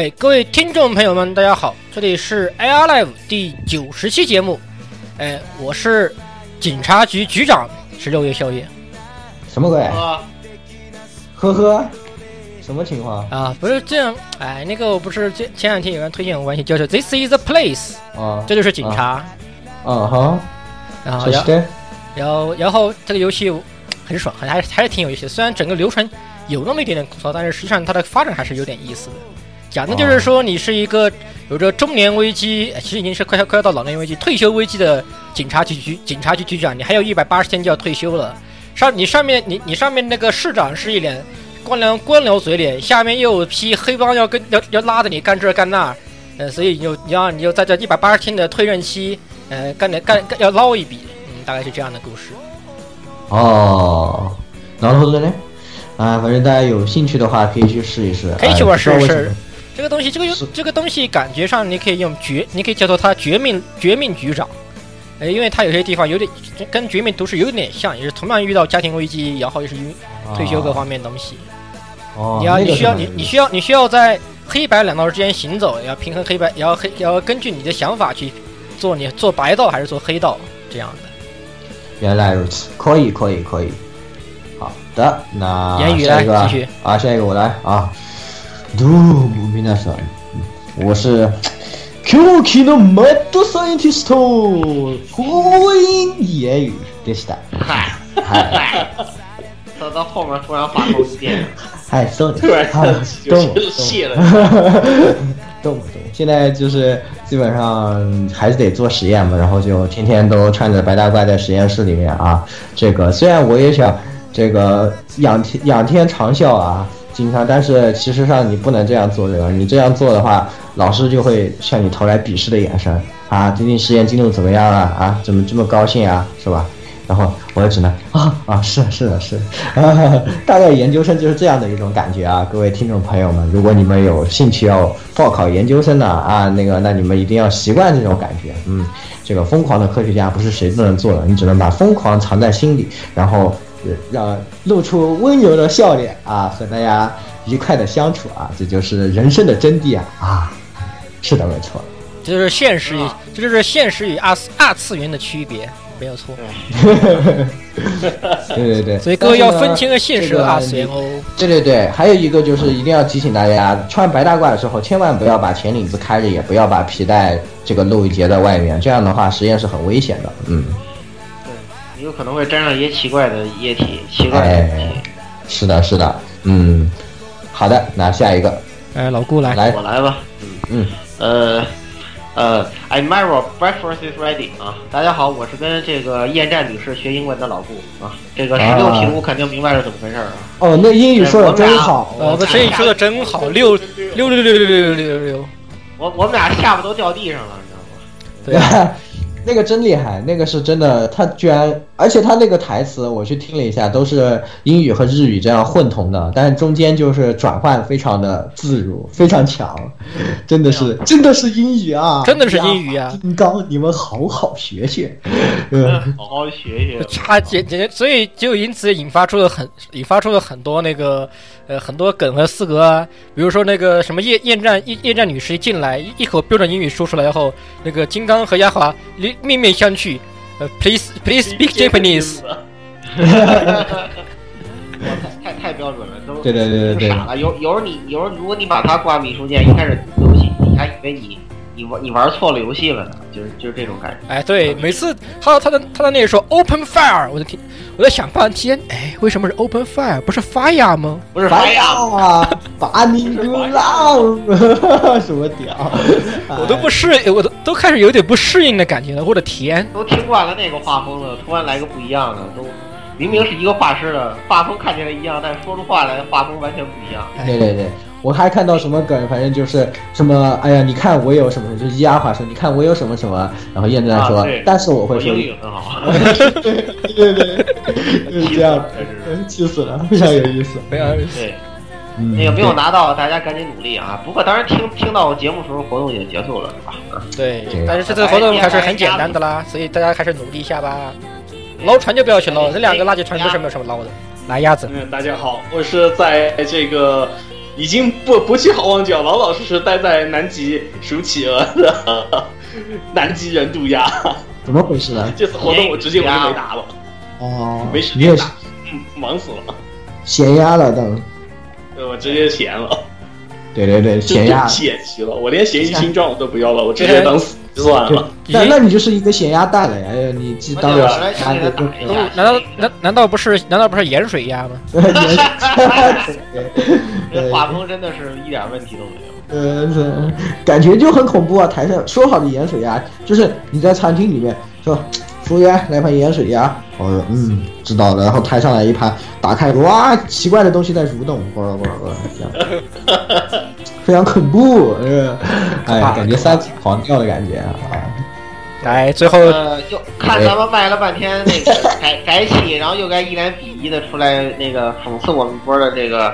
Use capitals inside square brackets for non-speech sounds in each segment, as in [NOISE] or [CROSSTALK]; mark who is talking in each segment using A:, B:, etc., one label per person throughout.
A: 哎，各位听众朋友们，大家好，这里是 AR Live 第九十期节目。哎，我是警察局局长十六月宵夜
B: 什么鬼？呵呵，什么情况？
A: 啊，不是这样，哎，那个我不是前前两天有人推荐我玩游戏叫做 This is the place，
B: 啊，
A: 这就是警察，
B: 啊哈，
A: 然后然后
B: 这是的，
A: 然后然后这个游戏很爽，还还是还是挺有意思的。虽然整个流程有那么一点点枯燥，但是实际上它的发展还是有点意思的。讲的就是说，你是一个有着中年危机，哎其实已经是快要快要到老年危机、退休危机的警察局局警察局局长，你还有一百八十天就要退休了。上你上面你你上面那个市长是一脸官僚官僚嘴脸，下面又有批黑帮要跟要要拉着你干这干那，呃，所以你就你要你就在这一百八十天的退任期，呃，干点干干要捞一笔，嗯，大概是这样的故事。
B: 哦，然后呢？啊，反正大家有兴趣的话，可以去试一试。
A: 可以去玩试一试这个东西，这个有这个东西感觉上你可以用绝，你可以叫做它绝命绝命局长，呃，因为它有些地方有点跟绝命毒师有点像，也是同样遇到家庭危机，然后又是因退休各方面的东西。
B: 哦，
A: 你要你需要你你需要你需要在黑白两道之间行走，要平衡黑白，也要黑也要根据你的想法去做你做白道还是做黑道这样的。
B: 原来如此，可以，可以，可以。好的，那
A: 言语来继续
B: 啊，下一个我来啊。どうも皆さん，我是 Qki の Mad Scientist 火影言语でした。
C: 嗨
B: 嗨，
C: 嗨，到到后面突然话锋一变，
B: 嗨，そうです。
D: 突然
B: はい
D: 就
B: どうも
D: 是谢了。
B: 动不动，现在就是基本上还是得做实验嘛，然后就天天都穿着白大褂在实验室里面啊。这个虽然我也想这个仰天仰天长啸啊， 经常，但是其实上你不能这样做对吧，你这样做的话，老师就会向你投来鄙视的眼神啊。最近实验进度怎么样啊？啊，怎么这么高兴啊？是吧？然后我也只能啊啊，是是的是的，啊，大概研究生就是这样的一种感觉啊，各位听众朋友们，如果你们有兴趣要报考研究生的啊，那个那你们一定要习惯这种感觉，嗯，这个疯狂的科学家不是谁都能做的，你只能把疯狂藏在心里，然后呃让露出温柔的笑脸啊，和大家愉快的相处啊，这就是人生的真谛啊啊，是的，没错。
A: 这就是现实与这就是现实与二次二次元的区别，没有错。[LAUGHS]
B: 对对对，
A: 所以各位要分清个现实和二次元哦。
B: 对对对，还有一个就是一定要提醒大家，穿白大褂的时候千万不要把前领子开着，也不要把皮带这个露一截在外面，这样的话实验是很危险的。嗯，
C: 对，有可能会沾上一些奇怪的液体，奇怪的东
B: 哎。，是的，是的，嗯，好的，那下一个。
A: 哎，老顾来，
B: 来。
C: 我，来吧，
B: 嗯。
C: 嗯，呃，呃，I Marvel breakfast is ready 啊！大家好，我是跟这个厌战女士学英文的老顾。啊。这个十六
B: 啊
C: 题我肯定明白是怎么回事儿啊。
B: 哦，那英语说的真好，
A: 呃，这声音说的真好，六六六六六六六六六，
C: 我我们俩下巴都掉地上了，你知道吗？
A: 对。啊，[LAUGHS]
B: 那个真厉害，那个是真的，他居然，而且他那个台词我去听了一下，都是英语和日语这样混同的，但是中间就是转换非常的自如，非常强，[LAUGHS] 真的是真的是英语啊，
A: 真的是英语啊！
B: 金刚，你们好好学学，[LAUGHS] 嗯，
C: 好好学学。
A: 差简简，所以就因此引发出了很引发出了很多那个呃很多梗和四格啊，比如说那个什么夜夜战夜夜战女士一进来一一口标准英语说出来后，那个金刚和丫华面面面相觑，呃，please please speak Japanese。
C: 太 [LAUGHS] 太标准了，都
B: 对对对对对
C: 傻了。有有时候你有时候如果你把它挂秘书键，一开始游戏你还以为你你玩你玩错了游戏了呢，就是就是这种感觉。
A: 哎，对，每次他他在他在那里说 open fire，我就听我在想半天，哎，为什么是 open fire 不是 fire 吗？
C: 不是 fire，
B: 啊，[LAUGHS] 把你丢浪，[LAUGHS] 什么屌？[LAUGHS]
A: 我都不适应，我都都开始有点不适应的感觉了。我的天！
C: 都听惯了那个画风了，突然来个不一样的，都明明是一个画师的画风看起来一样，但说出话来画风完全不一样。
B: 对对对，我还看到什么梗，反正就是什么，哎呀，你看我有什么，就是伊阿华说，你看我有什么什么，然后燕战说，
C: 啊对
B: 但是我会说
C: 我英，语很好，
B: 对对对，就是这样，气死了，非常有意思。
A: 非常有，
C: 对。
B: 嗯
C: 那个没有拿到，大家赶紧努力啊！不过当然听听到节目时候活动已经结束了，是吧？
A: 对
B: 对，
A: 但是这次活动还是很简单的啦，所以大家还是努力一下吧。捞船就不要去捞了，这两个垃圾船都是没有什么捞的。来，鸭子，
D: 嗯，大家好，我是在这个已经不不去好望角，老老实实待在南极数企鹅的南极人渡鸦。[LAUGHS]
B: 怎么回事呢？
D: 这次活动我直接我就没打了，
B: 哦，
D: 没时间打，嗯，忙死了，
B: 闲鸭了，都，
D: 对我直接闲了，
B: 对对对，
D: 就
B: 咸鸭
D: 赌。气齐了，我连咸鱼星状我都不要了，我直接当死算
B: 对
D: 了。，
B: 那那你就是一个咸鸭蛋了呀！哎呀，你既当了
C: 我来
B: 咸鸭，你就
C: 打一下
A: 难道难难道不是难道不是盐水鸭吗？[LAUGHS]
C: 这画风真的是一点问题都没有。
B: 呃，感觉就很恐怖啊！台上说好的盐水鸭，就是你在餐厅里面说，服务员来盘盐水鸭，我说嗯知道了，然后抬上来一盘，打开哇，奇怪的东西在蠕动，啵啵啵，这样，[LAUGHS] 非常恐怖，呃，哎，感觉三级狂掉的感觉啊！
A: 来，最后
C: 呃，就看咱们卖了半天那个 [LAUGHS] 改改起，然后又该一脸鄙夷的出来那个讽刺我们波的这个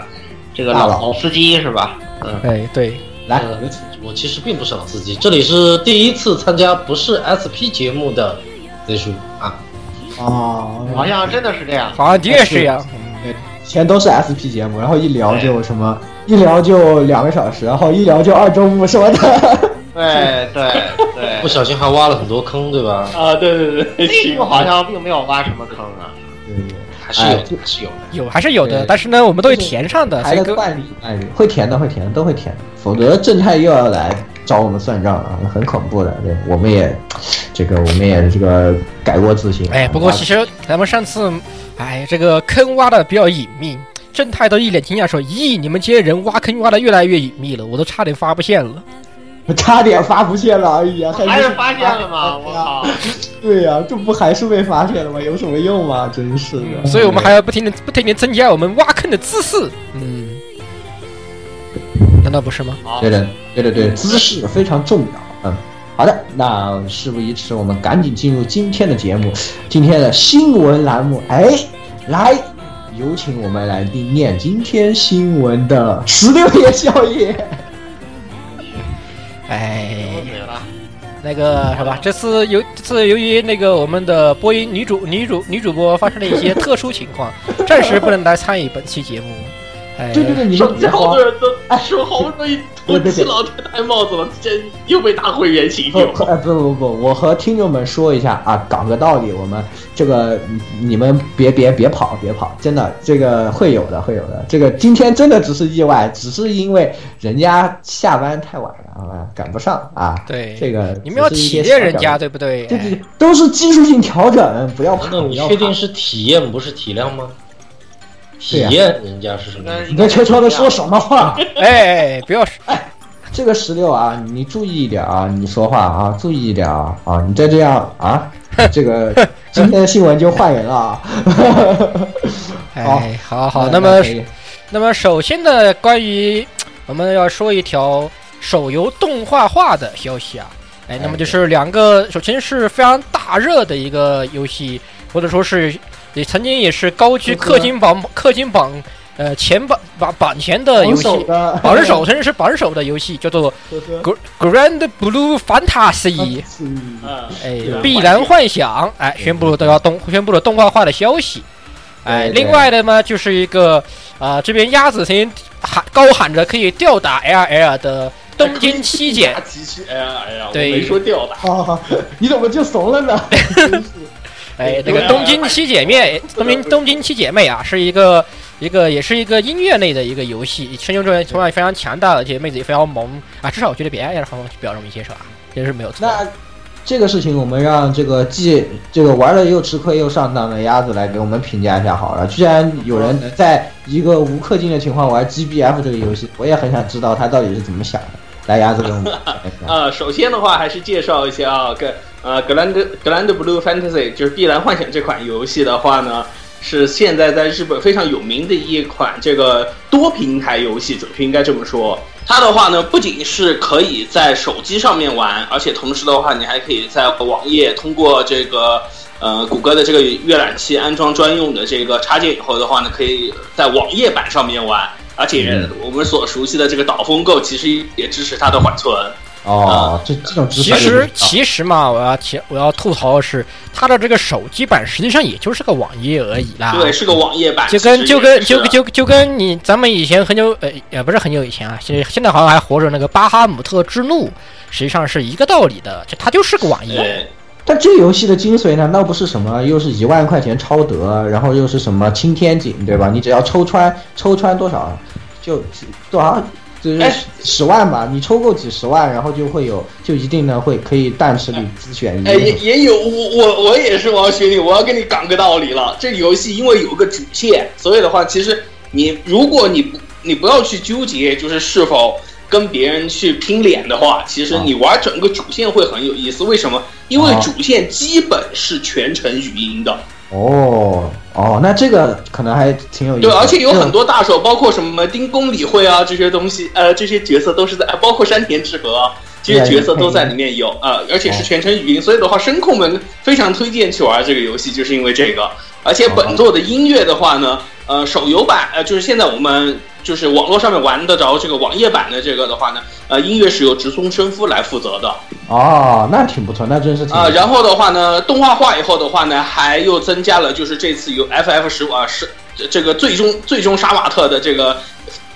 C: 这个老老司机是吧？嗯，
A: 哎对，
B: 来，
E: 呃我其实并不是老司机，这里是第一次参加不是 SP 节目的 Z 叔啊。
B: 哦，
C: 好像真的是这样。
A: 好像的确是这样。
B: 对，以前都是 SP 节目，然后一聊就什么，一聊就两个小时，然后一聊就二周目什么的。
C: 对对对 [LAUGHS]
E: 不，小心还挖了很多坑，对吧？
D: 啊，对对对，
C: 这个好像并没有挖什么坑啊。
B: 对对对。
E: 还是有是有的。
A: 有还是有的，但是呢，我们都会填上的，所以各
B: 台的惯例，惯例会填的，会填的，都会填的，否则正太又要来找我们算账了，很恐怖的。对，我们也，这个我们也是这个改过自新。
A: 哎，不过其实咱们上次，哎，这个坑挖的比较隐秘，正太都一脸惊讶说：“咦，你们这些人挖坑挖的越来越隐秘了，我都差点发不现了。[LAUGHS]
B: 差点发不现了，而已啊，
C: 还是发现了吗？[LAUGHS] 我靠！
B: 对呀、这不还是被发现了吗？有什么用吗？真是的。”
A: 所以我们还要不停的不停的增加我们挖坑的姿势。嗯，难道不是吗？
B: 对，的，对的，对，姿势非常重要。嗯，好的，那事不宜迟，我们赶紧进入今天的节目，今天的新闻栏目。哎，来，有请我们来念念今天新闻的十六页宵夜。[LAUGHS]
A: 哎，那个什么？这次由这次由于那个我们的播音女主女主女主播发生了一些特殊情况，暂时不能来参与本期节目。哎，
B: 对对对，你们别慌
D: 多人都说好不容易我起老天戴帽子了，这又被打回原形
B: 不
D: 又。
B: 不哎不不不，我和听众们说一下啊，讲个道理，我们这个你你们别别别跑别跑，真的这个会有的会有的，这个今天真的只是意外，只是因为人家下班太晚了啊，赶不上啊。
A: 对
B: 这个
A: 你们要体谅人家，对不对？
B: 对对，都是技术性调整，不要怕。
E: 那你
B: 不要怕
E: 确定是体验不是体谅吗？体验人家是什么
B: 你跟悄悄的说什么话？[LAUGHS]
A: 哎，不要说
B: 这个石榴啊，你注意一点啊，你说话啊，注意一点啊啊！你再这样啊，[LAUGHS] 这个今天的新闻就换人了啊。[LAUGHS]
A: 哎，好好，那么那么首先呢，关于我们要说一条手游动画化的消息啊，哎，那么就是两个，首先是非常大热的一个游戏，或者说是也曾经也是高居氪金榜氪金榜呃前榜榜榜前的游戏，榜首，甚至是榜首的游戏，叫做《Gr- Grand Blue Fantasy》。
D: 嗯，
A: 哎，碧蓝幻想，哎，宣布了都要动，宣布了动画化的消息。哎，另外的呢，就是一个啊、这边鸭子曾经喊高喊着可以吊打 L L 的东京七 [LAUGHS] 姐，
D: 哎呀哎呀，我
A: 对
D: 没说吊打，
B: 啊，你怎么就怂了呢？[LAUGHS]
A: 哎，这个东京七姐妹，东京东京七姐妹啊，是一个一个也是一个音乐类的一个游戏，声优阵容同样非常强大，而且妹子也非常萌啊，至少我觉得比 L L 好像比较容易接受啊，这是没有错。
B: 那这个事情，我们让这个既这个玩了又吃亏又上当的鸭子来给我们评价一下好了。居然有人在一个无氪金的情况玩 GBF 这个游戏，我也很想知道他到底是怎么想的。来，鸭子给我们讲一下。
D: 呃，[LAUGHS] 首先的话还是介绍一下啊，格呃格兰德格兰德 Blue Fantasy 就是《碧蓝幻想》这款游戏的话呢，是现在在日本非常有名的一款这个多平台游戏，准确应该这么说。它的话呢，不仅是可以在手机上面玩，而且同时的话，你还可以在网页通过这个呃谷歌的这个阅览器安装专用的这个插件以后的话呢，可以在网页版上面玩。而且我们所熟悉的这个导风购其实也支持它的缓存。
B: 哦，这这种
A: 其实其实嘛，我要提我要吐槽的是，它的这个手机版实际上也就是个网页而已啦。
D: 对，是个网页版，
A: 就跟就跟就是就就跟你咱们以前很久呃也不是很久以前啊，现现在好像还活着那个巴哈姆特之怒，实际上是一个道理的，就它就是个网页。
D: 对，
B: 但这游戏的精髓呢，那不是什么？又是一万块钱超德，然后又是什么青天井，对吧？你只要抽穿抽穿多少，就多少就是
D: 哎
B: 十万吧。你抽够几十万，然后就会有，就一定呢会可以弹池里自选一
D: 哎，也也有我我我也是王学弟，我要跟你讲个道理了。这个游戏因为有个主线，所以的话，其实你如果你不你不要去纠结，就是是否跟别人去拼脸的话，其实你玩整个主线会很有意思。为什么？因为
B: 哦
D: 主线基本是全程语音的。
B: 哦哦，那这个可能还挺有意思
D: 对，而且有很
B: 多
D: 多大手，包括什么丁公理会啊这些东西，呃，这些角色都是在，呃包括山田智和啊，这些角色都在里面有啊、呃而且是全程语音，所以的话，声控们非常推荐去玩这个游戏，就是因为这个。而且本作的音乐的话呢，呃，手游版呃，就是现在我们就是网络上面玩得着这个网页版的这个的话呢，呃，音乐是由直松伸夫来负责的。
B: 哦，那挺不错，那真是挺
D: 啊、然后的话呢，动画化以后的话呢，还又增加了，就是这次由 FF 十五啊是这这个最终最终杀马特的这个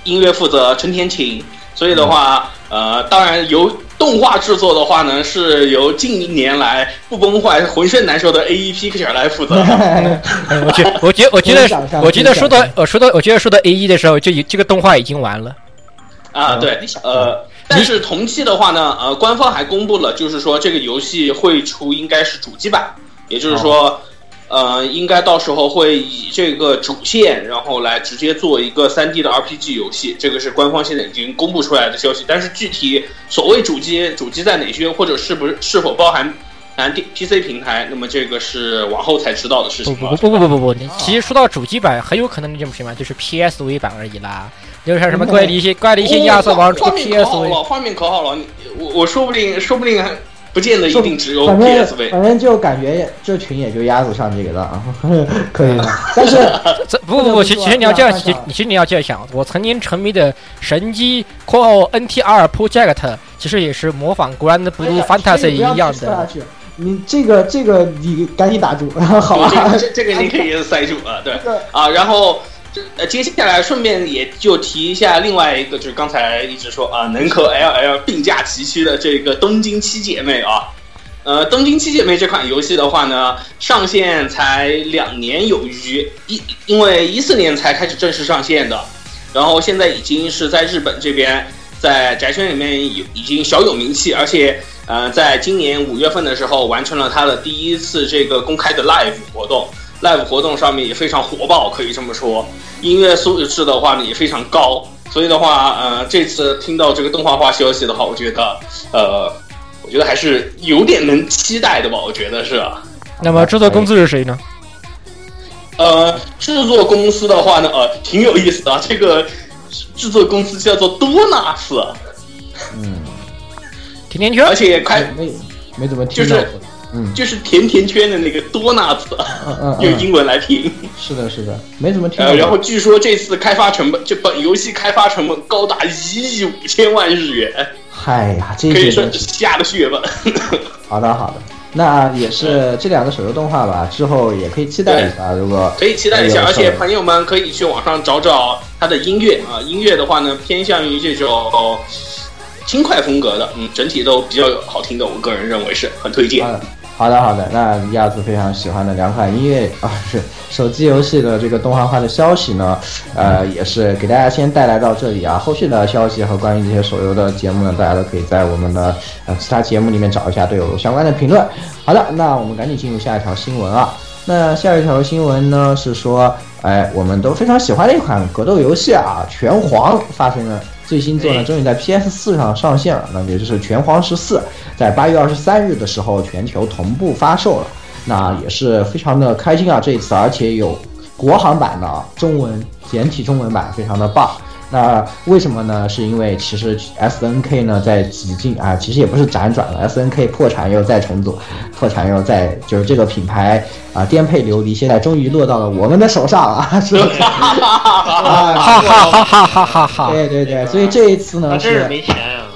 D: 音乐负责陈天晴，所以的话，呃，当然由动画制作的话呢，是由近一年来不崩坏、浑身难受的 AE Picture 来负责。[LAUGHS]
A: 我觉我觉我觉得 [LAUGHS] 我觉得说到我说到我觉得说到 A E 的时候，就已这个动画已经完了。
D: 啊，对，呃，但是同期的话呢，呃，官方还公布了，就是说这个游戏会出应该是主机版，也就是说，呃，应该到时候会以这个主线，然后来直接做一个 3D 的 RPG 游戏，这个是官方现在已经公布出来的消息。但是具体所谓主机，主机在哪些，或者是不是是否包含含 D PC 平台，那么这个是往后才知道的事情了
A: 不不。不不不不不，你其实说到主机版，很有可能这种什么就是 PSV 版而已啦。就像什么怪的一些怪的一些亚瑟王 PSV，
D: 了，画面可好了，你我我说不定说不定还不见得一定只有
B: 反正
D: PSV。
B: 反正就感觉这群也就鸭子上这个的啊，[LAUGHS] 可以了。[LAUGHS] 但是
A: 这不不不，其其实你要这样，其其实你要这样想，我曾经沉迷的神机（括号 NTR Project） 其实也是模仿 Grand Blue Fantasy 一样的。。
B: 你这个这个你赶紧打住，[LAUGHS] 好吧？
D: 这个这这个你可以塞住啊，对啊，然后这呃接下来顺便也就提一下另外一个，就是刚才一直说啊，能和 LL 并驾齐驱的这个东京七姐妹啊。呃，东京七姐妹这款游戏的话呢，上线才两年有余，一因为一四年才开始正式上线的，然后现在已经是在日本这边在宅圈里面有已经小有名气，而且呃，在今年五月份的时候完成了它的第一次这个公开的 live 活动，live 活动上面也非常火爆，可以这么说，音乐素质的话呢也非常高，所以的话，呃，这次听到这个动画化消息的话，我觉得，呃，我觉得还是有点能期待的吧，我觉得是。
A: 那么制作公司是谁呢？
D: 呃，制作公司的话呢，呃，挺有意思的啊，这个制作公司叫做多纳斯。
B: 嗯，
A: 甜甜圈
D: 而且开
B: 没没怎么听
D: 就是。
B: 嗯
D: 就是甜甜圈的那个多纳兹，
B: 嗯嗯嗯，
D: 用英文来拼。
B: 是的，是的，没怎么听。
D: 然后据说这次开发成本，这本游戏开发成本高达一亿五千万日元，
B: 嗨呀，这
D: 可以说
B: 些东西
D: 下的血本。[LAUGHS]
B: 好的好的，那也是这两个手游动画吧，之后也可以期待一下。如果
D: 可以期待一下，而且朋友们可以去网上找找它的音乐啊，音乐的话呢，偏向于这种轻快风格的，嗯，整体都比较好听的，我个人认为是很推荐
B: 好。好的，好的。那亚子非常喜欢的两款音乐啊，是手机游戏的这个动画化的消息呢，呃，也是给大家先带来到这里啊。后续的消息和关于这些手游的节目呢，大家都可以在我们的呃其他节目里面找一下都有相关的评论。好的，那我们赶紧进入下一条新闻啊。那下一条新闻呢是说，哎，我们都非常喜欢的一款格斗游戏啊，《拳皇》发生了最新作呢，终于在 PS 4上上线了，那也就是《拳皇十四》，在八月二十三日的时候全球同步发售了。那也是非常的开心啊，这一次，而且有国行版的中文简体中文版，非常的棒。那为什么呢？是因为其实 S N K 呢在几近啊，其实也不是辗转了，S N K 破产又再重组，破产又再就是这个品牌啊颠沛流离，现在终于落到了我们的手上啊，[LAUGHS] 是不是？啊，[LAUGHS]
A: 哈哈哈哈哈哈哈！
B: 对对对，所以这一次呢
C: 是
B: 是
C: 没钱啊！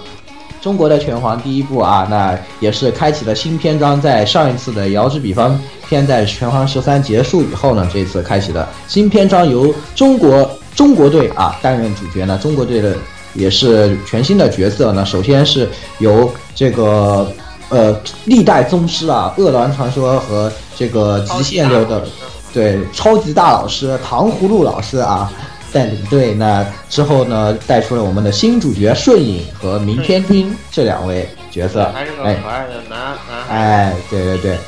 B: 中国的拳皇第一部啊，那也是开启了新篇章。在上一次的遥知比方篇在拳皇十三结束以后呢，这次开启的新篇章由中国中国队啊担任主角呢。中国队的也是全新的角色呢。首先是由这个呃历代宗师啊，恶鸾传说和这个极限流的对超级大老师糖葫芦老师啊带领队，那之后呢带出了我们的新主角顺影和明天君这两位角色，
C: 还是个
B: 哎
C: 可爱的男男孩。
B: 哎，对对对，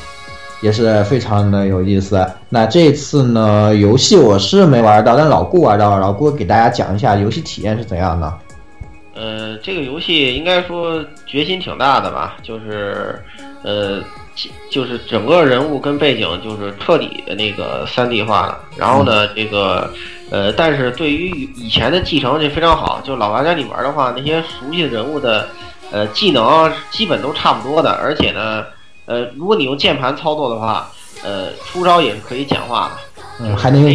B: 也是非常的有意思。那这次呢，游戏我是没玩到，但老顾玩到了，老顾给大家讲一下游戏体验是怎样的。
C: 呃，这个游戏应该说决心挺大的吧，就是，呃，就是整个人物跟背景就是彻底的那个三 D 化了。然后呢，这个，呃，但是对于以前的继承就非常好，就老玩家你玩的话，那些熟悉的人物的，呃，技能啊基本都差不多的，而且呢，呃，如果你用键盘操作的话，呃，出招也是可以简化的，
B: 嗯，还能用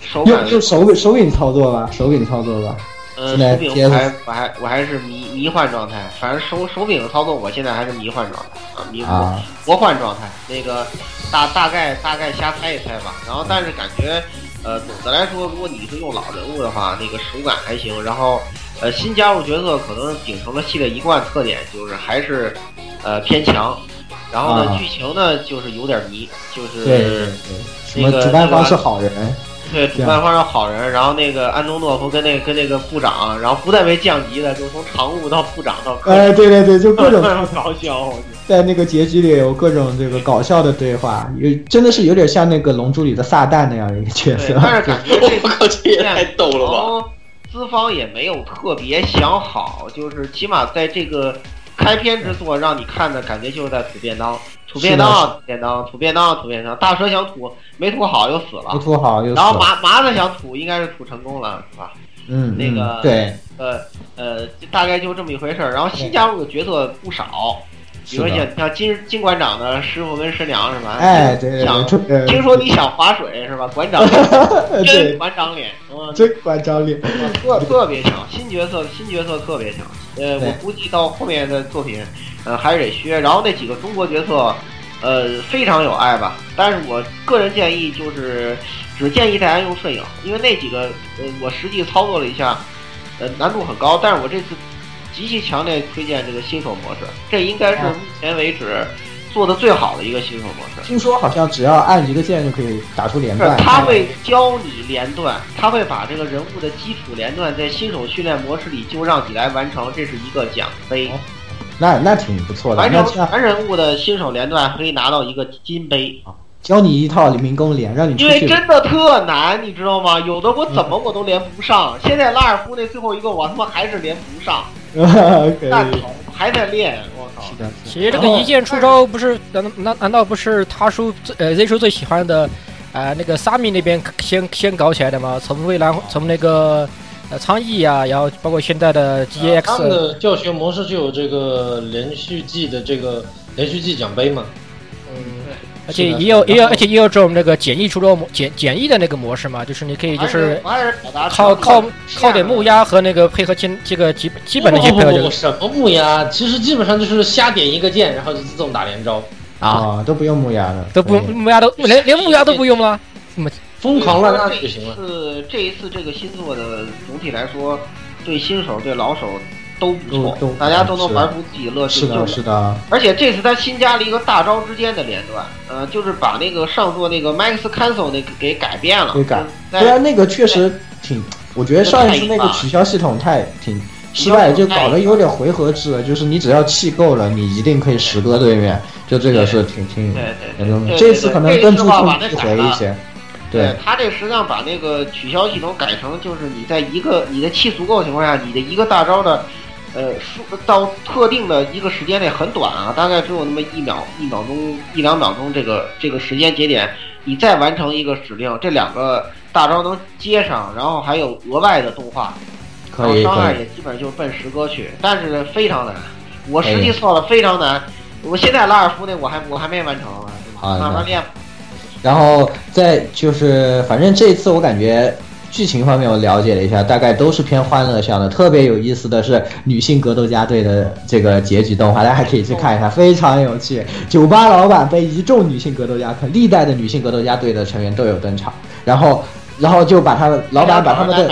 C: 手感
B: 用用手柄手柄操作吧，手柄操作吧。
C: 呃，手柄我还我还我还是迷迷幻状态，反正手手柄的操作我现在还是迷幻状态啊，迷
B: 幻
C: 魔幻状态。那个大大概大概瞎猜一猜吧。然后但是感觉，呃，总的来说，如果你是用老人物的话，那个手感还行。然后，呃，新加入角色可能秉承了系列一贯特点，就是还是呃偏强。然后呢，
B: 啊
C: 剧情呢就是有点迷，就是
B: 对对对，什么
C: 那个
B: 主办方是好人，
C: 对，主办方是好人，然后那个安东诺夫跟那个跟那个部长，然后不但没降级的，就从常务到部长到科
B: 哎，对对对，就各种 [LAUGHS]
C: 搞笑，
B: 在那个结局里有各种这个搞笑的对话，有真的是有点像那个《龙珠》里的撒旦那样一个角。色，。
C: 但是 [LAUGHS] 感觉这
D: 我靠，这也太逗了吧！
C: 资方也没有特别想好，就是起码在这个开篇之作让你看的感觉就是在吐便当，吐便当啊，吐便当，吐便当啊，吐便当。大蛇想吐，没吐好又死
B: 没
C: 了，
B: 吐好又死
C: 然后，麻麻子想吐，应该是吐成功了，是吧？
B: 嗯，
C: 那个
B: 嗯对，
C: 呃呃，大概就这么一回事儿。然后新加入的角色不少，比如说像像金金馆长的师傅跟师娘是吧？
B: 哎，对
C: 听说你想划水是吧？馆长 [LAUGHS] 真
B: 对，
C: 馆长脸，嗯，
B: 真馆长脸，
C: 特特别强，新角色新角色特别强。呃，我估计到后面的作品，呃，还是得削。然后那几个中国角色，呃，非常有爱吧。但是我个人建议就是，只建议大家用顺影，因为那几个，呃，我实际操作了一下，呃，难度很高。但是我这次极其强烈推荐这个新手模式，这应该是
B: 哦
C: 目前为止做的最好的一个新手模式。
B: 听说好像只要按一个键就可以打出连
C: 是
B: 段，
C: 他会教你连段，他会把这个人物的基础连段在新手训练模式里就让你来完成，这是一个奖杯。
B: 那那挺不错的，
C: 完成全人物的新手连段可以拿到一个金杯啊，
B: 教你一套民工连，让你出
C: 因为。真的特难，你知道吗？有的我怎么我都连不上。现在拉尔夫那最后一个我他妈还是连不上，[LAUGHS] 那头还在练，我靠！
B: 是的，
A: 其实这个一键出招不是难难难道不是他叔最呃 Z 叔最喜欢的，呃那个萨米那边先先搞起来的吗？从蔚蓝从那个呃苍翼啊，然后包括现在的
E: 他们的教学模式就有这个连续季的这个连续季奖杯嘛。
A: 而且也有也有而且也有这种那个简易出招模简简易的那个模式嘛，就是你可以就是靠靠靠点木鸭和那个配合键这个基基本的一些
E: 不不不不，
A: 配合这个。
E: 什么木鸭？其实基本上就是瞎点一个键，然后就自动打连招，
A: 啊，
B: 啊，都不用木鸭了，
A: 都不
B: 用
A: 木鸭都连连木鸭都不用吗？
E: 疯狂乱按就行了。
C: 是这一次这个新作的总体来说，对新手对老手都不错
B: 都都，
C: 大家都能
B: 是
C: 玩出自己乐趣。
B: 是的，
C: 是
B: 的，
C: 而且这次他新加了一个大招之间的连段，呃，就是把那个上座那个 Max Cancel 那个给改变了，
B: 给改。
C: 在
B: 对啊，那个确实挺，我觉得上一次那个取消系统太挺失败，就搞得有点回合制了，就是你只要气够了，你一定可以十个对面，就这个是挺挺这次可能更注重
C: 这次的话把那
B: 一
C: 改了。
B: 回一些，
C: 对他这实际上把那个取消系统改成，就是你在一个你的气足够的情况下，你的一个大招的，呃，数到特定的一个时间内很短啊，大概只有那么一秒、一秒钟、一两秒钟这个这个时间节点，你再完成一个指令，这两个大招能接上，然后还有额外的动画，然后。伤害也基本就是奔十哥去，但是非常难，我实际测了非常难，我现在拉尔夫那我还我还没完成慢慢练。
B: 然后再就是，反正这一次我感觉剧情方面我了解了一下，大概都是偏欢乐向的。特别有意思的是女性格斗家队的这个结局动画，大家还可以去看一下，非常有趣。酒吧老板被一众女性格斗家，可历代的女性格斗家队的成员都有登场，然后 [LAUGHS] 然后就把他们老板把他们的，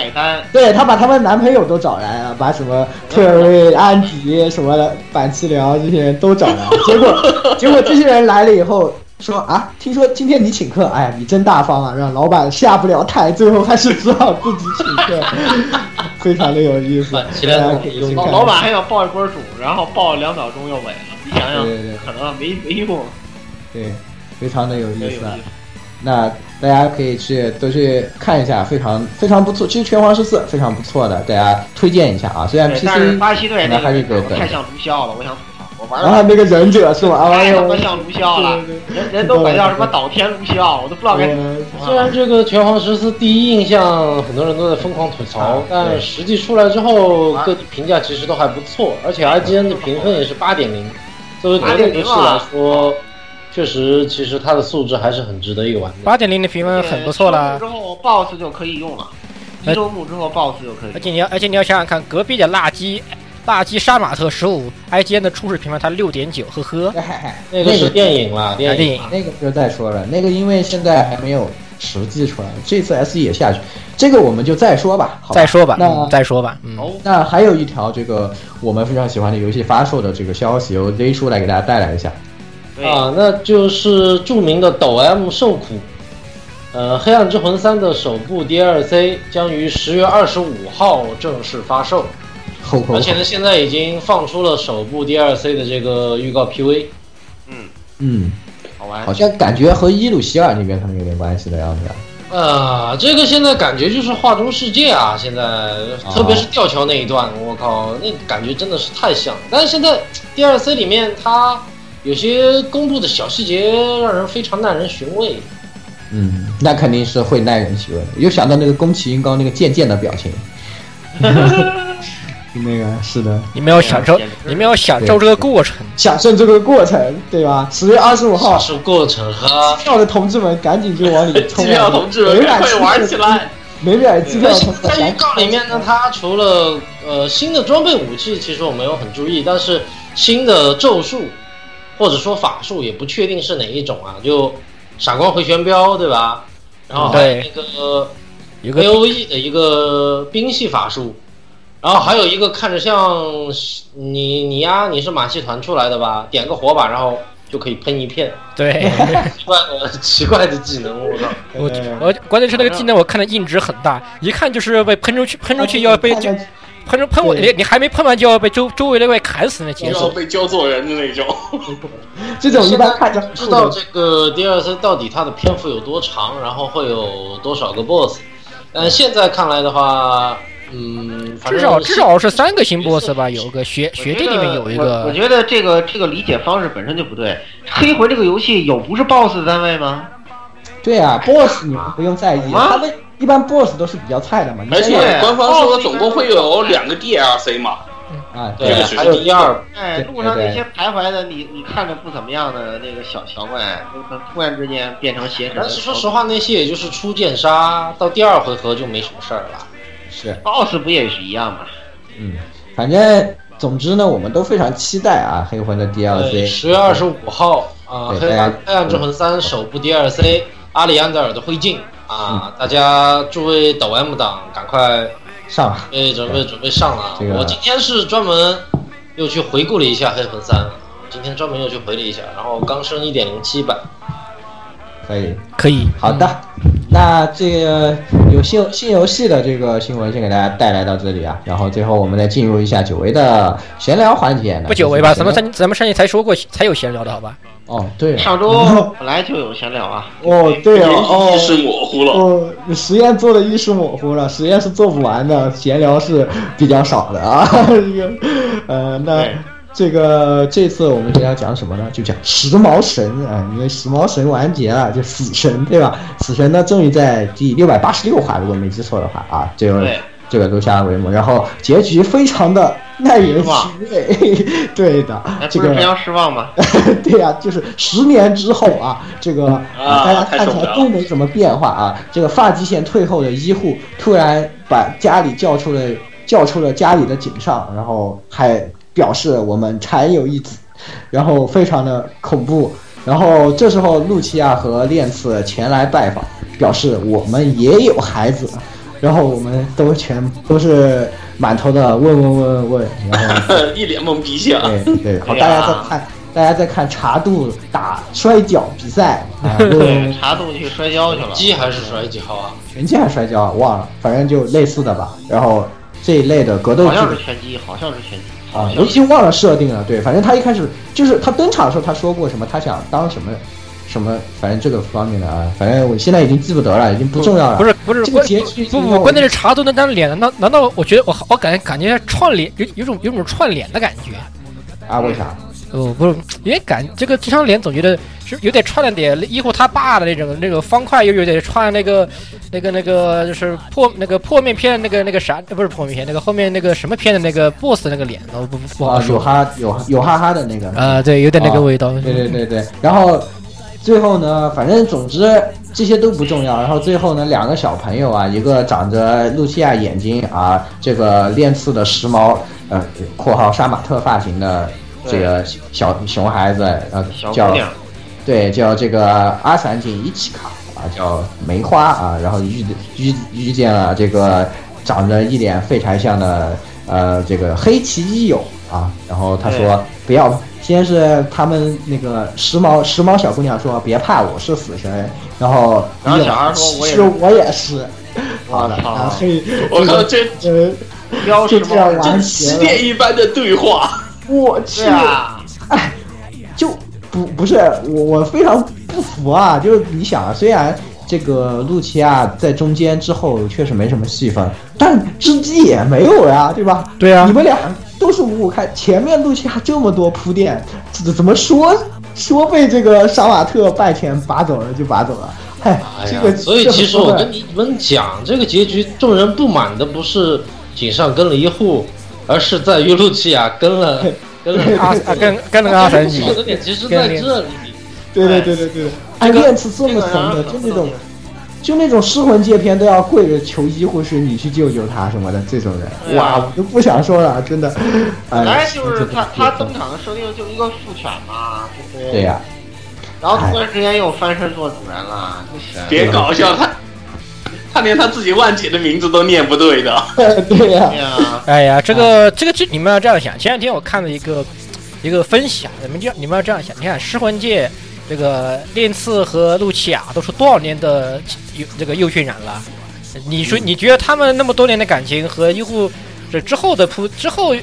B: 对他把他们男朋友都找来了，把什么特瑞、安迪什么的板崎辽这些人都找来了。结果结果这些人来了以后说啊，听说今天你请客，哎呀，你真大方啊，让老板下不了台，最后还是只好自己请客，[LAUGHS] 非常的有意思。
C: 老老板还想抱一波主，然后爆两秒钟又没了，你想想
B: 对对对，
C: 可能没没用，
B: 对，非常的有
C: 意
B: 意思。那大家可以去都去看一下，非常非常不错。其实《拳皇十四》非常不错的，大家推荐一下啊。虽然 PC
C: 巴西队那
B: 还是
C: 个
B: 得等
C: 太像毒枭了，我想吐槽，我玩
B: 然后那个忍者是吧？哎呦
C: 太他妈，像卢肖了，人人都管叫什么岛田卢肖，我都不知道该怎么
E: 虽然这个拳皇十四第一印象很多人都在疯狂吐槽
B: 啊，
E: 但实际出来之后，各地评价其实都还不错，而且 IGN 的评分也是八点零。作为格斗游戏来说，确实其实它的素质还是很值得一玩的。
A: 八点零的评分很不错了
C: 之。后 BOSS 就可以用了，一周目之后 BOSS 就可以用。
A: 而且你要，而且你要想想看，隔壁的辣鸡，辣鸡杀马特十五，IGN 的初始评分它六点九，呵呵。
E: 那个是电影了，电影
A: 电影。
B: 那个就再说了，那个因为现在还没有实际出来，这次 S E 也下去，这个我们就再说吧。好吧
A: 再说吧，
B: 那
A: 嗯再说吧，嗯。
C: 哦，
B: 那还有一条这个我们非常喜欢的游戏发售的这个消息，由 Z 叔来给大家带来一下。
E: 啊，那就是著名的抖 M 受苦。呃，《黑暗之魂三》的首部 DLC 将于十月二十五号正式发售，而且呢，[LAUGHS] 现在已经放出了首部 DLC 的这个预告 PV。
C: 嗯，
B: 嗯，
C: 好玩
B: 好。像感觉和伊鲁希尔那边可能有点关系的样子啊。
E: 啊，这个现在感觉就是画中世界啊！现在特别是吊桥那一段，我靠，那感觉真的是太像了。但是现在 DLC 里面它有些公布的小细节让人非常耐人寻味。
B: 嗯，那肯定是会耐人寻味。又想到那个宫崎英高那个贱贱的表情，[LAUGHS] 那个是的，
A: 你们要享受，你们要享受这个过程。
B: 享受这个过程，对吧？十月二十五号，
E: 是过程和
B: 机票的同志们赶紧就往里冲啊！
D: 机票同志们赶快玩起来！
B: 美美尔机票同志
E: 在预告里面呢，它除了呃新的装备武器，其实我没有很注意，但是新的咒术或者说法术也不确定是哪一种啊，就闪光回旋镖对吧？然后还有那个
A: 有个
E: A O E 的一个冰系法术，然后还有一个看着像你你呀，你是马戏团出来的吧？点个火把，然后就可以喷一片，
A: 对，
E: 奇怪的奇怪的技能，我靠！
A: 我我关键是那个技能，我看的印值很大，一看就是被喷出去，喷出去要被就喷出喷我，你你还没喷完就要被周周围那位砍死那节奏。
D: 被教做人的那种。[LAUGHS]
B: 这种一般看着
E: 不知道这个 DLC 到底它的篇幅有多长，然后会有多少个 BOSS。但现在看来的话，嗯，
A: 至少至少是三个新 boss 吧，有个学学弟里面有一
C: 个我，觉得这个这个理解方式本身就不对。黑魂这个游戏有不是 BOSS 的单位吗？
B: 对啊，BOSS 你们不用在意，
C: 吗
B: 他们一般 BOSS 都是比较菜的嘛。你
D: 而且官方说总共会有两个 DLC 嘛，
B: 啊，
E: 对
D: 这个，是
E: 还有第二，
C: 哎，路上那些徘徊的你你看着不怎么样的那个小小怪，突然之间变成邪神。
E: 但是说实话，那些也就是初见杀，到第二回合就没什么事儿了。
B: 是
C: ，，BOSS 不也是一样吗？
B: 嗯，反正总之呢，我们都非常期待啊，黑魂的，DLC。
E: 十月二十五号啊，黑暗黑暗之魂三首部 DLC，阿里安德尔的灰烬啊，大家诸位抖 M 党赶快
B: 上对，
E: 准备准备上了啊。我今天是专门又去回顾了一下黑魂三，今天专门又去回了一下，然后刚升一点零七版。
B: 可以。
A: 可以。
B: 好的，那这个有新新游戏的这个新闻先给大家带来到这里啊，然后最后我们再进入一下久违的闲聊环节。
A: 不久违吧？咱们上咱们上期才说过，才有闲聊的好吧？
B: 哦，对了，
C: 上周本来就有闲聊啊，
B: 哦，对啊，哦
D: 意识模糊了。
B: 哦，实验做的意识模糊了，实验是做不完的，闲聊是比较少的啊。[LAUGHS] 这个，呃，那
C: 对
B: 这个这次我们今天要讲什么呢？就讲时髦神啊，因为时髦神完结了，就死神对吧？死神呢，终于在第六百八十六话，如果没记错的话啊，这个这个录下帷幕，然后结局非常的耐人寻味，[LAUGHS] 对的
C: 哎，，
B: 这个
C: 不是非常失望吗？[LAUGHS]
B: 对呀、就是十年之后啊，这个、
D: 啊
B: 大家看起来都没什么变化啊。这个发际线退后的医护突然把家里叫出了叫出了家里的井上，然后还表示我们产有一子，然后非常的恐怖。然后这时候露琪亚和练次前来拜访，表示我们也有孩子。然后我们都全都是满头的问问问问问，然后 [LAUGHS]
D: 一脸懵逼相。
B: 对对，好，大家在看，大家在看茶度打摔跤比赛啊，
C: 对，[LAUGHS] 茶度去摔跤去了。
E: 鸡还是摔跤啊？
B: 拳击还是摔跤啊忘了，反正就类似的吧。然后这一类的格斗
C: 好像是拳击，好像是拳击。
B: 啊，我已经忘了设定了。对，反正他一开始就是他登场的时候他说过什么，他想当什么什么，反正这个方面的啊，反正我现在已经记不得了，已经不重要了。
A: 不是不是，
B: 这个结局
A: 不不，关键是查都那张脸，难道难道我觉得我我感觉感觉串脸有有种有种串脸的感觉。
B: 啊，为啥？
A: 哦，不是，因为感这个这张脸总觉得是有点串了点医护他爸的那种那种方块，又有点串那个那个那个就是破那个破面片那个那个啥，呃不是破面片，那个后面那个什么片的那个 boss 那个脸，哦不不不好
B: 啊，有。哈有有哈哈的那个
A: 啊，对，有点那个味道。
B: 对对对对，然后最后呢，反正总之这些都不重要。然后最后呢，两个小朋友啊，一个长着露西亚眼睛啊，这个练刺的时髦呃（括号杀马特发型的这个小熊孩子）呃叫对叫这个阿三井一起卡啊，叫梅花啊，然后遇遇遇见了这个长着一脸废柴相的呃这个黑崎一友啊，然后他说不要，先是他们那个时髦时髦小姑娘说别怕，我是死神，然后
C: 然后小孩说我也
B: 是。
C: 是
B: 我也是，好的，然后黑
D: 我靠，这
B: 呃
C: 标
B: 就这样
C: 识
B: 完结，
D: 起点一般的对话，
B: 我去。不不是我，我非常不服啊！就是你想啊，虽然这个露琪亚在中间之后确实没什么戏份，但织姬也没有呀，对吧？
A: 对啊
B: 你们俩都是五五开，前面露琪亚这么多铺垫，怎怎么说说被这个杀马特拜前拔走了就拔走了？嗨，
E: 哎
B: 这个，
E: 所以其实我跟你们讲，这个结局众人不满的不是井上跟了一户，而是在于露琪亚跟了 [LAUGHS] 跟了
A: 阿 [LAUGHS] 啊跟跟那个阿三井，
E: 这个点其实在这里。
B: 对对对对对，暗恋是这么怂的，就那种。就那种失魂界片都要跪着求医护士你去救救他什么的这种人，哇，我都不想说了，真的。
C: 本来
B: 哎，
C: 就是他他登场的设定就一个父犬嘛，对不
B: 对呀、
C: 然后突然之间又翻身做主人了，
D: 别搞笑，他他连他自己万姐的名字都念不对的。[LAUGHS]
B: 对呀、
A: 哎呀，这个这个这你们要这样想。前两天我看了一个一个分享，你们要你们要这样想。你看《失魂界》这个练次和露琪亚都是多少年的幼这个幼训染了？你说你觉得他们那么多年的感情和医护这之后的铺之后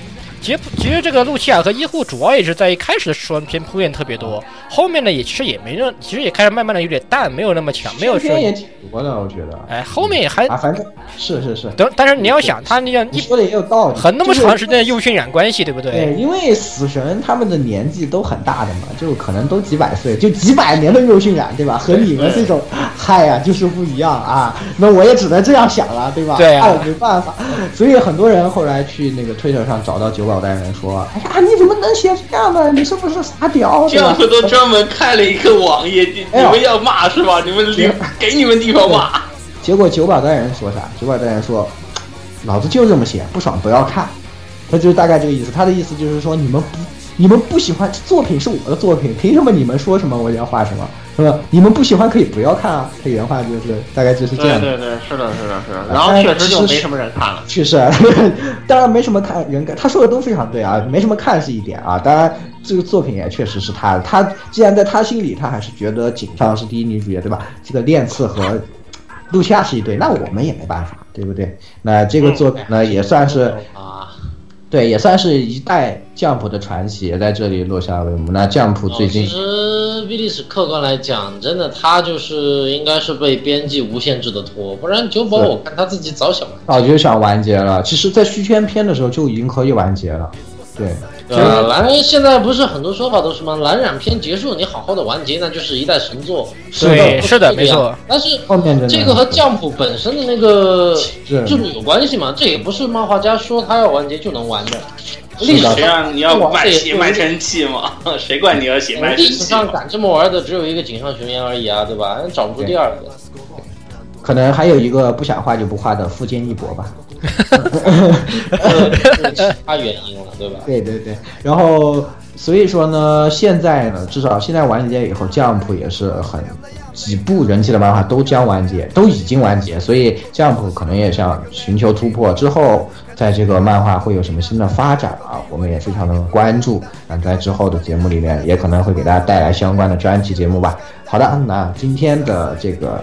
A: 其实其实这个露琪亚和医护主要也是在一开始的时候偏铺垫特别多，后面呢也其实也没那，其实也开始慢慢的有点淡，没有那么强，没有说
B: 宣也挺多的，我觉得。
A: 哎，后面也还
B: 啊，反正是是是。
A: 等，但是你要想他那样一
B: 你说的也有道理，
A: 很那么长时间的用渲染关系，对不对？
B: 对，因为死神他们的年纪都很大的嘛，就可能都几百岁，就几百年的肉渲染，对吧？和你们这种嗨呀、就是不一样啊。那我也只能这样想了，对吧？
A: 对啊
B: 那我没办法。所以很多人后来去那个推特上找到九保代人说：“哎呀，你怎么能写这样呢？你是不是傻屌？
D: 这样子都专门开了一个网页，你们要骂是吧？你们留给你们地方骂。？”
B: 结果九保代人说啥？九保代人说：“老子就这么写，不爽不要看。”他就是大概这个意思。他的意思就是说，你们不，你们不喜欢作品是我的作品，凭什么你们说什么我就要画什么？是吧？你们不喜欢可以不要看啊。他原话就是大概就是这样的。
C: 对对对，是的，是的，是的。然后确实就没什么人看了。
B: 确实，当然没什么看人看，他说的都非常对啊，没什么看是一点啊。当然，这个作品也确实是他的，他既然在他心里，他还是觉得井上是第一女主角，对吧？这个恋次和露西亚是一对，那我们也没办法，对不对？那这个作品呢，也算是
E: 啊，
B: 对，也算是一代 Jump 的传奇，也在这里落下帷幕。那 Jump 最近
E: 其实威利史客观来讲，真的他就是应该是被编辑无限制的拖，不然九保我看他自己早想完。
B: 早就想完结了，其实，在续篇篇的时候就已经可以完结了，对。
E: 呃，蓝现在不是很多说法都是吗？蓝染篇结束，你好好的完结，那就是一代神作。
A: 对，是的，没错。
E: 但是这个和降谱本身的那个
B: 是
E: 制度有关系嘛？这也不是漫画家说他要完结就能完的。历史
D: 上你要卖
E: 这也
D: 血卖成气嘛？[LAUGHS] 谁管你要血卖成
E: 历史？上敢这么玩的只有一个井上雄彦而已啊，对吧？找不出第二个。
B: 可能还有一个不想画就不画的富坚义博吧。
E: 这是其他原因了，对吧？
B: 对对对，然后所以说呢，现在呢，至少现在完结以后，Jump 也是很几部人气的漫画都将完结，都已经完结，所以 Jump 可能也想寻求突破，之后在这个漫画会有什么新的发展啊，我们也非常的关注。那在之后的节目里面，也可能会给大家带来相关的专题节目吧。好的，那今天的这个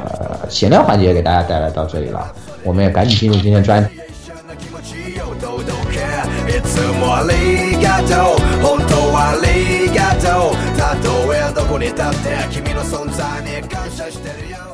B: 闲聊环节给大家带来到这里了，我们也赶紧进入今天专题。
F: つもありがとう本当はありがとうたとえどこに立って君の存在に感謝してるよ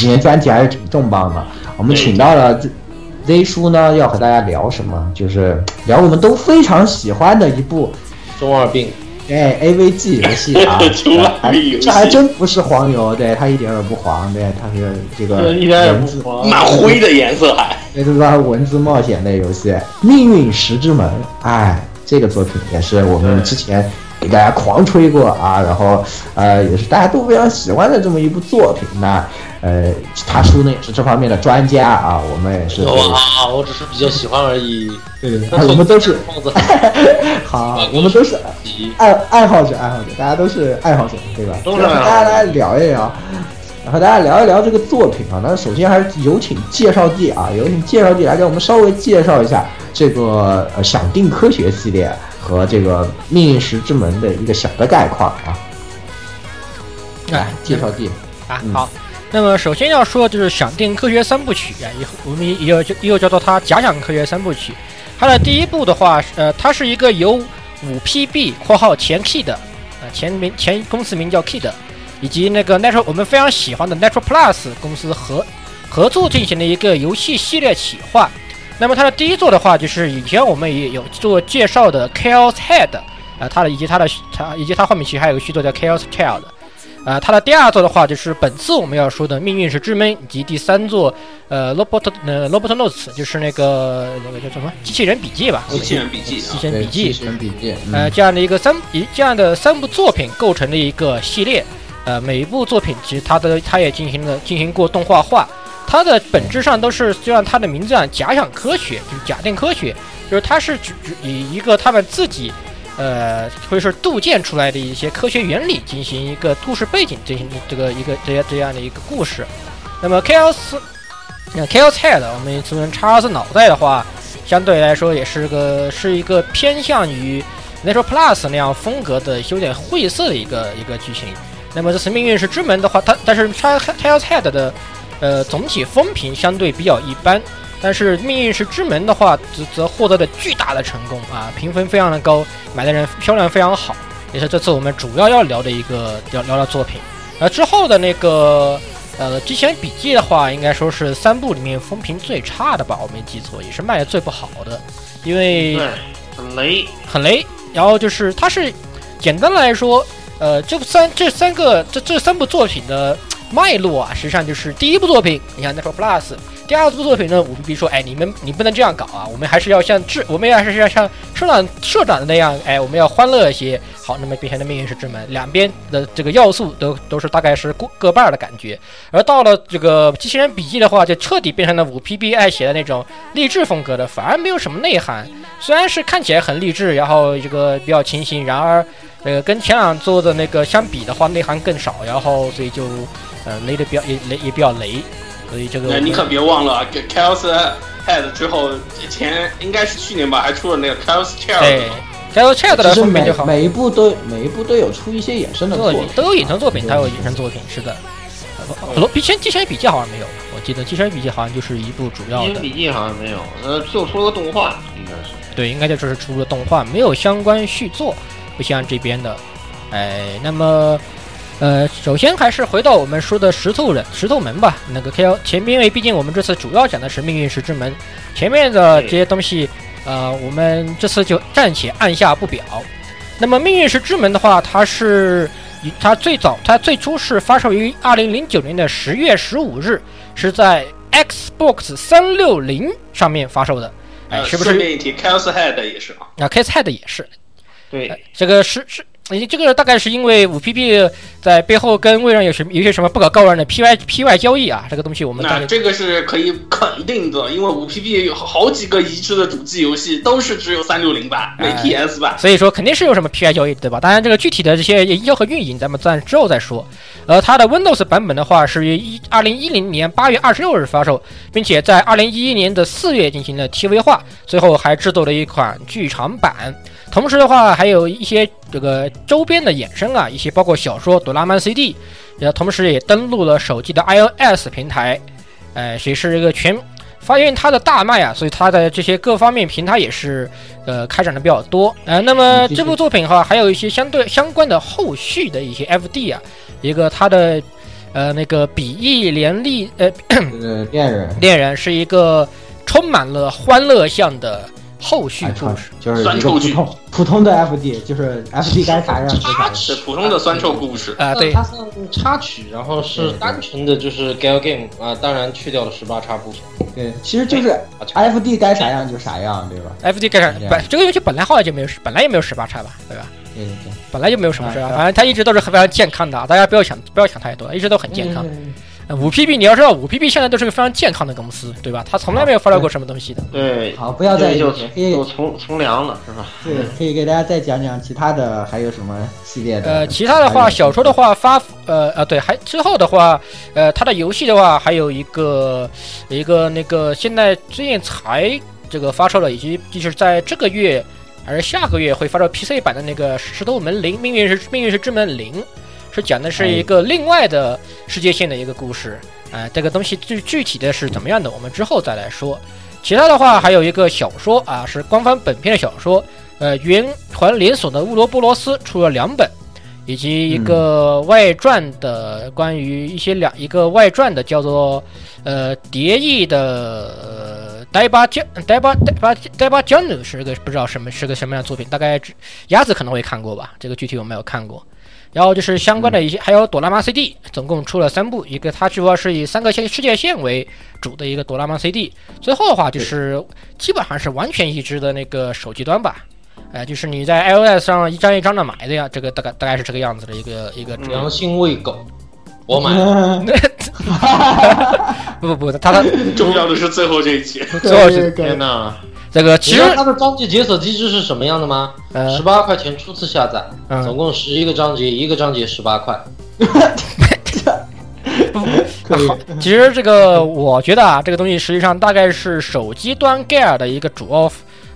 B: 今天专题还是挺重磅的，我们请到了 Z Z 叔呢，要和大家聊什么？就是聊我们都非常喜欢的一部
E: 中二病，
B: 哎 AVG [LAUGHS] 游戏啊
D: 中二病游戏
B: 这还真不是黄油，对它一点也不黄，对它是这个 [LAUGHS]
C: 一点也
B: 文字，
C: 不黄。
D: 蛮灰的颜色还。[LAUGHS]
B: 对这个文字冒险类游戏《命运石之门》，哎，这个作品也是我们之前给大家狂吹过啊，然后呃也是大家都非常喜欢的这么一部作品。那呃，他叔呢也是这方面的专家啊，我们也是对
E: 哇，我只是比较喜欢而已。
B: 对对对，我们都是 [LAUGHS] 好，我们都是爱爱好者，爱好者，大家都是爱好者，对吧？
C: 都是
B: 和大家来聊一聊，和大家聊一聊这个作品啊。那首先还是有请介绍地啊，有请介绍地来给我们稍微介绍一下这个呃想定科学系列和这个命运石之门的一个小的概况啊。来，介绍地，
A: 啊，
B: 嗯
A: 好。那么首先要说的就是想定科学三部曲啊，以后我们也有又叫做它假想科学三部曲。它的第一部的话，呃，它是一个由五 PB（ 括号前 Kid） 啊、前名前公司名叫 Kid，以及那个 Natural 我们非常喜欢的 Natural Plus 公司合合作进行的一个游戏系列企划。那么它的第一座的话，就是以前我们也有做介绍的 Chaos Head，啊、它的以及它的它以及它后面其实还有个续作叫 Chaos Child。呃，它的第二座的话就是本次我们要说的《命运是之门》，以及第三座呃 Robot 呃 Robot Notes，就是那个那个叫什么机器人笔记吧？
D: 机器人笔记
A: 机器人笔记
B: 机。器人笔记，嗯
A: 呃，这样的一个三一这样的三部作品构成的一个系列。呃，每一部作品其实它的它也进行了进行过动画化，它的本质上都是就像它的名字一样，假想科学，就是假定科学，就是它是只只以一个他们自己，呃，或者是杜建出来的一些科学原理进行一个故事背景进行这个一个这样这样的一个故事。那么 Chaos，那 Chaos Head，我们俗称查尔斯脑袋的话，相对来说也是个是一个偏向于 Natural Plus 那样风格的有点晦涩的一个一个剧情。那么这次命运是之门的话，它但是 Chaos Head 的呃总体风评相对比较一般，但是命运石之门的话，则则获得了巨大的成功啊，评分非常的高，买的人销量非常好，也是这次我们主要要聊的一个聊聊的作品。而之后的那个呃机器人笔记的话，应该说是三部里面风评最差的吧，我没记错，也是卖的最不好的，因为，
C: 很雷。
A: 很雷。然后就是它是简单来说，呃，这三这三个这这三部作品的脉络啊，实际上就是第一部作品，你看 Natural Plus，第二部作品呢，五 B B 说，哎，你们你不能这样搞啊，我们还是要像智，我们还是要像社长社长的那样，哎，我们要欢乐一些。好，那么变成的命运石之门，两边的这个要素都都是大概是各各半的感觉。而到了这个机器人笔记的话，就彻底变成了五 P B 爱写的那种励志风格的，反而没有什么内涵。虽然是看起来很励志，然后这个比较清新，然而呃跟前两做的那个相比的话，内涵更少，然后所以就呃雷的比较也雷也比较雷，所以这个
D: 那你可别忘了啊，Chaos Head 之后前应该是去年吧，还出了那个 Chaos Child
A: 对。Chaos Chat 的
B: 其实每
A: 风评就好，
B: 每一部都每一部都有出一些衍生的作品，
A: 都有衍生作品，它有衍生作品，是的。很多笔前机器人笔记好像没有，我记得机器人笔记好像就是一部主要的，
C: 机器人笔记好像没有，呃，就出了个动画，应该是。
A: 对，应该就只是出了动画，没有相关续作，不像这边的。哎，那么，呃，首先还是回到我们说的石头人、石头门吧。那个 K L 前面，因为毕竟我们这次主要讲的是命运石之门，前面的这些东西，呃，我们这次就暂且按下不表。那么命运石之门的话，它是以它最早，它最初是发售于二零零九年的十月十五日，是在 Xbox 三六零上面发售的。哎，
D: 呃
A: 是不是？
D: 顺便一提，Chaos Head 也是啊。
A: 啊 k s Head 也是，
C: 对，
A: 这个是是，诶这个大概是因为五 PP 在背后跟微软有什么有些什么不可告人的 PY PY 交易啊，这个东西我们
D: 那这个是可以肯定的，因为五 PP 有好几个移植的主机游戏都是只有三六零版，没
A: 哎
D: PS 版。
A: 所以说肯定是有什么 PY 交易，对吧？当然，这个具体的这些营销和运营，咱们暂之后再说。呃，它的 Windows 版本的话是于一二零一零年八月二十六日发售，并且在二零一一年的四月进行了 TV 化，最后还制作了一款剧场版。同时的话，还有一些这个周边的衍生啊，一些包括小说《朵拉曼 CD》，也，同时也登录了手机的 iOS 平台，呃，也是一个全。发现它的大卖啊，所以它的这些各方面平台也是呃开展的比较多。呃，那么这部作品的话，还有一些相对相关的后续的一些 FD 啊，一个它的呃那个比翼连利呃
B: 呃，恋人
A: 恋人是一个充满了欢乐向的后续
B: 哎
A: 故事。
B: 就是一个普通普通的 FD，就是 FD 该啥样就啥样。
D: 是普通的酸臭故事
A: 啊，对
E: 它，算插曲，然后是单纯的就是 Gal Game 啊，当然去掉了十八叉部分。
B: 对，其实就是 FD 该啥样就啥样，对吧
A: ？FD 该啥？本这个游戏本来后来就没有，本来也没有十八叉吧，对吧？
B: 对对对，
A: 本来就没有什么事啊，
B: 啊
A: 反正它一直都是非常健康的啊，大家不要想不要想太多，一直都很健康。
B: 嗯
A: 五 PB 你要知道，五 PB 现在都是个非常健康的公司，对吧？它从来没有发表过什么东西的。
C: 对，
B: 好，不要再
C: 就
B: 可以
C: 就从从良了，是吧？
B: 对，可以给大家再讲讲其他的还有什么系列的？
A: 呃，其他的话，小说的话发呃呃对，还之后的话，呃，它的游戏的话还有一个一个那个现在最近才这个发售了，以及就是在这个月还是下个月会发售 PC 版的那个《石头门零》，命运是命运是之门零，是讲的是一个另外的世界线的一个故事。啊、这个东西具具体的是怎么样的，我们之后再来说。其他的话还有一个小说啊，是官方本片的小说，呃，圆环连锁的乌罗波罗斯出了两本，以及一个外传的关于一些两一个外传的叫做呃蝶翼的呃呆巴江呆巴呆巴呆巴江努是个不知道什么是个什么样的作品，大概只鸭子可能会看过吧，这个具体我没有看过。然后就是相关的一些，还有朵拉玛 CD，总共出了三部，一个它主要是以三个线世界线为主的一个朵拉玛 CD，最后的话就是基本上是完全移植的那个手机端吧，哎、就是你在 iOS 上一张一张的买的呀，这个大概大概是这个样子的一个一个
E: 良心喂狗，我买。[LAUGHS]
A: 不不不，他的 [LAUGHS]
D: 重要的是最后这一集。[LAUGHS]
A: 最后是
C: 天哪！
A: 这个其实
E: 你知道它的章节解锁机制是什么样的吗？
A: 呃
E: 十八块钱初次下载，
A: 嗯
E: 总共十一个章节，一个章节十八块。[LAUGHS]
A: 好，其实这个我觉得啊，这个东西实际上大概是手机端 Gear 的一个主要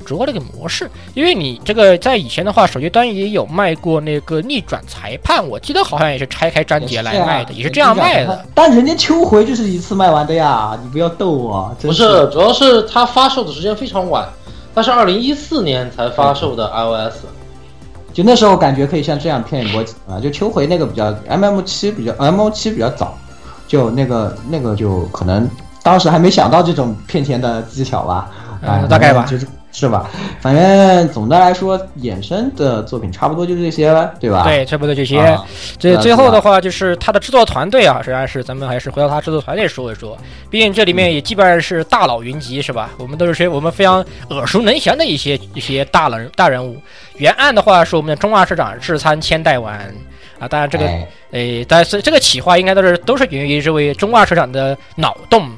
A: 主要的一个模式，因为你这个在以前的话，手机端也有卖过那个逆转裁判，我记得好像也是拆开章节来卖的，也是这样卖的。。
B: 但人家秋回就是一次卖完的呀，你不要逗我。真
E: 不是，主要是它发售的时间非常晚，它是二零一四年才发售的 iOS。
B: 就那时候感觉可以像这样骗一波啊，就秋回那个比较 MM 七比较 MO 七比较早，就那个那个就可能当时还没想到这种骗钱的技巧吧，啊、
A: 嗯大概吧
B: 就是是吧？反正总的来说，衍生的作品差不多就这些了，对吧？
A: 对，差不多这些。
B: 啊
A: 这最后的话，就是他的制作团队啊，实际上是咱们还是回到他制作团队说一说。毕竟这里面也基本上是大佬云集，是吧？我们都是些我们非常耳熟能详的一些一些大人大人物。原案的话是我们的中二社长志参千代丸啊，当然这个
B: 哎
A: 诶，但是这个企划应该都是都是源于这位中二社长的脑洞。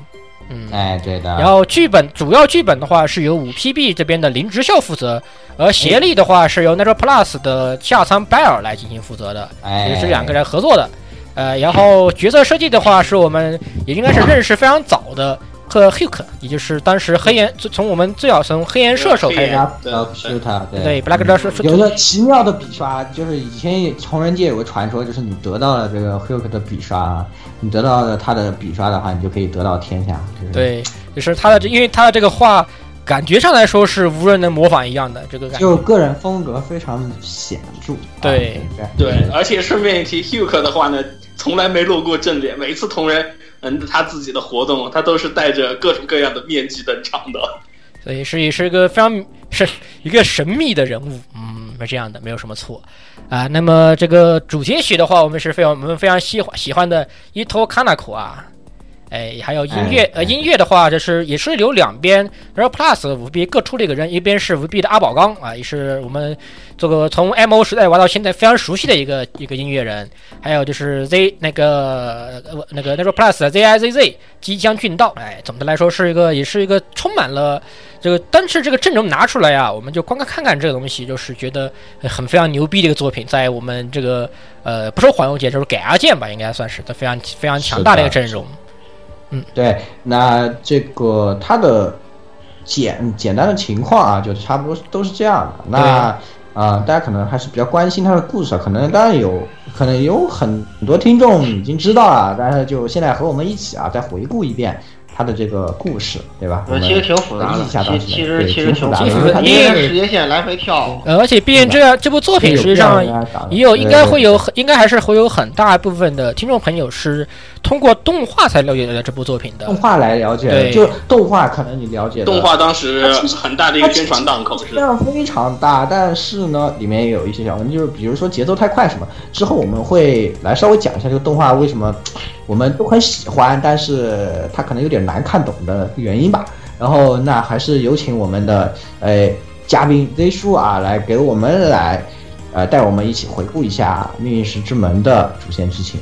A: 嗯，
B: 哎，对的。
A: 然后剧本主要剧本的话是由五 PB 这边的林直孝负责，而协力的话是由 Natural Plus 的下仓拜尔来进行负责的，
B: 哎
A: 也是两个人合作的。呃，然后角色设计的话是我们也应该是认识非常早的和 Huk，也就是当时黑岩从我们最早从黑岩射手开始，
D: 对
A: Black Dog 说
B: 有个奇妙的笔刷，就是以前同人界有个传说，就是你得到了这个 Hulk 的笔刷，你得到了他的笔刷的话，你就可以得到天下。就是、
A: 对，就是他的这，因为他的这个画感觉上来说是无人能模仿一样的这个感觉。
B: 就个人风格非常显著。
A: 对
B: 啊
D: 对，而且顺便一提，Hugh 的话呢，从来没露过正脸，每次同人嗯他自己的活动，他都是带着各种各样的面具登场的。
A: 所以是也是一个非常是 [LAUGHS] 一个神秘的人物，嗯，是这样的，没有什么错啊。那么这个主题曲的话，我们是非常我们非常喜欢喜欢的伊托卡纳库啊。哎，还有音乐，呃，音乐的话，就是也是有两边，然后 Plus 五 B 各出了一个人，一边是五 B 的阿宝刚啊，也是我们这个从 MO 时代玩到现在非常熟悉的一个一个音乐人，还有就是 Z 那个呃那个那个 Plus 的 ZIZZ 即将俊道，哎，总的来说是一个也是一个充满了这个，但是这个阵容拿出来呀，我们就光看看看这个东西，就是觉得很非常牛逼的一个作品，在我们这个呃不说环游节，就是改阿剑吧，应该算是的非常非常强大的一个阵容。
B: 对，那这个它的简简单的情况啊，就差不多都是这样的。那啊、大家可能还是比较关心它的故事，可能当然有可能有很多听众已经知道了，但是就现在和我们一起啊，再回顾一遍它的这个故事，对吧？我们
C: 呃其实挺复杂的其其实其实
B: 挺复杂的，因为
C: 时间线来回跳。
A: 呃，而且毕竟这这部作品实际上也有应该会有很应该还是会有很大一部分的听众朋友是通过动画才了解到这部作品的。
B: 动画来了解，
A: 对
B: 就动画可能你了解
D: 动画当时很大的一个宣传档口是。
B: 量非常大，但是呢，里面也有一些小问题，就是比如说节奏太快什么。之后我们会来稍微讲一下这个动画为什么我们都很喜欢，但是它可能有点难看懂的原因吧。然后那还是有请我们的呃嘉宾 Z 叔啊，来给我们来呃带我们一起回顾一下《命运石之门》的主线剧情。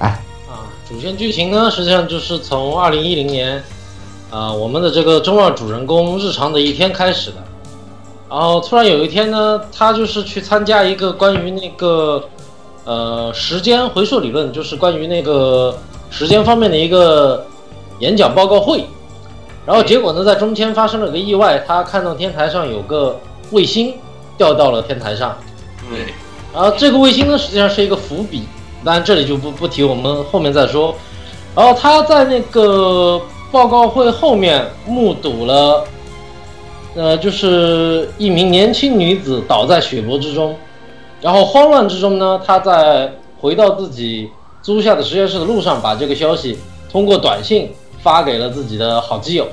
B: 哎，
E: 啊，主线剧情呢，实际上就是从二零一零年，啊，我们的这个中二主人公日常的一天开始的。然后突然有一天呢，他就是去参加一个关于那个呃时间回溯理论，就是关于那个时间方面的一个演讲报告会。然后结果呢，在中间发生了个意外，他看到天台上有个卫星掉到了天台上。
D: 对。
E: 然后这个卫星呢，实际上是一个伏笔，当然这里就不不提，我们后面再说。然后他在那个报告会后面目睹了，呃，就是一名年轻女子倒在血泊之中，然后慌乱之中呢，他在回到自己租下的实验室的路上，把这个消息通过短信发给了自己的好基友。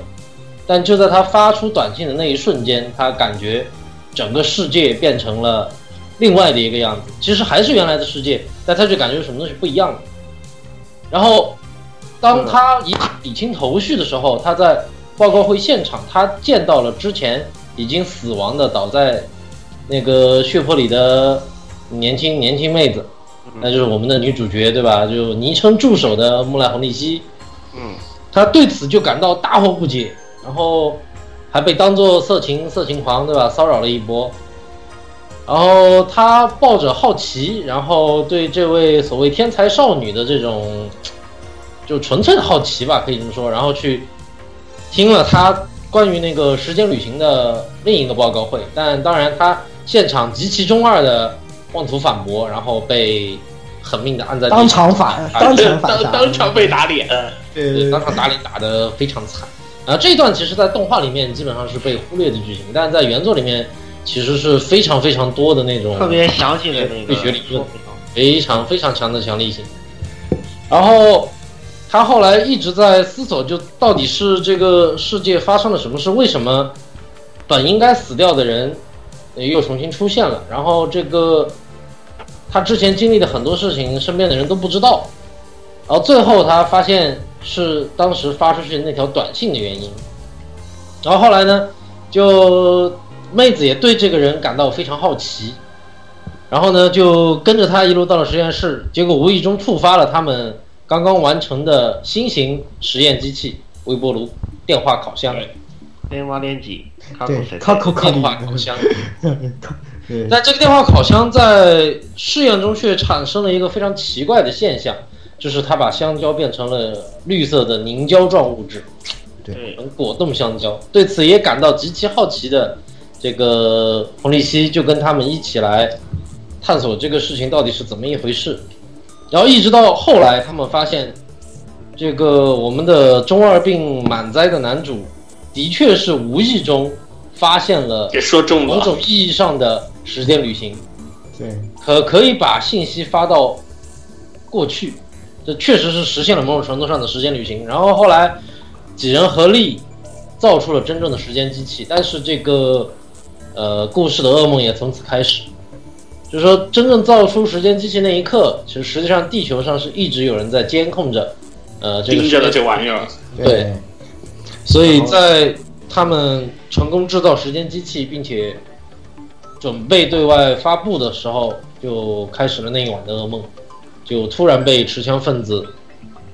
E: 但就在他发出短信的那一瞬间，他感觉整个世界变成了另外的一个样子，其实还是原来的世界，但他就感觉什么东西不一样了。然后，当他一理清头绪的时候，他在报告会现场，他见到了之前已经死亡的倒在那个血泊里的年轻年轻妹子，那就是我们的女主角对吧？就昵称助手的木兰红利希，
C: 嗯，
E: 她对此就感到大惑不解，然后还被当做色情色情狂对吧？骚扰了一波。然后她抱着好奇，然后对这位所谓天才少女的这种，就纯粹的好奇吧，可以这么说，然后去听了她关于那个时间旅行的另一个报告会，但当然她现场极其中二的妄图反驳，然后被狠命的按在地
G: 当
E: 上
G: 场反，当场反
D: 当，[LAUGHS] 当场被打脸。
E: 对，当场打脸打得非常惨。啊，这一段其实在动画里面基本上是被忽略的剧情，但是在原作里面其实是非常非常多的那种
C: 特别详细的那个
E: 力学理论非常非常强的强力性。然后他后来一直在思索，就到底是这个世界发生了什么事？为什么本应该死掉的人呃又重新出现了？然后这个他之前经历的很多事情，身边的人都不知道。然后最后他发现是当时发出去的那条短信的原因。然后后来呢，就妹子也对这个人感到非常好奇，然后呢就跟着他一路到了实验室，结果无意中触发了他们刚刚完成的新型实验机器微波炉电话烤箱。
C: 电话联机，卡
G: 对
C: 口塞，
G: 卡口烤
E: 电话烤箱。[LAUGHS]
G: 对，
E: 但这个电话烤箱在试验中却产生了一个非常奇怪的现象，就是它把香蕉变成了绿色的凝胶状物质，
C: 对，
E: 果冻香蕉。对此也感到极其好奇的这个洪立希就跟他们一起来探索这个事情到底是怎么一回事。然后一直到后来，他们发现这个我们的中二病满载的男主的确是无意中发现了
D: 给说中了，
E: 某种意义上的时间旅行。
G: 对，
E: 可可以把信息发到过去，这确实是实现了某种程度上的时间旅行。然后后来几人合力造出了真正的时间机器，但是这个呃故事的噩梦也从此开始。就是说，真正造出时间机器那一刻，其实实际上地球上是一直有人在监控着，呃，这个
D: 盯着的这玩意儿。
E: 对，所以在他们成功制造时间机器，并且准备对外发布的时候，就开始了那一晚的噩梦，就突然被持枪分子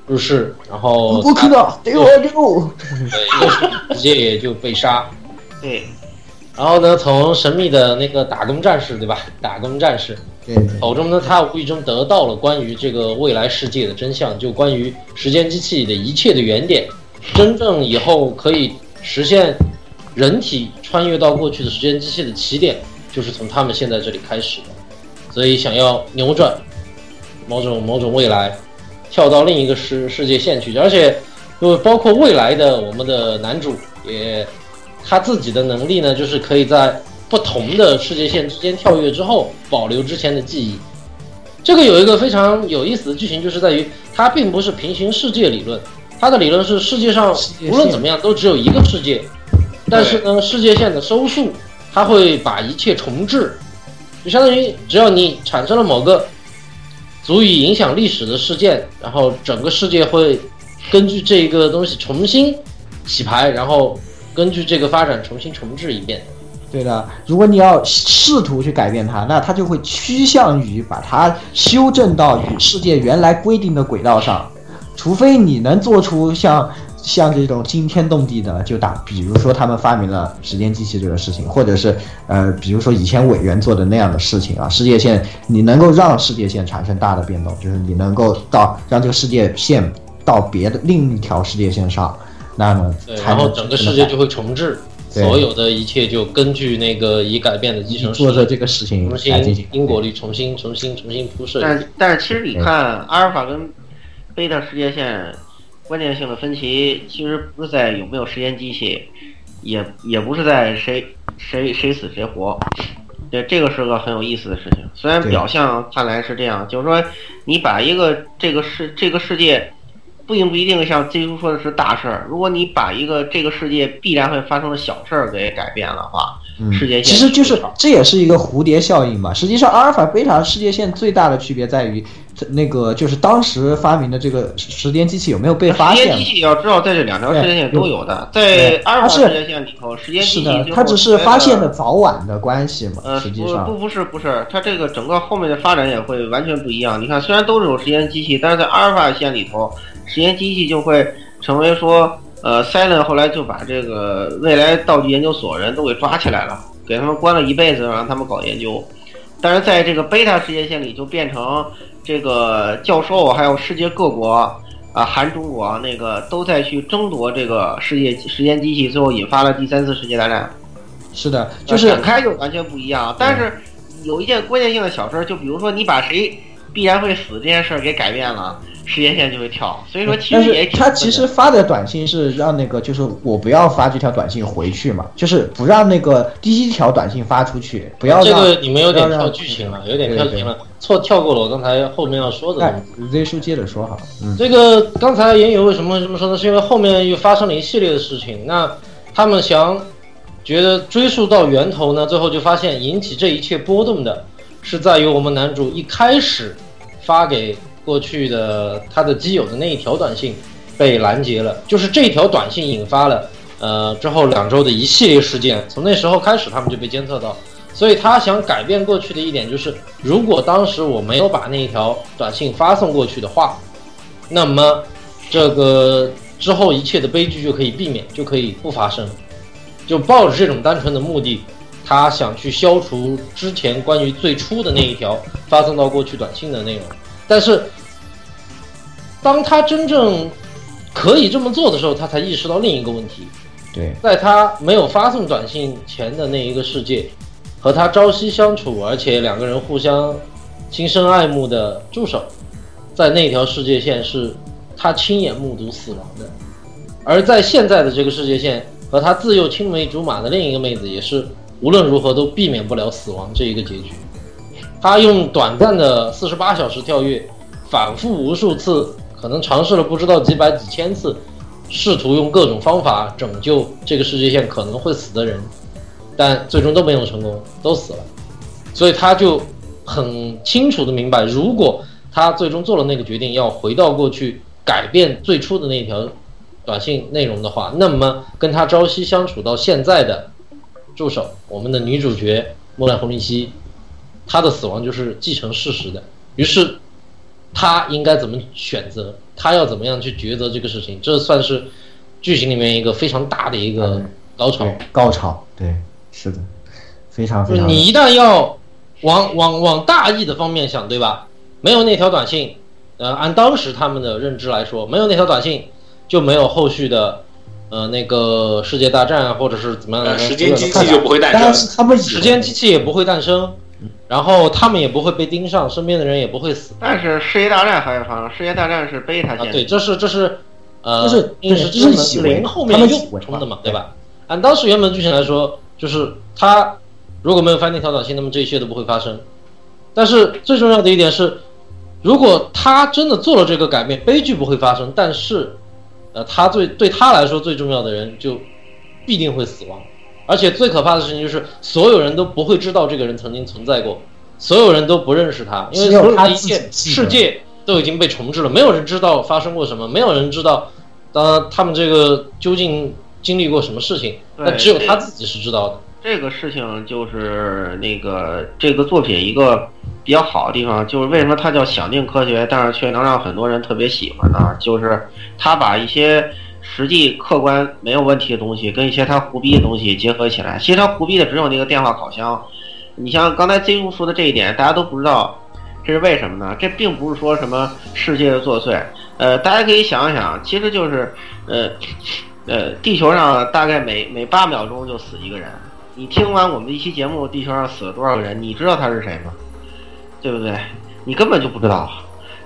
E: 入室，然后
G: 不可能，对我丢，
E: 对，就是直接也就被杀。
C: 对，
E: 然后呢，从神秘的那个打工战士，对吧？[LAUGHS] 打工战士
G: 对，
E: 口中呢，他无意中得到了关于这个未来世界的真相，就关于时间机器的一切的原点，真正以后可以实现人体穿越到过去的时间机器的起点，就是从他们现在这里开始的。所以想要扭转某种某种未来，跳到另一个世世界线去，而且就包括未来的我们的男主也他自己的能力呢，就是可以在不同的世界线之间跳跃之后，保留之前的记忆。这个有一个非常有意思的剧情，就是在于它并不是平行世界理论，它的理论是世界上无论怎么样都只有一个世界，但是呢，世界线的收束它会把一切重置，就相当于只要你产生了某个足以影响历史的事件，然后整个世界会根据这个东西重新洗牌，然后根据这个发展重新重置一遍。
G: 对的，如果你要试图去改变它，那它就会趋向于把它修正到与世界原来规定的轨道上，除非你能做出像像这种惊天动地的，就打，比如说他们发明了时间机器这个事情，或者是呃，比如说以前委员做的那样的事情啊，世界线你能够让世界线产生大的变动，就是你能够到让这个世界线到别的另一条世界线上，那么
E: 对，然后整个世界就会重置，所有的一切就根据那个已改变的继承
G: 做着这个事情
E: 重
G: 来进行
E: 新因果律重新重新重新铺设。
C: 但是但是其实你看阿尔法跟贝塔世界线关键性的分歧，其实不是在有没有时间机器，也也不是在谁谁谁死谁活。对，这个是个很有意思的事情。虽然表象看来是这样，就是说你把一个这个世这个世界，并不一定像最初说的是大事儿。如果你把一个这个世界必然会发生的小事儿给改变了的话，
G: 嗯
C: 世界线
G: 其实就是
C: 是
G: 这也是一个蝴蝶效应嘛。实际上，阿尔法、贝塔世界线最大的区别在于，那个就是当时发明的这个时间机器有没有被发现
C: 时间机？器要知道，在这两条时间线都有的，在阿尔法世界线里头，时间
G: 是的
C: 机器最，后
G: 它只是发现的
C: 的。
G: 早晚的关系嘛，
C: 呃，
G: 实际上
C: 不不不是不是，它这个整个后面的发展也会完全不一样。你看，虽然都是有时间机器，但是在阿尔法线里头，时间机器就会成为说，呃，Silent 后来就把这个未来道具研究所人都给抓起来了，给他们关了一辈子，让他们搞研究。但是在这个贝塔时间线里，就变成这个教授还有世界各国啊，含中国那个都在去争夺这个世界时间机器，最后引发了第三次世界大战。
G: 是的，就是
C: 展开就完全不一样。但是有一件关键性的小事儿，就比如说你把谁必然会死这件事儿给改变了，时间线就会跳。所以说，其实也挺
G: 他其实发的短信是让那个，就是我不要发这条短信回去嘛，就是不让那个第一条短信发出去，不要
E: 这个你们有点跳剧情了，有点跳剧情
G: 对
E: 了，错跳过了我刚才后面要说的东
G: 哎
E: 西。
G: ，Z 叔接着说哈，嗯，
E: 这个刚才言语为什么会这么说呢？是因为后面又发生了一系列的事情。那他们想觉得追溯到源头呢，最后就发现引起这一切波动的是在于我们男主一开始发给过去的他的基友的那一条短信被拦截了，就是这条短信引发了呃之后两周的一系列事件。从那时候开始，他们就被监测到。所以他想改变过去的一点就是，如果当时我没有把那一条短信发送过去的话，那么这个之后一切的悲剧就可以避免，就可以不发生。就抱着这种单纯的目的，他想去消除之前关于最初的那一条发送到过去短信的内容。但是，当他真正可以这么做的时候，他才意识到另一个问题：
G: 对，
E: 在他没有发送短信前的那一个世界，和他朝夕相处，而且两个人互相心生爱慕的助手，在那条世界线是他亲眼目睹死亡的；而在现在的这个世界线，和他自幼青梅竹马的另一个妹子，也是无论如何都避免不了死亡这一个结局。他用短暂的四十八小时跳跃，反复无数次，可能尝试了不知道几百几千次，试图用各种方法拯救这个世界线可能会死的人，但最终都没有成功，都死了。所以他就很清楚的明白，如果他最终做了那个决定，要回到过去改变最初的那条短信内容的话，那么跟他朝夕相处到现在的助手，我们的女主角莫奈红利希，她的死亡就是既成事实的。于是，她应该怎么选择？她要怎么样去抉择这个事情？这算是剧情里面一个非常大的一个高潮。
G: 对，高潮，对，是的，非常非常，
E: 就你一旦要往往往大义的方面想，对吧？没有那条短信，呃，按当时他们的认知来说，没有那条短信，就没有后续的，呃，那个世界大战啊，或者是怎么样的
D: 呃时间机器就不会诞
G: 但
D: 生。
G: 是他们
E: 时间机器也不会诞生，然后他们也不会被盯上，身边的人也不会死
C: 但是世界大战还会发生，世界大战是贝塔
E: 啊。对，这是这是呃，
G: 这是这是
E: 零后面又补充的嘛，对吧？按当时原本剧情来说，就是他如果没有翻那条短信，那么这一切都不会发生。但是最重要的一点是，如果他真的做了这个改变，悲剧不会发生，但是，呃，他最对他来说最重要的人就必定会死亡。而且最可怕的事情就是，所有人都不会知道这个人曾经存在过，所有人都不认识他，因为所有的一切世界都已经被重置了，没有人知道发生过什么，没有人知道，呃，他们这个究竟经历过什么事情，那只有他自己是知道的。
C: 这个事情就是那个这个作品一个比较好的地方，就是为什么它叫想定科学，但是却能让很多人特别喜欢呢？就是他把一些实际客观没有问题的东西，跟一些他胡逼的东西结合起来。其实他胡逼的只有那个电话烤箱。你像刚才 Z 叔说的这一点，大家都不知道，这是为什么呢？这并不是说什么世界的作祟，呃，大家可以想一想，其实就是呃呃，地球上大概每每八秒钟就死一个人。你听完我们的一期节目，地球上死了多少个人？你知道他是谁吗？对不对？你根本就不知道。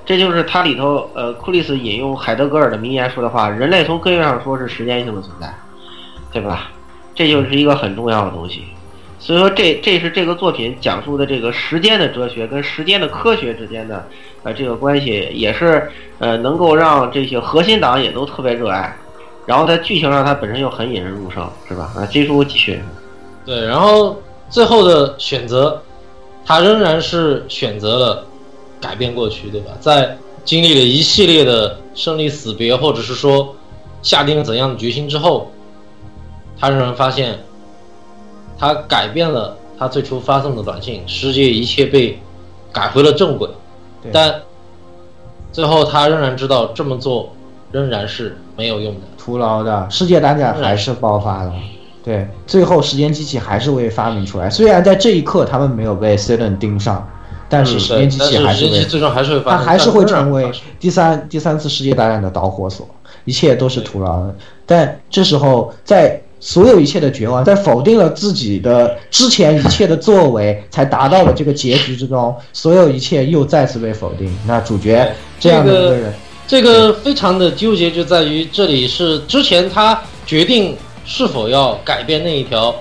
C: 这就是它里头，呃，库里斯引用海德格尔的名言说的话：人类从根源上说是时间性的存在，对吧？这就是一个很重要的东西。所以说这，这是这个作品讲述的这个时间的哲学跟时间的科学之间的呃这个关系，也是呃能够让这些核心党也都特别热爱。然后在剧情上，它本身又很引人入胜，是吧？啊，金叔继续。
E: 对，然后最后的选择，他仍然是选择了改变过去，对吧？在经历了一系列的生离死别，或者是说下定了怎样的决心之后，他仍然发现，他改变了他最初发送的短信，世界一切被改回了正轨，但最后他仍然知道这么做仍然是没有用的。
B: 徒劳的，世界大战还是爆发了。对，最后时间机器还是会发明出来。虽然在这一刻他们没有被 s e l e n 盯上，但是时间机器还是会它还是会成为第三第三次世界大战的导火索，一切都是徒劳的。但这时候，在所有一切的绝望，在否定了自己的之前一切的作为，才达到了这个结局之中，所有一切又再次被否定。那主角这样的一个人，
E: 这个非常的纠结，就在于这里是之前他决定是否要改变那一条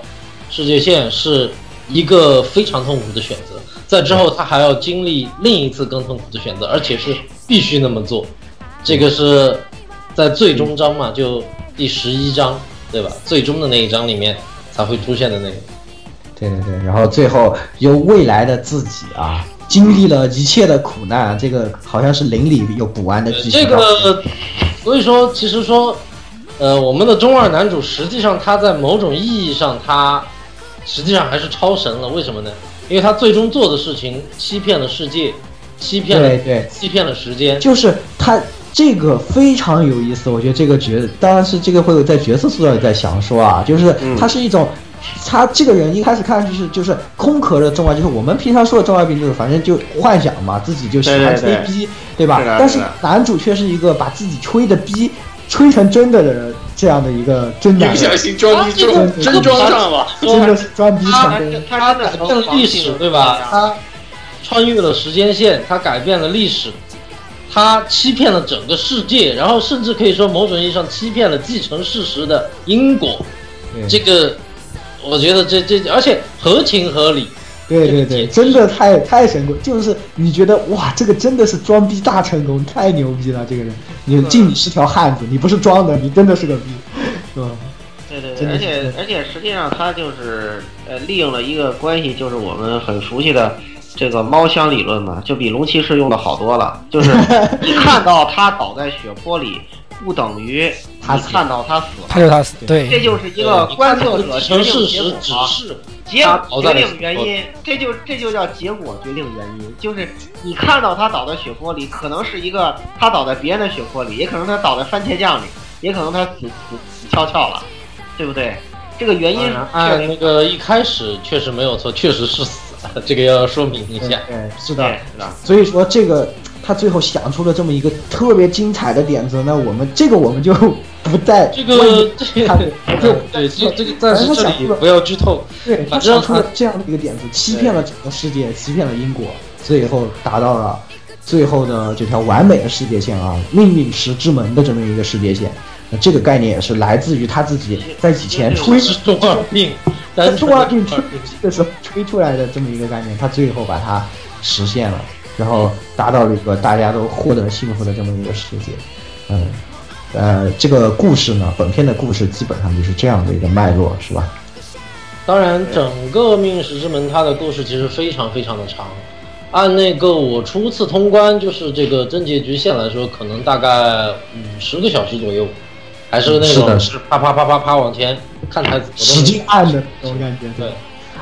E: 世界线，是一个非常痛苦的选择。在之后，他还要经历另一次更痛苦的选择，而且是必须那么做。这个是在最终章嘛，就第十一章，对吧？最终的那一章里面才会出现的那个。
B: 对对对，然后最后由未来的自己啊，经历了一切的苦难，这个好像是邻里有补完的剧情。
E: 这个，所以说，其实说，呃，我们的中二男主实际上他在某种意义上，他实际上还是超神了。为什么呢？因为他最终做的事情欺骗了世界，欺骗了
B: 对对，
E: 欺骗了时间。
B: 就是他这个非常有意思，我觉得这个角，当然是这个会有在角色塑造里在详说啊，就是他是一种。他这个人一开始看上去是就是空壳的中二，就是我们平常说的中二病，就是反正就幻想嘛，自己就喜欢吹逼，对吧？但是男主却是一个把自己吹的逼吹成真的人，这样的一个真男
D: 不小，心装逼
E: 这个
D: 装真装上了。
B: 真的是装逼成
E: 他
B: 功。
E: 他改变了历史，对吧？他穿越了时间线，他改变了历史，他欺骗了整个世界，然后甚至可以说某种意义上欺骗了继承事实的因果。这个，我觉得这这，而且合情合理。
B: 对对对，真的太太神功，就是你觉得哇，这个真的是装逼大成功，太牛逼了！这个人，你敬你是条汉子，你不是装的，你真的是个逼，是吧？
C: 对对而且而且实际上他就是呃利用了一个关系，就是我们很熟悉的这个猫箱理论嘛，就比龙骑士用的好多了。就是一看到他倒在血泊里，不等于你
B: 他
C: 看到他死了，
A: 他就他死，
C: 这
A: 对，
C: 就是一个观测者决定
E: 事实
C: 结果
E: 是
C: 结
E: 果
C: 决定原因，这就这就叫结果决定原因，就是你看到他倒在血泊里，可能是一个他倒在别人的血泊里，也可能他倒在番茄酱里，也可能他死死死翘翘了，对不对？这个原因确
E: 当然按那个一开始确实没有错，确实是死了，这个要说明一下。
B: 对，是的，
C: 是的，
B: 所以说这个他最后想出了这么一个特别精彩的点子，那我们这个我们就 [LAUGHS] 不再
E: 这个这
B: 他
E: 个对这这个暂时这里不要剧透。
B: 对他想出了这样的一个点子，欺骗了整个世界，欺骗了英国，最后达到了最后的这条完美的世界线啊，命运石之门的这么一个世界线。那这个概念也是来自于他自己在以前吹 [LAUGHS]
E: 是中二病，[LAUGHS]
B: 在
E: 单纯
B: 中二病吹
E: 中二病。
B: 的时候吹出来的这么一个概念，他最后把它实现了，然后达到了一个大家都获得幸福的这么一个世界。嗯，呃，这个故事呢，本片的故事基本上就是这样的一个脉络，是吧？
E: 当然，整个《命运石之门》它的故事其实非常非常的长。按那个我初次通关就是这个真结局线来说，可能大概五十个小时左右，还是那种
B: 是
E: 啪啪啪啪啪往前看台子，
B: 使劲按的那种感觉。
E: 对，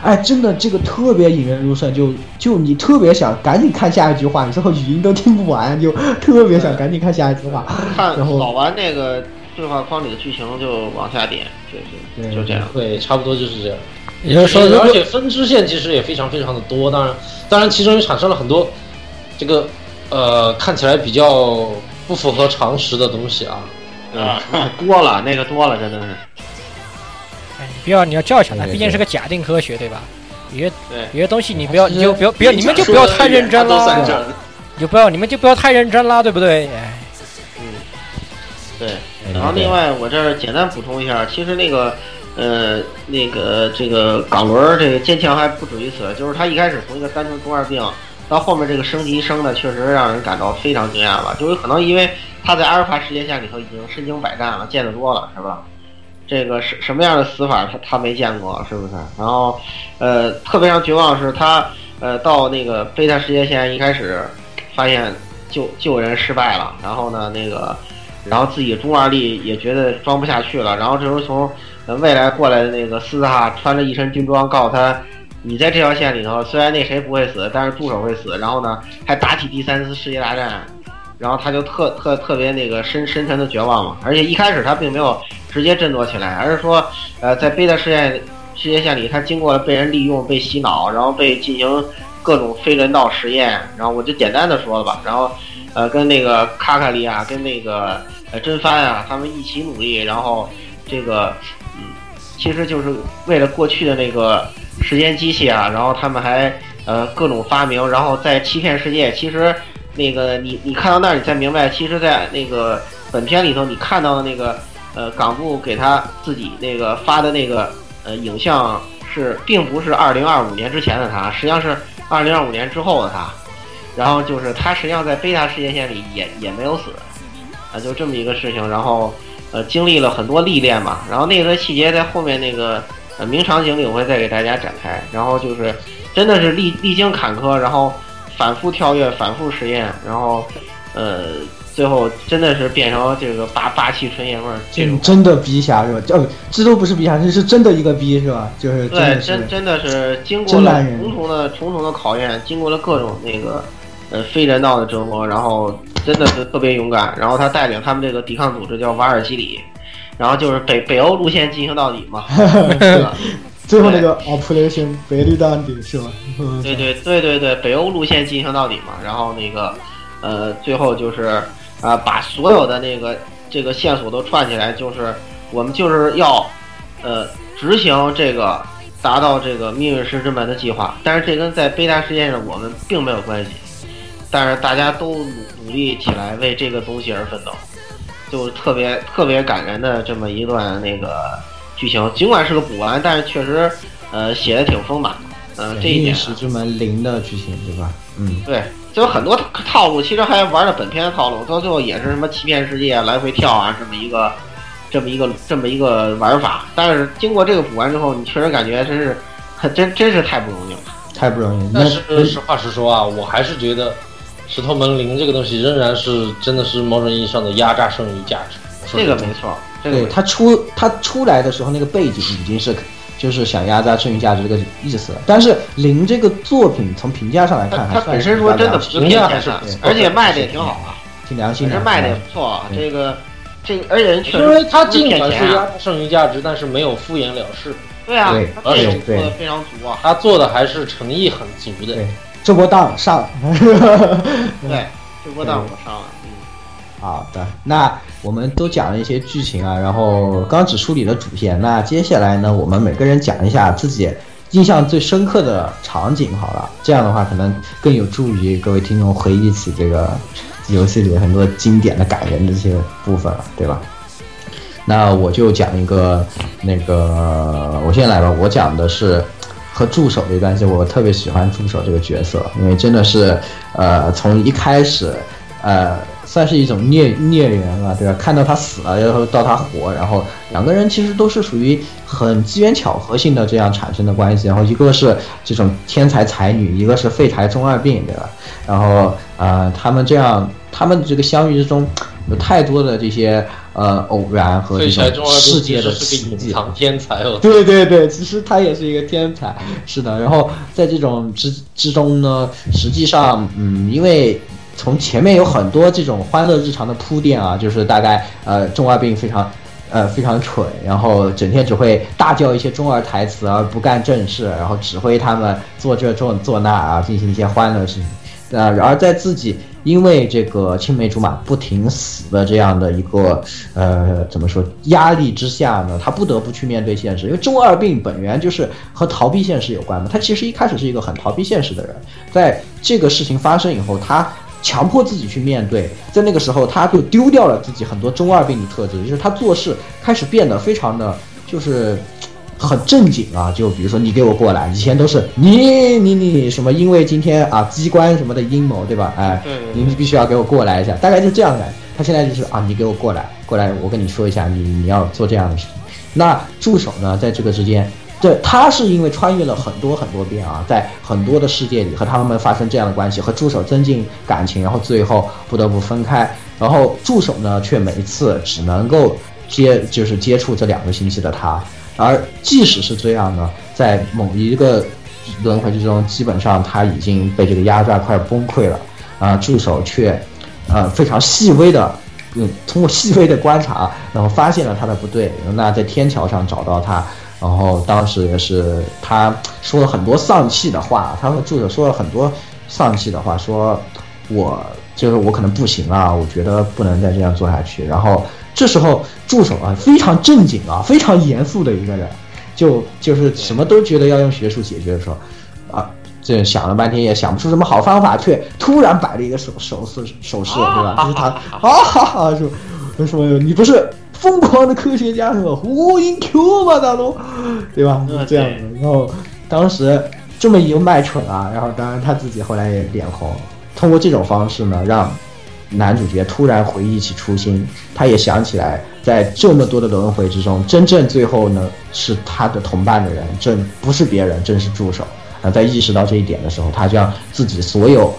B: 哎，真的这个特别引人入胜，就就你特别想赶紧看下一句话，你最后语音都听不完，就 [LAUGHS] 特别想赶紧看下一句话。
C: 看
B: 然后
C: 扫完那个对话框里的剧情就往下点，就是
B: 对
C: 就这样。
E: 对，差不多就是这样。
A: 也就是说，
E: 而且分支线其实也非常非常的多，当然，当然其中也产生了很多这个呃看起来比较不符合常识的东西啊。
C: 嗯，[LAUGHS] 多了那个多了，真的是。
A: 不要你要教训他，
B: 对对
A: 毕竟是个假定科学，对吧？有些
C: 对。
A: 有些东西你不要，你就不要不要，你们就不要太认真了，你就不要你们就不要太认真了，对不对？哎，
C: 对，然后另外我这儿简单补充一下，其实那个呃那个这个港轮这个坚强还不止于此，就是他一开始从一个单纯中二病，到后面这个升级升的确实让人感到非常惊讶吧，就有可能因为他在阿尔法时间线里头已经身经百战了，见得多了，是吧？这个什什么样的死法他他没见过，是不是？然后，呃，特别让绝望是他，呃，到那个贝塔世界线一开始发现救救人失败了，然后呢那个，然后自己中二力也觉得装不下去了，然后这时候从未来过来的那个斯斯哈穿着一身军装，告诉他。你在这条线里头，虽然那谁不会死，但是助手会死。然后呢，还打起第三次世界大战，然后他就特特特别那个深深沉的绝望嘛。而且一开始他并没有直接振作起来，而是说，呃，在贝塔实验世界线里，他经过了被人利用、被洗脑，然后被进行各种非人道实验。然后我就简单的说了吧。然后，呃，跟那个卡卡利亚，跟那个呃真帆啊，他们一起努力。然后这个，嗯，其实就是为了过去的那个。时间机器啊，然后他们还呃各种发明，然后在欺骗世界。其实那个你你看到那儿，你才明白，其实，在那个本片里头，你看到的那个呃港部给他自己那个发的那个呃影像是，并不是二零二五年之前的他，实际上是二零二五年之后的他。然后就是他实际上在贝塔世界线里也也没有死啊，就这么一个事情。然后呃经历了很多历练嘛，然后那个细节在后面那个。呃，名场景里我会再给大家展开，然后就是，真的是历历经坎坷，然后反复跳跃，反复实验，然后，呃，最后真的是变成这个霸霸气纯爷们儿，这种
B: 真的逼侠是吧？哦，这都不是逼侠，这是真的一个逼是吧？就是
C: 对，真真的是经过了重重的重重的考验，经过了各种那个呃非人道的折磨，然后真的是特别勇敢，然后他带领他们这个抵抗组织叫瓦尔基里。然后就是北北欧路线进行到底嘛，[LAUGHS]
B: 最后那个 Operation 北绿到底是吧？
C: 对对对对对，北欧路线进行到底嘛。然后那个呃，最后就是啊，把所有的那个这个线索都串起来，就是我们就是要呃执行这个达到这个命运石之门的计划。但是这跟在贝塔实验上我们并没有关系，但是大家都努努力起来为这个东西而奋斗。就特别特别感人的这么一段那个剧情，尽管是个补完，但是确实，呃，写的挺丰满的。嗯，这一点。
B: 是这么零的剧情，对吧？嗯，
C: 对，就有很多套路，其实还玩了本片的套路，到最后也是什么欺骗世界、来回跳啊，这么一个，这么一个，这么一个玩法。但是经过这个补完之后，你确实感觉真是，真真是太不容易了，
B: 太不容易。
E: 但是实话实说啊，我还是觉得。石头门铃这个东西仍然是真的是某种意义上的压榨剩余价值，
C: 这个没错。
B: 对他出他出来的时候那个背景已经是就是想压榨剩余价值这个意思，但是零这个作品从评价上来看，
C: 它本身说真的评价还是，而且卖的也挺好啊，
B: 挺良心的，
C: 卖的也不错啊。这个这个，而且人
E: 因为他尽管是压榨剩余价值，但是没有敷衍了事。
C: 对啊，
B: 而
C: 且做的非常足啊，
E: 他做的还是诚意很足的。
B: 这波档上，
C: 对，这波档 [LAUGHS] 我上了。
B: 好的，那我们都讲了一些剧情啊，然后刚只梳理了主线，那接下来呢，我们每个人讲一下自己印象最深刻的场景，好了，这样的话可能更有助于各位听众回忆起这个游戏里很多经典的感人的这些部分了，对吧？那我就讲一个，那个我先来吧，我讲的是。和助手的关系，我特别喜欢助手这个角色，因为真的是，呃，从一开始，呃，算是一种孽孽缘了，对吧？看到他死了，然后到他活，然后两个人其实都是属于很机缘巧合性的这样产生的关系。然后一个是这种天才才女，一个是废柴中二病，对吧？然后，呃，他们这样，他们这个相遇之中，有太多的这些。呃，偶然和这种世界的
E: 奇迹，天才哦。
B: 对对对，其实他也是一个天才，是的。然后在这种之之中呢，实际上，嗯，因为从前面有很多这种欢乐日常的铺垫啊，就是大概呃，中二病非常呃非常蠢，然后整天只会大叫一些中二台词而不干正事，然后指挥他们做这做做那啊，进行一些欢乐事情。呃，而在自己。因为这个青梅竹马不停死的这样的一个呃怎么说压力之下呢，他不得不去面对现实。因为中二病本源就是和逃避现实有关嘛。他其实一开始是一个很逃避现实的人，在这个事情发生以后，他强迫自己去面对。在那个时候，他就丢掉了自己很多中二病的特质，就是他做事开始变得非常的就是。很正经啊，就比如说你给我过来，以前都是你你你什么，因为今天啊机关什么的阴谋，对吧？哎，你必须要给我过来一下，大概就这样的。他现在就是啊，你给我过来，过来，我跟你说一下，你你要做这样的事情。那助手呢，在这个之间，对，他是因为穿越了很多很多遍啊，在很多的世界里和他们发生这样的关系，和助手增进感情，然后最后不得不分开。然后助手呢，却每一次只能够接，就是接触这两个星期的他。而即使是这样呢，在某一个轮回之中，基本上他已经被这个压榨快崩溃了啊，助手却呃非常细微的。嗯，通过细微的观察，然后发现了他的不对。那在天桥上找到他，然后当时也是他说了很多丧气的话，他和助手说了很多丧气的话，说我就是我可能不行了，我觉得不能再这样做下去。然后这时候助手啊非常正经啊，非常严肃的一个人，就就是什么都觉得要用学术解决的时候，啊。这想了半天也想不出什么好方法，却突然摆了一个手手势手势，对吧？就是他 [LAUGHS] 啊哈哈说说你不是疯狂的科学家是吧？呼应 Q 嘛，大龙？对吧？这样的。然后当时这么一个卖蠢啊，然后当然他自己后来也脸红。通过这种方式呢，让男主角突然回忆起初心，他也想起来，在这么多的轮回之中，真正最后呢是他的同伴的人，正不是别人，正是助手。啊，在意识到这一点的时候，他将自己所有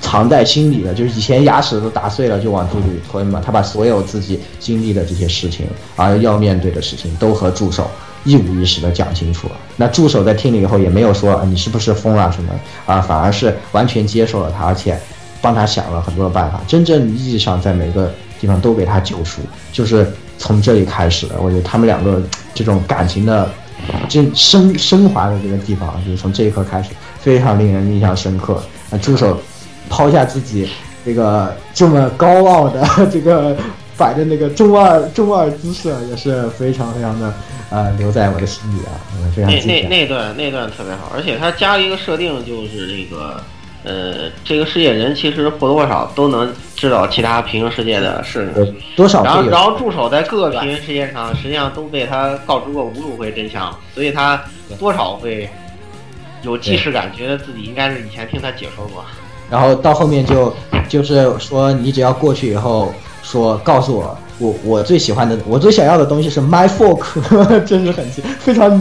B: 藏在心里的，就是以前牙齿都打碎了就往肚子里吞嘛。他把所有自己经历的这些事情，而要面对的事情，都和助手一五一十的讲清楚了。那助手在听了以后，也没有说你是不是疯了什么啊，反而是完全接受了他，而且帮他想了很多的办法，真正意义上在每个地方都给他救赎。就是从这里开始的，我觉得他们两个这种感情的。这升升华的这个地方，就是从这一刻开始，非常令人印象深刻。啊，助手抛下自己这个这么高傲的这个摆的那个中二中二姿势，也是非常非常的呃留在我的心里啊，非常
C: 那那那段那段特别好，而且他加了一个设定，就是这个。呃，这个世界人其实或多或少都能知道其他平行世界的事情，
B: 多少。
C: 然后，然后助手在各个平行世界上，实际上都被他告知过无数回真相，所以他多少会有既视感，觉得自己应该是以前听他解说过。
B: 然后到后面就就是说，你只要过去以后说告诉我，我我最喜欢的，我最想要的东西是 my fork，[LAUGHS] 真是很非常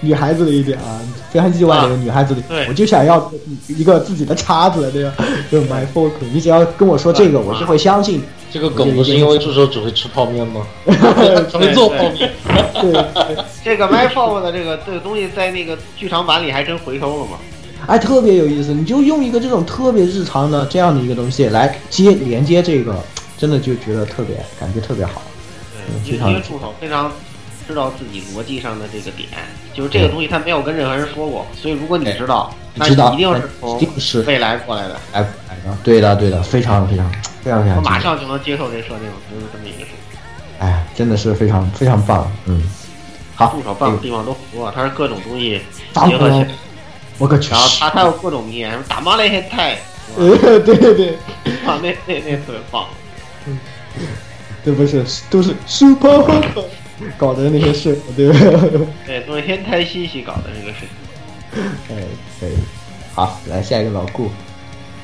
B: 女孩子的一点啊。非常意外的一个女孩子里，我就想要一个自己的叉子，对吧？就 my fork，你只要跟我说这个，我就会相信。
E: 这个梗不是因为助手只会吃泡面吗？只会做泡面。
B: 对，
C: 这个 my fork 的这个这个东西在那个剧场版里还真回收了嘛？
B: 哎，特别有意思。你就用一个这种特别日常的这样的一个东西来接连接这个，真的就觉得特别感觉特别好。
C: 对，因为助手非常。知道自己逻辑上的这个点，就是这个东西他没有跟任何人说过，所以如果你知道，那一定是从未来过来的。
B: 哎，对的，对的，非常非常非常非常。
C: 我马上就能接受这设定，就是这么一个事情。
B: 哎，真的是非常非常棒，嗯。好，
C: 助手棒的地方都服了，它是各种东西结合起来。
B: 我可去。
C: 然后他还有各种名言，打骂那些太。
B: 呃，对对对，
C: 啊，[LAUGHS] 那那那特别棒。[LAUGHS]
B: 嗯，这不是都是 super。搞的那些事，对不？[LAUGHS]
C: 对，昨天台西西搞的这个事。
B: 哎，可以。好，来下一个老顾。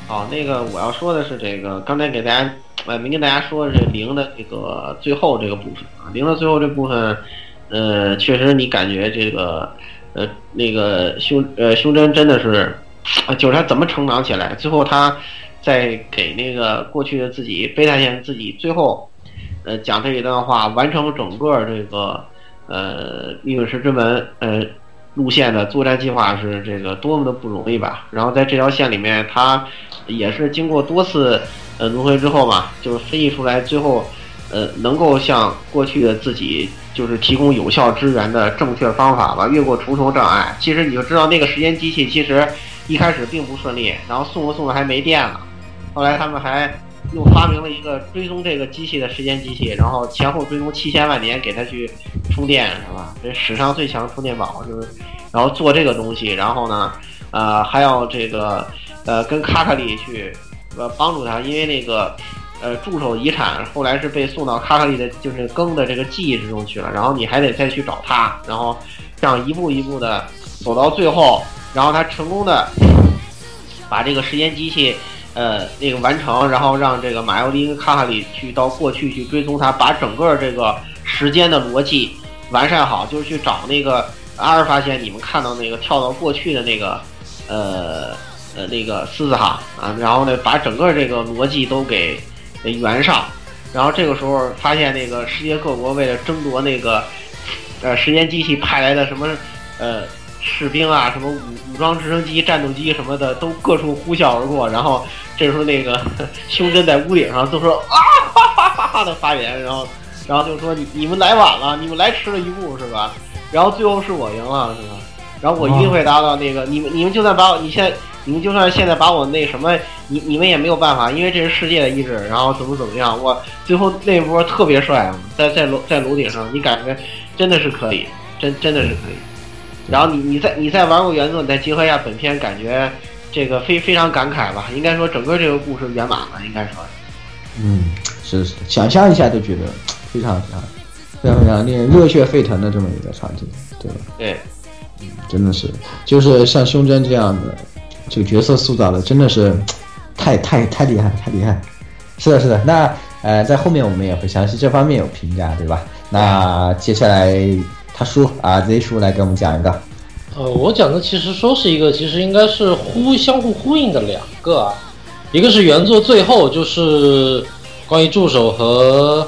C: 好，那个我要说的是这个，刚才给大家呃没跟大家说这零的这个最后这个部分啊，零的最后这部分，呃，确实你感觉这个呃那个胸呃胸针真的是，就是他怎么成长起来，最后他在给那个过去的自己悲叹现自己最后。呃，讲这一段话，完成整个这个呃《命运石之门》呃路线的作战计划是这个多么的不容易吧？然后在这条线里面，他也是经过多次呃轮回之后嘛，就是分析出来，最后呃能够向过去的自己就是提供有效支援的正确方法吧，越过重重障碍。其实你就知道，那个时间机器其实一开始并不顺利，然后送着送着还没电了，后来他们还。又发明了一个追踪这个机器的时间机器，然后前后追踪七千万年给它去充电，是吧？这史上最强充电宝就是，然后做这个东西，然后呢，呃，还要这个呃跟卡卡里去呃帮助他，因为那个呃助手遗产后来是被送到卡卡里的就是更的这个记忆之中去了，然后你还得再去找他，然后这样一步一步的走到最后，然后他成功的把这个时间机器。呃，那个完成，然后让这个马尤林卡卡里去到过去去追踪他，把整个这个时间的逻辑完善好，就是去找那个阿尔发现你们看到那个跳到过去的那个，呃呃那个狮子哈啊，然后呢把整个这个逻辑都给给圆上，然后这个时候发现那个世界各国为了争夺那个呃时间机器派来的什么呃士兵啊，什么武武装直升机、战斗机什么的都各处呼啸而过，然后这时候那个 [LAUGHS] 胸针在屋顶上都说啊哈哈哈哈的发言，然后然后就说你你们来晚了，你们来迟了一步是吧？然后最后是我赢了是吧？然后我一定会达到那个你们你们就算把我你现在你们就算现在把我那什么你你们也没有办法，因为这是世界的意志，然后怎么怎么样，我最后那波特别帅，在在楼在楼顶上，你感觉真的是可以，真真的是可以。然后你你再你再玩过原作，你再结合一下本片，感觉这个非非常感慨吧。应该说整个这个故事圆满了，应该说。
B: 嗯，是是，想象一下都觉得非常非常非常非常令人热血沸腾的这么一个场景，对吧？
C: 对，
B: 真的是，就是像胸针这样的这个角色塑造的，真的是太太太厉害，太厉害。是的，是的。那呃，在后面我们也会详细这方面有评价，对吧？那接下来他叔啊，Z 叔来给我们讲一个。
E: 呃，我讲的其实说是一个，其实应该是呼相互呼应的两个啊，一个是原作最后就是关于助手和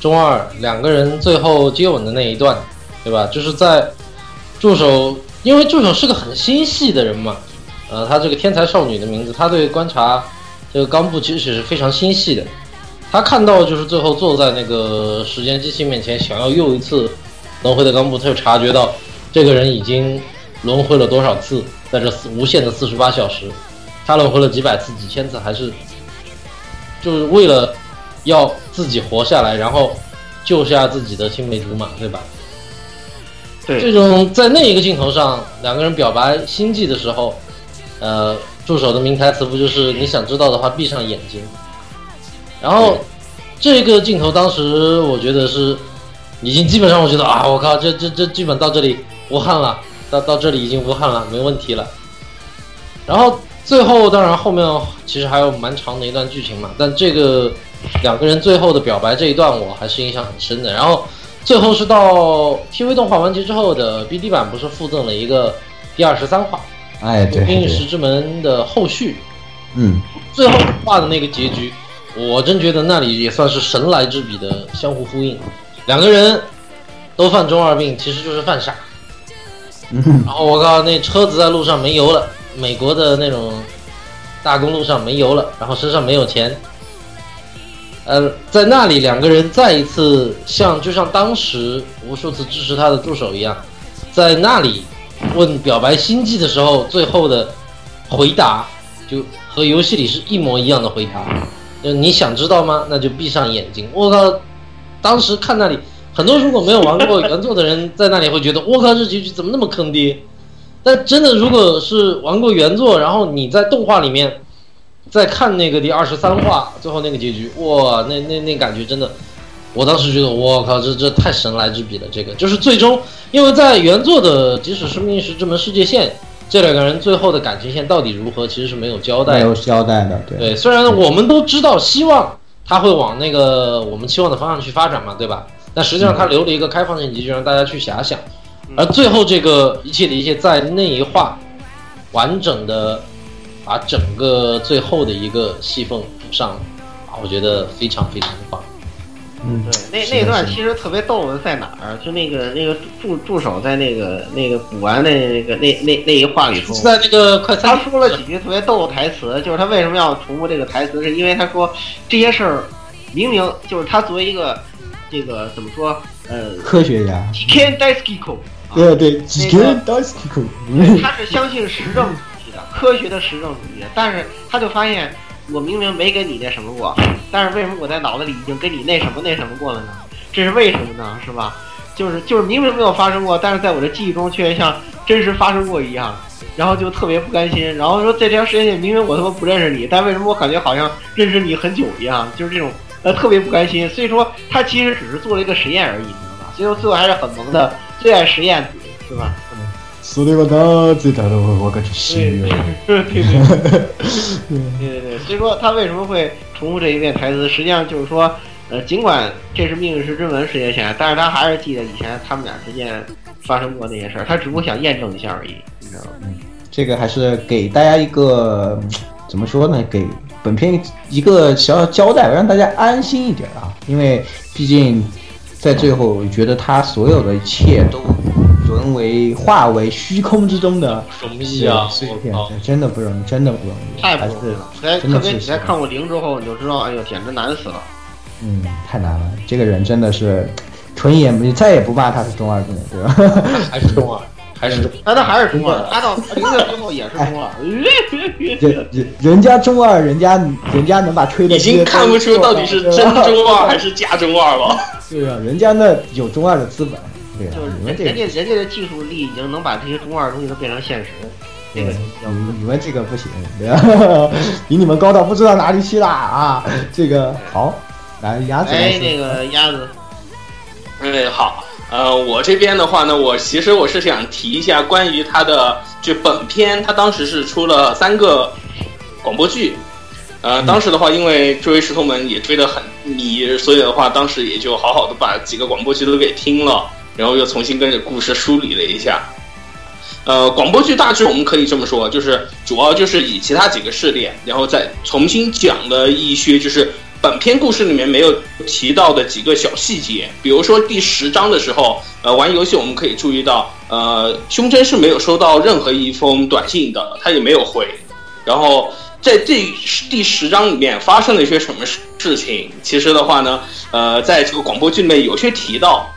E: 中二两个人最后接吻的那一段，对吧？就是在助手，因为助手是个很心细的人嘛，呃，他这个天才少女的名字，他对观察这个冈部其实是非常心细的。他看到就是最后坐在那个时间机器面前，想要又一次轮回的冈部，他就察觉到这个人已经轮回了多少次，在这无限的四十八小时，他轮回了几百次、几千次，还是就是为了要自己活下来，然后救下自己的青梅竹马，对吧？
C: 对
E: 这种在那一个镜头上，两个人表白心迹的时候，呃，助手的名台词不就是你想知道的话，闭上眼睛。然后这个镜头当时我觉得是已经基本上，我觉得啊，我靠，这这这基本到这里无憾了，到到这里已经无憾了，没问题了。然后最后当然后面其实还有蛮长的一段剧情嘛，但这个两个人最后的表白这一段我还是印象很深的。然后最后是到 TV 动画完结之后的 BD 版，不是附赠了一个第二十三话
B: 哎，对《
E: 冰与石之门》的后续，
B: 嗯，
E: 最后画的那个结局，我真觉得那里也算是神来之笔的相互呼应。两个人都犯中二病，其实就是犯傻。
B: 嗯 [LAUGHS]
E: 然后我靠，那车子在路上没油了，美国的那种大公路上没油了，然后身上没有钱。呃，在那里两个人再一次像就像当时无数次支持他的助手一样，在那里问表白心迹的时候，最后的回答就和游戏里是一模一样的回答。就你想知道吗？那就闭上眼睛。我靠，当时看那里，很多如果没有玩过原作的人在那里会觉得，我靠，这结局怎么那么坑爹？但真的，如果是玩过原作，然后你在动画里面再看那个第二十三话最后那个结局，哇，那那那感觉真的，我当时觉得，我靠，这这太神来之笔了。这个就是最终，因为在原作的即使是命运石之门世界线，这两个人最后的感情线到底如何，其实是没有交代的。
B: 没有交代的，对
E: 对，虽然我们都知道，希望他会往那个我们期望的方向去发展嘛，对吧？但实际上他留了一个开放性结局，让大家去遐想。而最后这个一切的一切，在那一话完整的把整个最后的一个戏缝补上，啊，我觉得非常非常的棒。
B: 嗯，
C: 对，那那段其实特别逗的在哪儿？就那个那个助助手在那个那个补完那那个那那那一话里头，
E: 是在那个快餐
C: 他说了几句特别逗的台词，就是他为什么要重复这个台词，是因为他说这些事儿明明就是他作为一个这个怎么说呃
B: 科学家
C: can d i s k i k o
B: 对对，几个人都是酷，
C: 对，他是相信实证科学的实证主义，但是他就发现，我明明没跟你那什么过，但是为什么我在脑子里已经跟你那什么那什么过了呢？这是为什么呢？是吧？就是就是明明没有发生过，但是在我的记忆中却像真实发生过一样，然后就特别不甘心，然后说这条时间线明明我他妈不认识你，但为什么我感觉好像认识你很久一样？就是这种呃特别不甘心，所以说他其实只是做了一个实验而已，你知道吧？所以说最后还是很萌的最爱实验，是吧？
B: それはなぜだろう？我感觉是
C: 对对对对对对，所以说他为什么会重复这一遍台词？实际上就是说，呃，尽管这是命运石之门世界线，但是他还是记得以前他们俩之间 发生过那些事儿，他只不过想验证一下而已，你知道吗？
B: 这个还是给大家一个嗯怎么说呢？给本片一个小小交代，让大家安心一点啊。因为毕竟在最后，我觉得他所有的一切都 沦为化为虚空之中的
E: 容易啊！
B: 碎片真的不容易，真的不容易，
C: 太不容易了。在
B: 真的是
C: 特别你在看过零之后，你就知道，哎呦，简直难死了。
B: 嗯，太难了。这个人真的是纯眼，你再也不骂他是中二病了，对吧？
E: 还是中二，还是中
C: 但他还是中二，他到零的之后也是中二。[LAUGHS]
B: 人人人家中二，人家人家能把吹的
D: 已经看不出到底是真中二还是假中二了。[LAUGHS]
B: 对啊，人家那有中二的资本，对啊
C: 就是，
B: 你们这个
C: 人家人家的技术力已经能把这些中二东西都变成现实，这个
B: 你你们这个不行，对吧？[LAUGHS] 比你们高到不知道哪里去了啊！这个好，来鸭子来
C: 哎，那个鸭子，
D: 哎，好，呃，我这边的话呢，我其实我是想提一下关于他的，就本片，他当时是出了三个广播剧，呃，当时的话，因为追石头们也追得很迷，所以的话，当时也就好好的把几个广播剧都给听了，然后又重新跟着故事梳理了一下。呃，广播剧大致我们可以这么说，就是主要就是以其他几个试点，然后再重新讲了一些就是本篇故事里面没有提到的几个小细节，比如说第十章的时候，呃，玩游戏我们可以注意到，呃，胸针是没有收到任何一封短信的，他也没有回，然后在这第十章里面发生了一些什么事事情，其实的话呢，呃，在这个广播剧里面有些提到。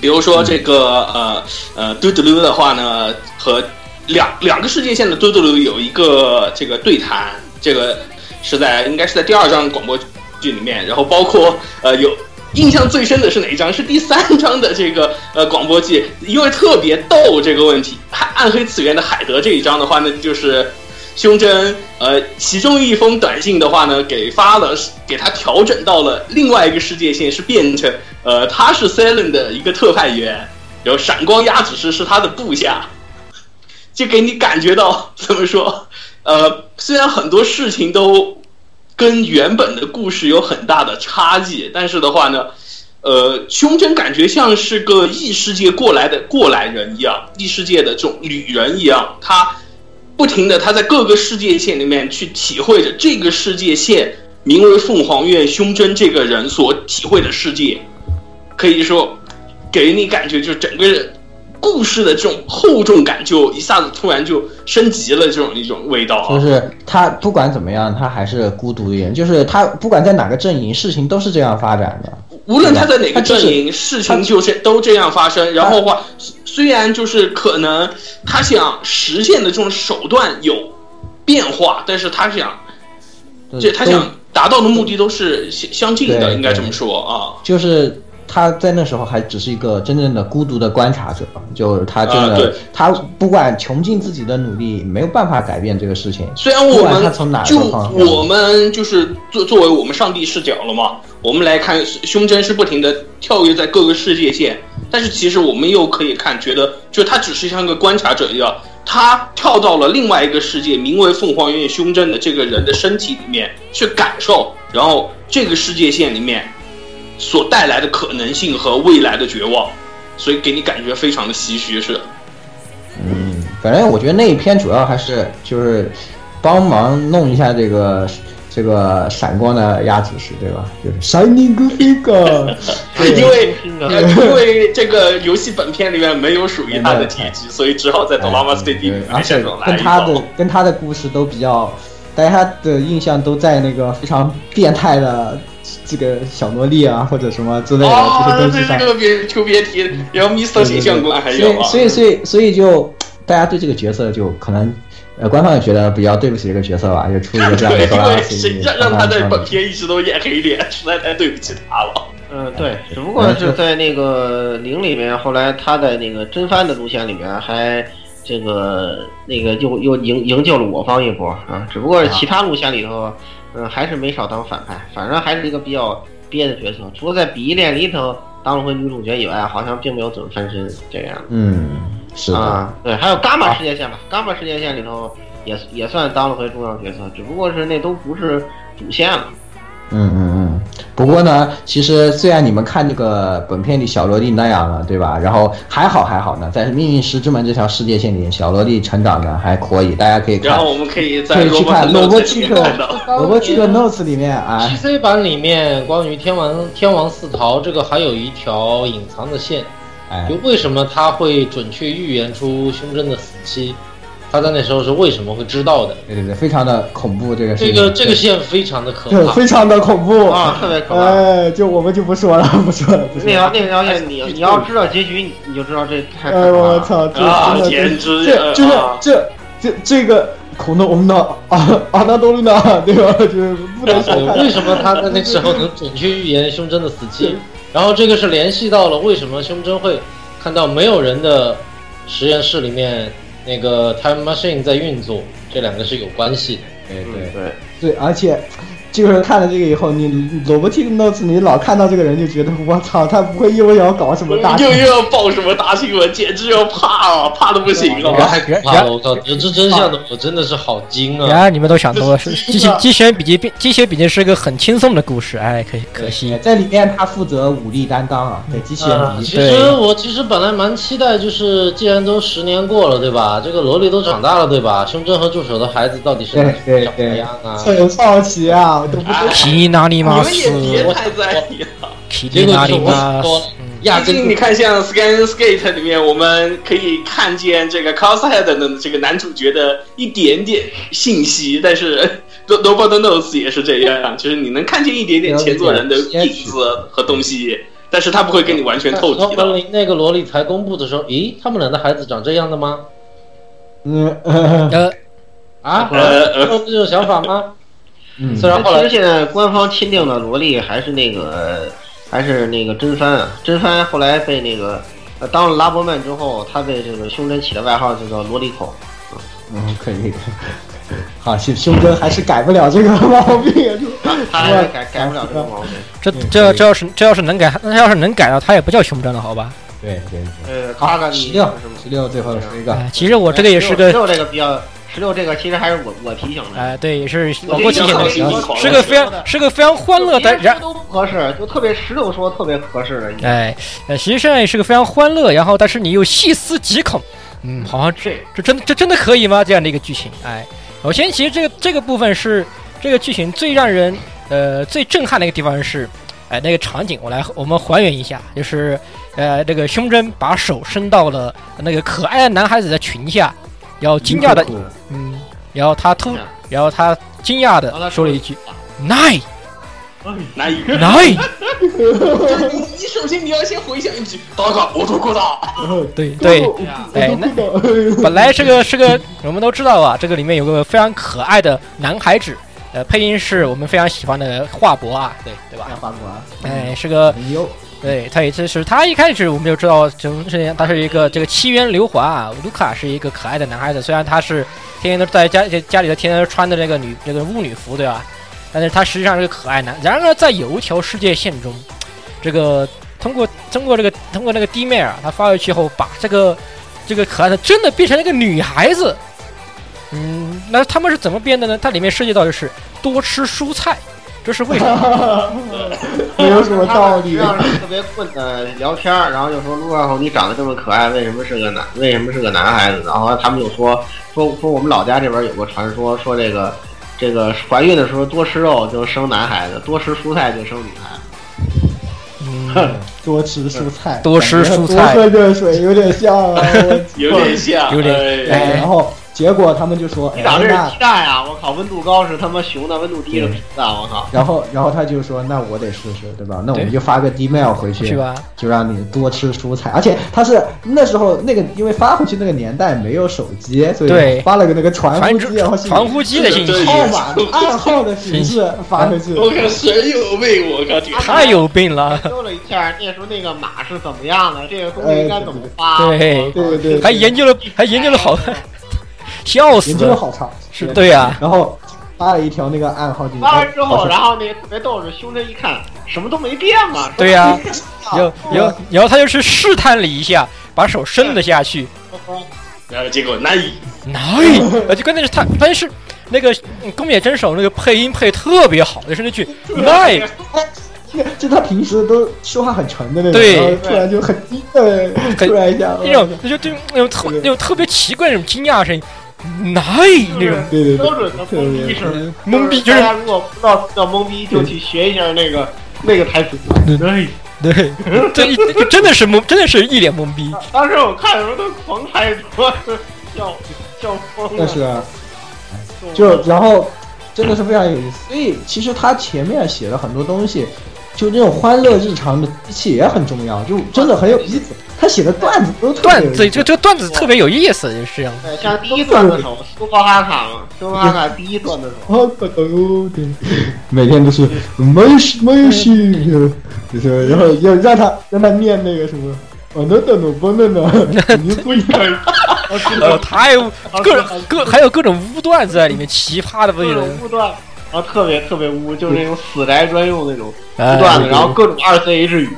D: 比如说这个呃呃嘟嘟噜的话呢，和两两个世界线的嘟嘟噜有一个这个对谈，这个是在应该是在第二章广播剧里面，然后包括呃有印象最深的是哪一章？是第三章的这个呃广播剧，因为特别逗这个问题，暗黑次元的海德这一章的话呢，就是。胸针，呃，其中一封短信的话呢，给发了，给他调整到了另外一个世界线，是变成，呃，他是 Selen 的一个特派员，然后闪光鸭只是是他的部下，就给你感觉到怎么说，呃，虽然很多事情都跟原本的故事有很大的差距，但是的话呢，呃，胸针感觉像是个异世界过来的过来人一样，异世界的这种旅人一样，他。不停的，他在各个世界线里面去体会着这个世界线名为凤凰院胸针这个人所体会的世界，可以说给你感觉就整个故事的这种厚重感就一下子突然就升级了，这种一种味道。
B: 就是他不管怎么样，他还是孤独一人。就是他不管在哪个阵营，事情都是这样发展的。
D: 无论他在哪个阵营，事情就是都这样发生。然后的话，虽然就是可能他想实现的这种手段有变化，但是他想，这他想达到的目的都是相相近的，应该这么说啊。
B: 就是他在那时候还只是一个真正的孤独的观察者，就是他真的，他不管穷尽自己的努力，没有办法改变这个事情。
D: 虽然我们
B: 他从哪
D: 就我们就是作作为我们上帝视角了嘛。我们来看，胸针是不停的跳跃在各个世界线，但是其实我们又可以看，觉得就他只是像个观察者一样，他跳到了另外一个世界，名为凤凰院胸针的这个人的身体里面去感受，然后这个世界线里面所带来的可能性和未来的绝望，所以给你感觉非常的唏嘘，是。
B: 嗯，反正我觉得那一篇主要还是就是帮忙弄一下这个。这个闪光的鸭子是对吧？就是 Shining [LAUGHS] Figure，
D: 因为因为这个游戏本片里面没有属于他的提及，所以只好在 Dolama City 里面
B: 而且跟他的跟他的故事都比较，大家的印象都在那个非常变态的这个小萝莉啊或者什么之类的这些东西上。
D: 这个别就别提，然后 Mr 形象馆还有，
B: 所以所以所以就大家对这个角色就可能。呃，官方也觉得比较对不起这个角色吧，就出一个这样的
D: 谁让让他在本片一直都演黑脸，实在太对不起他了。
C: 嗯，对，只不过是在那个零里面，后来他在那个真番的路线里面还这个那个又又营营救了我方一波啊，只不过是其他路线里头，嗯，还是没少当反派，反正还是一个比较憋的角色。除了在比翼恋里头当了回女主角以外，好像并没有怎么翻身这样。
B: 嗯。是
C: 啊，对，还有伽马世界线吧，伽马世界线里头也也算当了回重要角色，只不过是那都不是主线了。
B: 嗯嗯嗯，不过呢，其实虽然你们看这个本片里小萝莉那样了，对吧？然后还好还好呢，在命运石之门这条世界线里，小萝莉成长的还可以，大家可以看。
D: 然后我们可以在
B: 可以去看
D: 罗伯
B: 罗伯契克
D: 看到。
B: 罗伯契克 notes 里面啊
E: ，PC 版里面关于天王天王四逃这个还有一条隐藏的线，
B: 哎
E: 就，为什么他会准确预言出胸针的死期，他在那时候是为什么会知道的？
B: 对对对，非常的恐怖这个事情。
E: 这个这个线非常的可
B: 对，
E: 怕。
B: 非常的恐怖
C: 啊，特别可怕。
B: 哎，就我们就不说了，不说了，不说了。
C: 那条那条线，你你要知道结局，你就知道这太可
B: 哎，
C: 怕了。
B: 我操，
D: 简直
B: 这就是
D: 啊
B: 这这这个恐龙我们的啊阿纳多利娜，[LAUGHS] 对吧？就是不能小
E: 对，
B: 看。[LAUGHS]
E: 为什么他在那时候能准确预言胸针的死期？然后这个是联系到了为什么胸针会看到没有人的实验室里面那个 time machine 在运作，这两个是有关系的。
B: 对
C: 嗯
B: 对
C: 对，
B: 对，而且就是看了这个以后，你罗伯蒂克 notes，你老看到这个人就觉得我操，他不会又要搞什么大 [LAUGHS]
D: 又又要报什么大新闻，简直要怕啊，怕的不行
E: 这个
D: 了。
E: 怕了！我靠，得知真相的我真的是好惊啊！
A: 然而你们都想多了，是机器机器人笔记笔机器人笔记是一个很轻松的故事，哎，可可惜。
B: 在里面他负责武力担当啊，对机器人
E: 笔
B: 记
E: 其实我其实本来蛮期待，就是既然都十年过了，对吧？这个萝莉都长大了，对吧？胸针和助手的孩子到底是长什么样啊？
B: 很好奇啊，我都不知道。
A: 皮纳里
D: 你
A: 马
D: 们也别
A: 斯，
D: 太在意了。
A: 皮纳
E: 结果就是我
A: 里马
E: 说
A: 斯，
E: 压根就
D: 毕竟你看，像 Scan Skate 里面，我们可以看见这个 Coshead 的这个男主角的一点点信息，但是 [LAUGHS] Nobody Knows 也是这样，就是你能看见一点点前作人的影子和东西，但是他不会跟你完全透
E: 然后
D: 底的。
E: 那个萝莉才公布的时候，咦，他们俩的孩子长这样的吗？
B: 嗯呃
A: 呃，
E: 啊，
D: 呃呃
E: 有这种想法吗？
B: 嗯
E: 虽然后来
C: 其实现在官方钦定的萝莉还是那个还是那个真帆啊，真帆后来被那个呃当了拉伯曼之后，他被这个胸针起的外号就叫萝莉控。
B: 嗯，可以可以。[LAUGHS] 好，胸胸针还是改不了这个毛病。
C: 他 [LAUGHS] 还是改改不了这个毛病。[LAUGHS]
A: 这这这要是这要是能改，那要是能改到，他也不叫胸针了，好吧？
B: 对对对。
C: 呃，卡卡
B: 十六十六，最后说一个。
A: 哎其实我这个也是个
C: 十六这个比较，十六这个其实还是我我提醒的。
A: 哎，对，也是
C: 我
A: 老郭提醒的，是个非常是个非常欢乐的，人
C: 都不合适，就特别十六说特别合适的。
A: 哎，呃，其实现在也是个非常欢乐，然后但是你又细思极恐，嗯，好像这这真这真的可以吗？这样的一个剧情，哎，首先其实这个这个部分是这个剧情最让人呃最震撼的一个地方是，哎，那个场景我来我们还原一下，就是呃这个胸针把手伸到了那个可爱的男孩子的裙下，然后惊讶的嗯，然后他突然后他惊讶的说了一句 “nine”。
D: 哪一
A: 个？哪一？
D: 就是你，你首先你要先回想一句，大哥，我做过的。
A: 对对，哎，那本来这个是个，我们都知道啊，这个里面有个非常可爱的男孩子，呃，配音是我们非常喜欢的华博啊，对对吧？
B: 华博，
A: 哎，是个，对，他也是是他一开始我们就知道，就是他是一个这个七渊流华啊，卢卡是一个可爱的男孩子，虽然他是天天都在家家里头天天都穿的这个女这个巫女服，对吧？但是他实际上是个可爱男。然而在有一条世界线中，这个通过通过这个通过那个弟妹啊，他发回去后，把这个这个可爱的真的变成了一个女孩子。嗯，那他们是怎么变的呢？它里面涉及到的是多吃蔬菜，这是为什么？[LAUGHS]
B: 没有什么道理。
C: 让人特别困的聊天，然后就说陆二后你长得这么可爱，为什么是个男？为什么是个男孩子？然后他们就说说说我们老家这边有个传说，说这个这个怀孕的时候多吃肉就生男孩子，多吃蔬菜就生女孩子。
A: 嗯，
B: 多吃蔬菜，
A: 多吃蔬菜，
B: 多喝热水，有点像啊，[LAUGHS]
D: 有点像，
A: 有点。
B: 哎，然后结果他们就说，
C: 哎，那鸡蛋呀！我靠，温度高是他妈熊的，温度低是皮蛋，我靠。
B: 然后，然后他就说，那我得试试，对吧？那我们就发个 email 回去，
A: 是吧？
B: 就让你多吃蔬菜。而且他是那时候那个，因为发回去那个年代没有手机，所以发了个那个传呼机，然后
A: 传呼机的信息，
B: 号码暗号的形式发回去。
D: 我靠，神有病！我靠，
A: 太有病了。
C: 搜了一下，那时候那个码是怎么样的，这个东西应该怎么发？
A: 对
B: 对对，
A: 还研究了，还研究了好。笑死！
B: 了好长，
A: 是对呀。
B: 然后发了一条那个暗号进去。
C: 发完之后，然后那个特别逗是，胸针一看，什么都没变嘛。
A: 对呀。[LAUGHS] 然后，然后然后他就是试探了一下，把手伸了下去。
D: 然后结果哪里
A: 哪里？而且关键是他，但是那个宫野真守那个配音配特别好，就是那句 “nine”。[LAUGHS]
B: 就他平时都说话很沉的那种，
A: 对
B: 然突然就很低的，突然一下，
A: 那种就就对那种特那种特别奇怪那种惊讶声，哪那种
B: 对对对，
C: 标准的懵逼声，
A: 懵逼，就是
C: 大家如果不知道叫懵逼，就去学一下那个那个台词。对，
A: 对，这一 [LAUGHS] 这真的是懵，真的是一脸懵逼。
C: 当时我看的时候都狂拍桌子，[LAUGHS] 笑笑疯了。
B: 但是啊，就然后真的是非常有意思。所以其实他前面写了很多东西，就这种欢乐日常的机器也很重要，就真的很有意思。他写的段子都特别有意思
A: 段子，这这个段子特别有意思，就是这样。
C: 对，像第一段子手苏巴哈卡嘛，苏巴哈卡第一段子手。
B: 好可哦，对，每天都是没有戏没有戏，就是然后要让他让他念那个什么。我，那那那不那那，你不应该。
A: 呃，太各各还有各种污段子在里面，奇葩的不行。
C: 污段，然后特别特别污，就是那种死宅专用那种污
A: 哎
C: 段子，然后各种二 C H 语，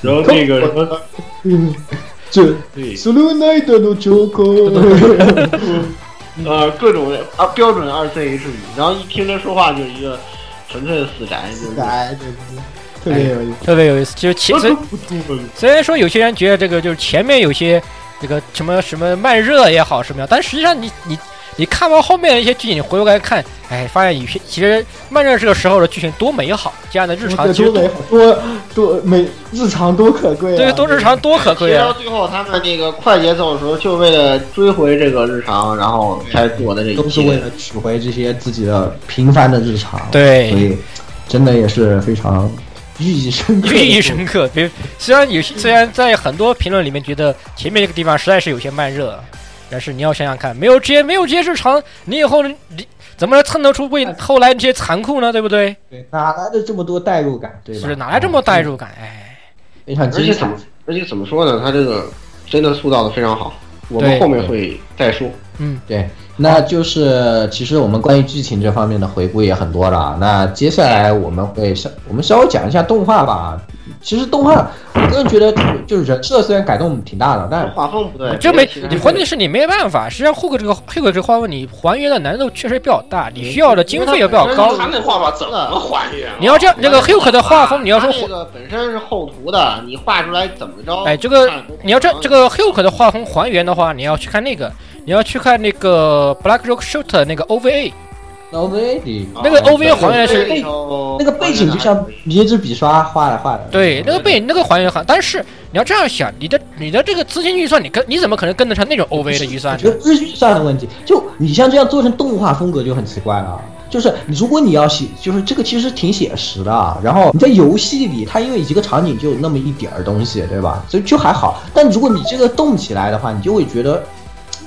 C: 然后那个什么，[LAUGHS]
B: 嗯，这
C: 对，
B: スルーナイトのチョコ。
C: 呃，[LAUGHS] 各种啊标准二 C H 语，然后一听他说话就是一个纯粹的死宅，就是
B: 哎，对对对，特别有意思。
A: 特别有意思，就是前虽虽然说有些人觉得这个就是前面有些这个什么什么慢热也好什么样，但实际上你你 你看完后面的一些剧情，你回过来看，哎，发现有些其实慢热这个时候的剧情多美好，这样的日常其实
B: 多美好，多多美，日常多可贵、啊。
A: 对，多日常多可贵啊！
C: 到最后他们那个快节奏的时候，就为了追回这个日常，然后才做的这一切，
B: 都是为了取回这些自己的平凡的日常。
A: 对，
B: 所以真的也是非常寓意深刻。
A: 寓意深刻。比如虽然有些虽然在很多评论里面觉得前面这个地方实在是有些慢热。但是你要想想看，没有这些没有这些日常，你以后你怎么能蹭得出为后来这些残酷呢？对不对？
B: 对，哪来的这么多代入感？对吧？
A: 是哪来这么代入感？哎，
B: 你看
C: 而且怎么而且怎么说呢？他这个真的塑造的非常好，我们后面会再说。
A: 嗯，
B: 对，那就是其实我们关于剧情这方面的回顾也很多了。那接下来我们会稍我们稍微讲一下动画吧。其实动画，我个人觉得就是人设虽然改动挺大的，但
C: 画风不对，
A: 这没你关键是你没办法。实际上，后克这个后克这个画风，你还原的难度确实比较大，你需要的经费也比较高。
D: 他那画法怎么还原啊？
A: 你要这样，这个 Hulk 的画风，你要说
C: 这个本身是厚涂的，你画出来怎么着？
A: 哎，这个你要这这个 Hulk 的画风还原的话，你要去看那个，你要去看那个 Black Rock Shooter 那个 OVA。
B: 那 OVA 里
A: 那个 OVA 还原是
B: 背那个背景就像一支笔刷画的画的。
A: 对，那个背那个还原很，但是你要这样想，你的你的这个资金预算，你跟你怎么可能跟得上那种 OVA 的预算
B: 我觉得不是预算的问题，就你像这样做成动画风格就很奇怪了。就是如果你要写，就是这个其实挺写实的啊。然后你在游戏里，它因为一个场景就那么一点儿东西，对吧？所以就还好。但如果你这个动起来的话，你就会觉得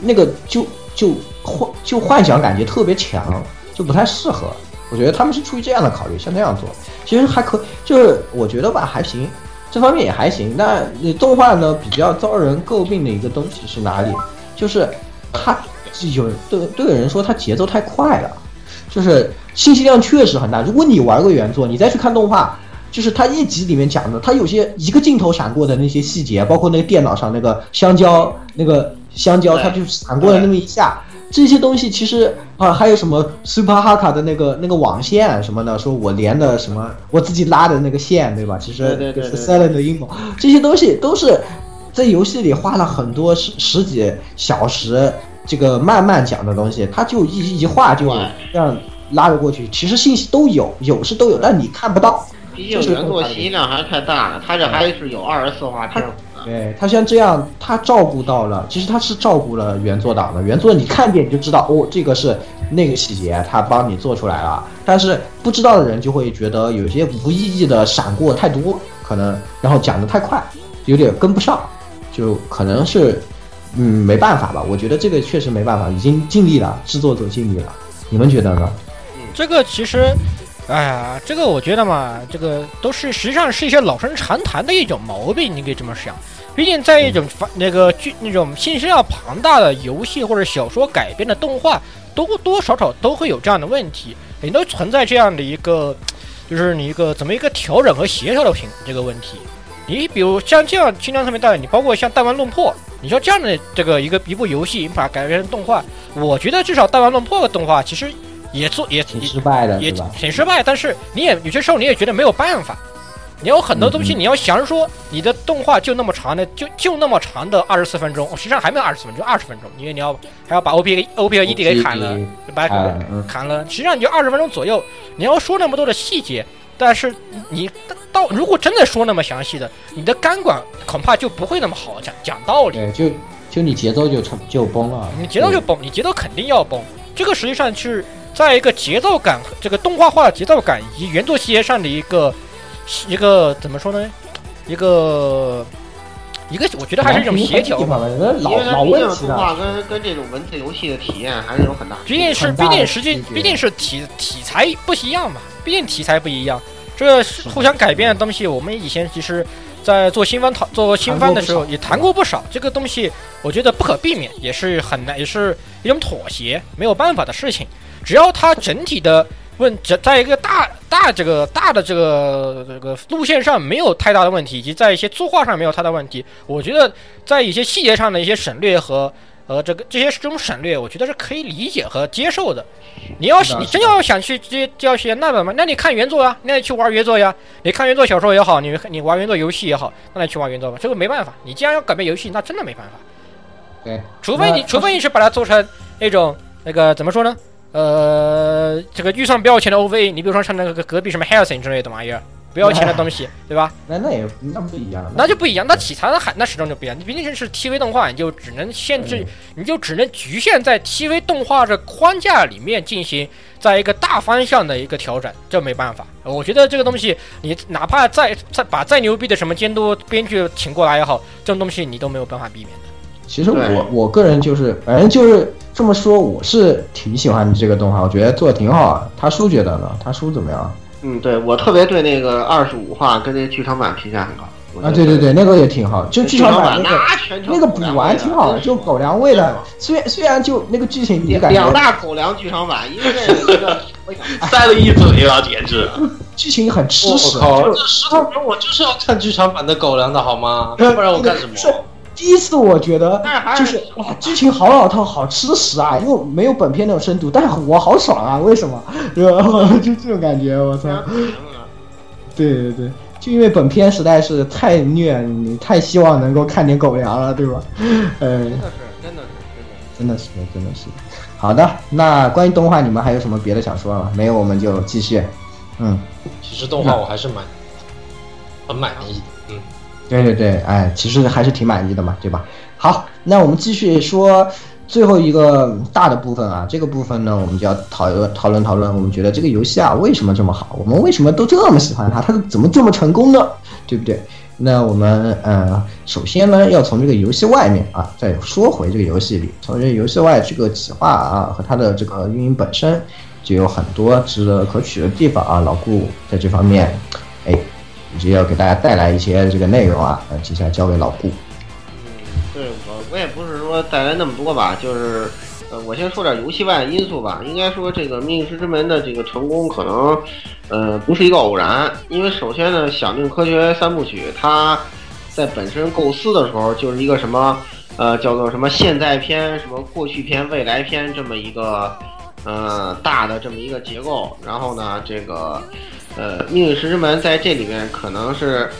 B: 那个就就幻就幻想感觉特别强，就不太适合。我觉得他们是出于这样的考虑，像那样做，其实还可，就是我觉得吧还行，这方面也还行。那动画呢比较遭人诟病的一个东西是哪里？就是它有对对有人说它节奏太快了，就是信息量确实很大。如果你玩过原作，你再去看动画，就是它一集里面讲的，它有些一个镜头闪过的那些细节，包括那个电脑上那个香蕉那个香蕉，它就闪过了那么一下。这些东西其实啊，还有什么 Super Haka 的那个那个网线什么的，说我连的什么我自己拉的那个线，对吧？其实是 Silent 的阴谋，这些东西都是在游戏里花了很多十十几小时，这个慢慢讲的东西，它就一一画就这样拉着过去。其实信息都有，有是都有，但你看不到。
C: 毕竟原作信息量还是太大了，它这还是有二十四画片。
B: 对他像这样，他照顾到了，其实他是照顾了原作党的。原作你看见你就知道，哦，这个是那个细节，他帮你做出来了。但是不知道的人就会觉得有些无意义的闪过太多，可能然后讲的太快，有点跟不上，就可能是嗯没办法吧。我觉得这个确实没办法，已经尽力了，制作组尽力了。你们觉得呢？
A: 这个其实。哎呀，这个我觉得嘛，这个都是实际上是一些老生常谈的一种毛病，你可以这么想。毕竟在一种发那个剧那种信息量庞大的游戏或者小说改编的动画，多多少少都会有这样的问题，也都存在这样的一个，就是你一个怎么一个调整和协调的平这个问题。你比如像这样轻量特别大，你包括像弹丸论破，你说这样的这个一个一部游戏，你把它改编成动画，我觉得至少弹丸论破的动画其实。也做也
B: 挺失败的，
A: 也挺失败。但是你也有些时候你也觉得没有办法，你有很多东西，你要想说你的动画就那么长的，就就那么长的二十四分钟，哦实际上还没有二十四分钟，二十分钟，因为你要还要把 O P O P 和 E D 给砍了，就把
B: 砍了嗯
A: 砍了，实际上你就二十分钟左右，你要说那么多的细节，但是你到如果真的说那么详细的，你的钢管恐怕就不会那么好讲讲道理。
B: 对，就就你节奏就成就崩了，
A: 你节奏就崩，你节奏肯定要崩。这个实际上是在一个节奏感、这个动画化的节奏感以及原作细节上的一个一个怎么说呢？一个一个，我觉得还是一种协调吧。
B: 老老
C: 为它毕竟
B: 问题了。
C: 动画跟跟这种文字游戏的体验还是有很大。
A: 毕竟是，毕竟实际毕竟是题题材不一样嘛，毕竟题材不一样，这互相改变的东西，我们以前其实，在做新番讨做新番的时候也谈过不少。这个东西，我觉得不可避免，也是很难，也是一种妥协，没有办法的事情。只要它整体的问，在在一个大大这个大的这个这个路线上没有太大的问题，以及在一些作画上没有太大问题，我觉得在一些细节上的一些省略和呃这个这些这种省略，我觉得是可以理解和接受的。你要是你真要想去接教学那么那你看原作啊，那你去玩原作呀。你看原作小说也好，你你玩原作游戏也好，那你去玩原作吧。这个没办法，你既然要改变游戏，那真的没办法。
B: 对，
A: 除非你除非你是把它做成那种那个怎么说呢？呃，这个预算不要钱的 OVA，你比如说像那个隔壁什么 Helsing 之类的玩意儿，不要钱的东西，对吧？
B: 那那也那不一样，
A: 那就不一样，那题材的海那始终就不一样。你毕竟是 TV 动画，你就只能限制，你就只能局限在 TV 动画的框架里面进行，在一个大方向的一个调整，这没办法。我觉得这个东西，你哪怕再再把再牛逼的什么监督编剧请过来也好，这种东西你都没有办法避免的。
B: 其实我我个人就是，反正就是这么说，我是挺喜欢这个动画，我觉得做的挺好啊。他叔觉得呢？他叔怎么样？
C: 嗯，对我特别对那个二十五话跟那剧场版评价很高。
B: 啊，对对对，那个也挺好，就剧场版那个
C: 那全程
B: 那个补完挺好的，就狗粮味的。虽然虽然就那个剧情你感
C: 两大狗粮剧场版，一个 [LAUGHS]
D: 塞了一嘴啊，简直！[LAUGHS]
B: 剧情很吃
E: 我
B: 屎，
E: 靠，
B: 就
E: 这石头人我就是要看剧场版的狗粮的好吗？[LAUGHS]
B: 要
E: 不然我干什么？
B: 是第一次我觉得就是是哇，剧情好老套，好吃屎啊！因为没有本片那种深度，但是我好爽啊！为什么？对吧？[LAUGHS] 就这种感觉，我操。对对对，就因为本片实在是太虐，你太希望能够看点狗粮了，对吧？呃，
C: 真的是，真的是，真的是。
B: 真的是，真的是。好的，那关于动画，你们还有什么别的想说的吗？没有，我们就继续。嗯，
E: 其实动画我还是蛮很满意。
B: 对对对，哎，其实还是挺满意的嘛，对吧？好，那我们继续说最后一个大的部分啊，这个部分呢，我们就要讨论讨论讨论，我们觉得这个游戏啊为什么这么好，我们为什么都这么喜欢它，它怎么这么成功呢？对不对？那我们呃，首先呢，要从这个游戏外面啊，再说回这个游戏里，从这游戏外这个企划啊和它的这个运营本身，就有很多值得可取的地方啊。老顾在这方面，哎，就要给大家带来一些这个内容啊，呃，接下来交给老顾。
C: 嗯对我我也不是说带来那么多吧，就是呃，我先说点游戏外的因素吧。应该说这个《命运之门》的这个成功，可能呃不是一个偶然，因为首先呢，《响定科学三部曲》它在本身构思的时候就是一个什么呃叫做什么现在篇、什么过去篇、未来篇这么一个呃大的这么一个结构。然后呢，这个呃《命运石之门》在这里面可能是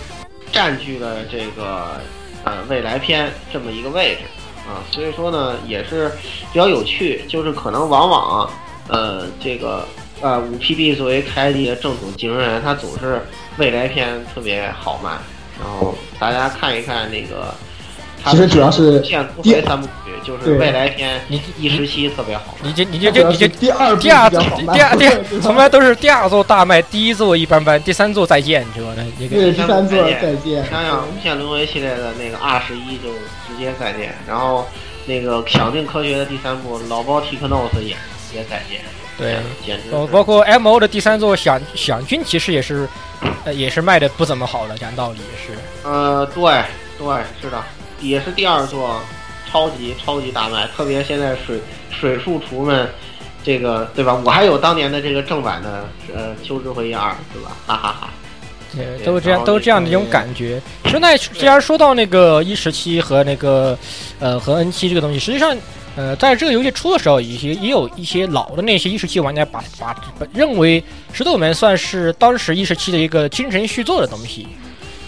C: 占据了这个呃未来篇这么一个位置啊，所以说呢也是比较有趣，就是可能往往呃这个呃五 PB 作为开地的正统继承人，他总是未来篇特别好卖，然后大家看一看那个。
B: 其实主要是
C: 现突
B: 第
C: 回三部曲，就是未来篇
A: 你
C: 一时期特别好。
A: 你就你就就你就
B: 第二
A: 第二第二 [LAUGHS] 第二从来都是第二座大卖，第一座一般般，第三座再见，是吧？这个
B: 对第三座再见。
C: 想想无限轮回系列的那个二十一就直接再见，然后那个响定科学的第三部老包 t i k n o s 也也再见，
A: 对。
C: 简直是
A: 哦，包括 M O 的第三座响响君，其实也是，呃，也是卖的不怎么好的，讲道理也是。
C: 呃，对对是的，也是第二座超级超级大卖，特别现在水水树厨们。这个对吧？我还有当年的这个正版的呃《秋之回忆二》，对吧？哈哈哈
A: 对，都是这样，都是这样的一种感觉。其实那既然说到那个一十七和那个呃和 N 七这个东西，实际上呃，在这个游戏出的时候，一些也有一些老的那些一十七玩家把把把认为石头门算是当时一十七的一个精神续作的东西，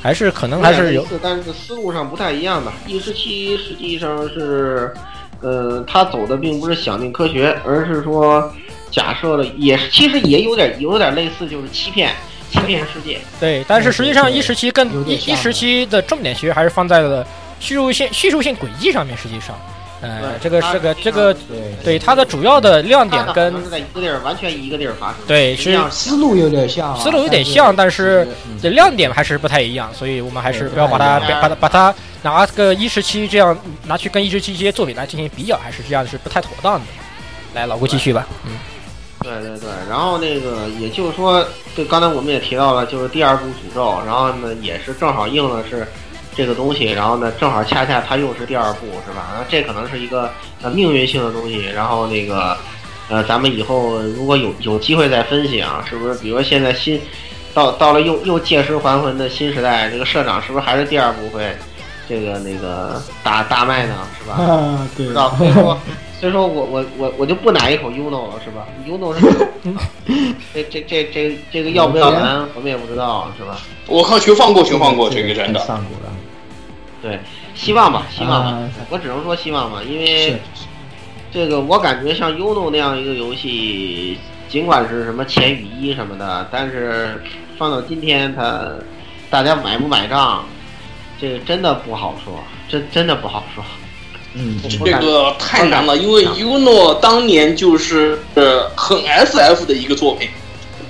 A: 还是可能还是有，
C: 但是思路上不太一样吧。一十七实际上是，呃，他走的并不是想定科学，而是说假设了，也是其实也有点有点类似，就是欺骗欺骗世界。
A: 对，但是实际上
G: 对
A: 一时期更一一十
G: 点像的
A: 七的重点其实还是放在了叙述性叙述性轨迹上面，实际上，呃，这个是个这个
G: 对
A: 对它的主要的亮点跟
C: 是在一个地儿，完全一个地儿发生。
A: 对是
C: 实际上
G: 思路有点像啊，
A: 思路有点像，但是
G: 嗯
A: 这亮点还是不太一样，所以我们还是不要把它把它把它拿个一十七这样拿去跟一十七这些作品来进行比较，还是这样是不太妥当的。来，老顾继续吧。嗯，
C: 对对对，然后那个也就是说，对，刚才我们也提到了，就是第二部诅咒，然后呢也是正好应了是这个东西，然后呢正好恰恰它又是第二部，是吧？那这可能是一个呃命运性的东西，然后那个呃咱们以后如果有有机会再分析啊，是不是？比如说现在新到到了又又借尸还魂的新时代，这个社长是不是还是第二部会这个那个大大卖呢？是吧？
G: 啊，对
C: 不知道，所以说，所以说我我我我就不奶一口 UNO 了，是吧？UNO 是 [LAUGHS] 这这这这这个要不要完，我们也不知道，是吧？
D: 我靠，全放过，全放过，这个真的。
G: 上过了，
C: 对，希望吧，希望吧，
G: 啊
C: 我只能说希望吧，因为这个我感觉像 UNO 那样一个游戏，尽管是什么前雨衣什么的，但是放到今天它大家买不买账，这个真的不好说，真真的不好说。
G: 嗯，
D: 这个太难了，因为 UNO 当年就是呃很 SF 的一个作品，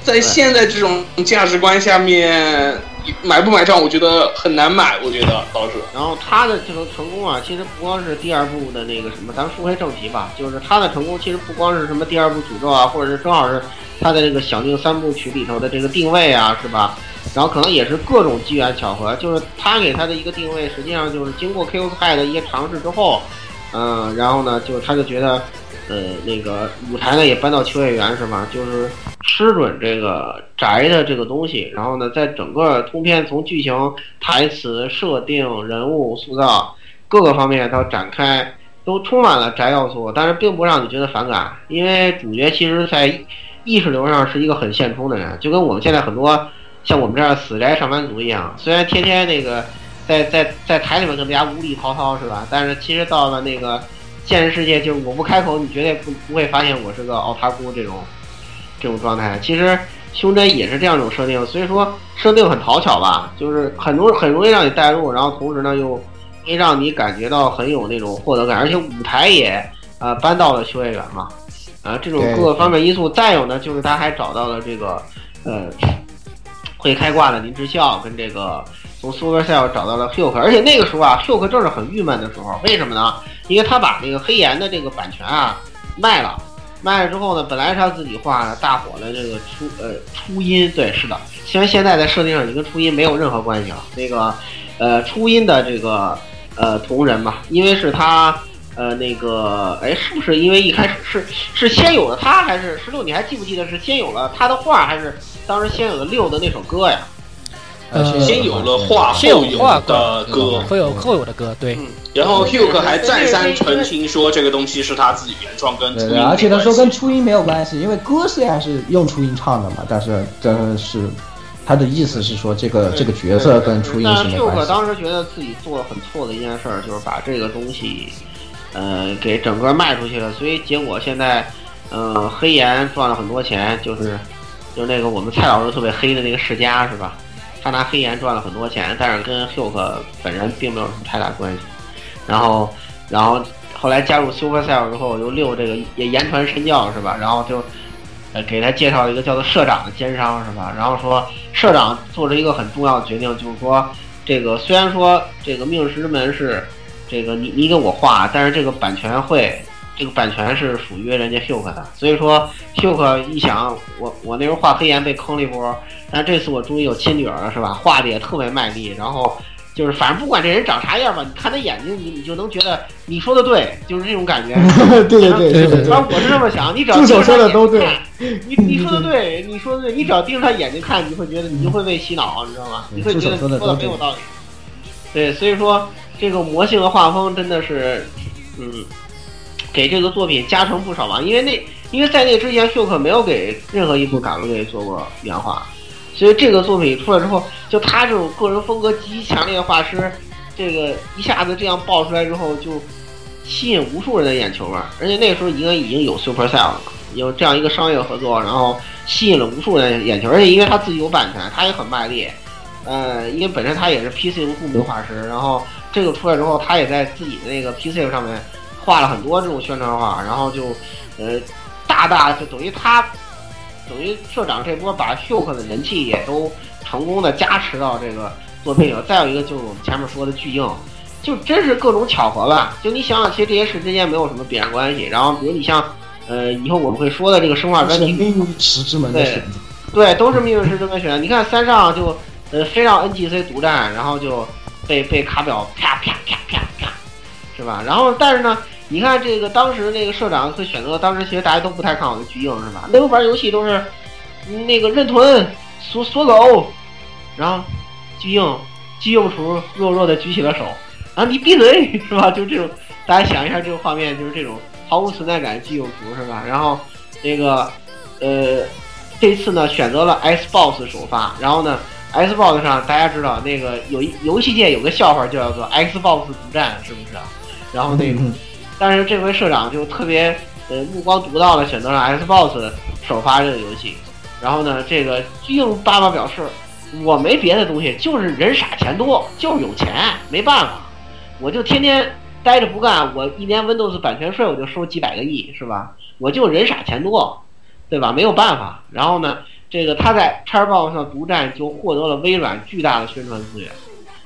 D: 在现在这种价值观下面，买不买账，我觉得很难买，我觉得倒是。
C: 然后他的这个成功啊，其实不光是第二部的那个什么，咱们说回正题吧，就是他的成功其实不光是什么第二部诅咒啊，或者是正好是他的这个响应三部曲里头的这个定位啊，是吧？然后可能也是各种机缘巧合，就是他给他的一个定位，实际上就是经过 Q 派的一些尝试之后，嗯、然后呢，就是他就觉得，呃，那个舞台呢也搬到秋叶原是吧？就是吃准这个宅的这个东西，然后呢，在整个通篇从剧情、台词、设定、人物塑造各个方面都展开，都充满了宅要素，但是并不让你觉得反感，因为主角其实在意识流上是一个很现充的人，就跟我们现在很多像我们这样死宅上班族一样，虽然天天那个在在在台里面跟大家无理滔滔是吧？但是其实到了那个现实世界，就是我不开口，你绝对不不会发现我是个奥塔库这种这种状态。其实胸针也是这样一种设定，所以说设定很讨巧吧，就是很容很容易让你带入，然后同时呢又会让你感觉到很有那种获得感，而且舞台也呃搬到了秋叶原嘛，啊这种各个方面因素，再有呢就是他还找到了这个呃会开挂的林之孝跟这个从 Supercell 找到了 Hulk，而且那个时候啊，Hulk 正是很郁闷的时候，为什么呢？因为他把那个黑岩的这个版权啊卖了。卖了之后呢，本来是他自己画的，大火的这个初呃初音，对，是的。虽然现在在设定上已经跟初音没有任何关系了，那个呃初音的这个呃同人嘛，因为是他呃那个哎，是不是因为一开始是是先有了他，还是十六？你还记不记得是先有了他的画，还是当时先有了六的那首歌呀？
A: 呃
D: 先有了画，
A: 先
D: 后
A: 有画
D: 的歌，
A: 会有后有的歌，对，
D: 然后 Hugh 还再三澄清说这个东西是他自己原创，跟
G: 而且他说跟初音没有关系，因为歌虽然是用初音唱的嘛，但是真的是他的意思是说这个这个角色跟初音
C: 但是
G: 是没
C: Hugh
G: 关系。
C: 当时觉得自己做了很错的一件事儿，就是把这个东西，呃，给整个卖出去了，所以结果现在，呃，黑岩赚了很多钱，就是，就是那个我们蔡老师特别黑的那个世家是吧？他拿黑岩赚了很多钱，但是跟 Hulk 本人并没有什么太大关系。然后，然后后来加入 Supercell 之后，又六这个也言传身教是吧？然后就，呃，给他介绍了一个叫做社长的奸商是吧？然后说社长做了一个很重要的决定，就是说这个虽然说这个命师门是这个你你给我画，但是这个版权会。这个版权是属于人家 Hugh 的，所以说 Hugh 一想，我我那时候画黑岩被坑了一波，但这次我终于有亲女儿了，是吧？画的也特别卖力，然后就是反正不管这人长啥样吧，你看他眼睛，你你就能觉得你说的对，就是这种感觉。[LAUGHS]
G: 对对对对对
C: 反正我是这么想，你只要盯着他
G: 说的都对
C: 眼睛看，[LAUGHS] 你你说的对，你说的对，你只要盯着他眼睛看，你会觉得你就会被洗脑，你知道吗？你会觉得你
G: 说的
C: 说的
G: 都对
C: 没有道理。对，所以说这个魔性的画风真的是，嗯，给这个作品加成不少吧。因为那因为在那之前，秀克没有给任何一部嘎鲁给做过原画，所以这个作品出来之后，就他这种个人风格极其强烈的画师，这个一下子这样爆出来之后，就吸引无数人的眼球吧。而且那个时候应该已经有 Super Cell 了，有这样一个商业合作，然后吸引了无数人的眼球。而且因为他自己有版权，他也很卖力。呃，因为本身他也是 PC 的著名画师，然后这个出来之后，他也在自己的那个 PC 上面画了很多这种宣传画，然后就呃大大就等于他等于社长这波把秀克的人气也都成功的加持到这个作品里了。再有一个就是我们前面说的巨硬，就真是各种巧合吧。就你想想，其实这些事之间没有什么必然关系。然后比如你像呃以后我们会说的这个生化专
B: 是
C: 题，
B: 命运石之门的选择。
C: 对，都是命运石这么选的。你看三上就呃非让 NGC 独占，然后就被被卡表啪啪啪啪啪，是吧？然后但是呢，你看这个当时那个社长会选择当时其实大家都不太看好的巨硬，是吧？那会玩游戏都是那个认屯锁锁狗，然后巨硬巨硬厨弱弱的举起了手，啊你闭嘴是吧？就这种，大家想一下这个画面，就是这种毫无存在感的巨硬厨是吧？然后那个呃。这次呢选择了 Xbox 首发，然后呢 Xbox 上大家知道那个有一游戏界有个笑话就叫做 Xbox 独占，是不是？然后那个，但是这回社长就特别呃目光独到的选择了 Xbox 首发这个游戏，然后呢这个硬爸爸表示我没别的东西，就是人傻钱多，就是有钱，没办法，我就天天待着不干，我一年 Windows 版权税我就收几百个亿，是吧？我就人傻钱多。对吧？没有办法。然后呢，这个他在 Xbox 上独占，就获得了微软巨大的宣传资源，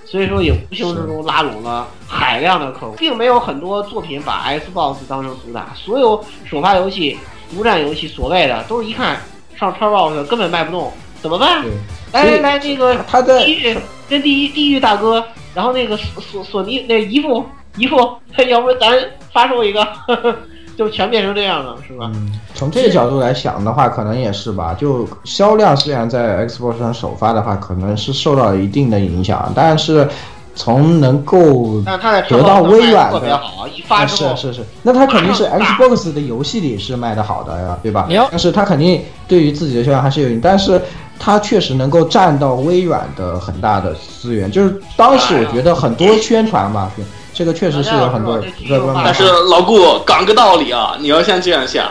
C: 所以说也无形之中拉拢了海量的客户，并没有很多作品把 Xbox 当成主打，所有首发游戏、独占游戏，所谓的都是一看上 Xbox 根本卖不动，怎么办？来来来，那个
B: 他在
C: 地狱跟地狱地狱大哥，然后那个索索索尼那姨父姨父，[LAUGHS] 要不咱发售一个，[LAUGHS] 就全变成这样了，是吧？
B: 嗯，从这个角度来想的话，可能也是吧。就销量虽然在 Xbox 上首发的话，可能是受到了一定的影响，但是从能够得到微软
C: 特别
B: 的。
C: 好，一发
B: 啊
C: 之后
B: 是是是，那他肯定是 Xbox 的游戏里是卖的好的呀，对吧？但是他肯定对于自己的销量还是有影，但是他确实能够占到微软的很大的资源。就是当时我觉得很多宣传嘛，对这个确实是有很多各方面
D: 但是老顾讲个道理啊，你要像这样想，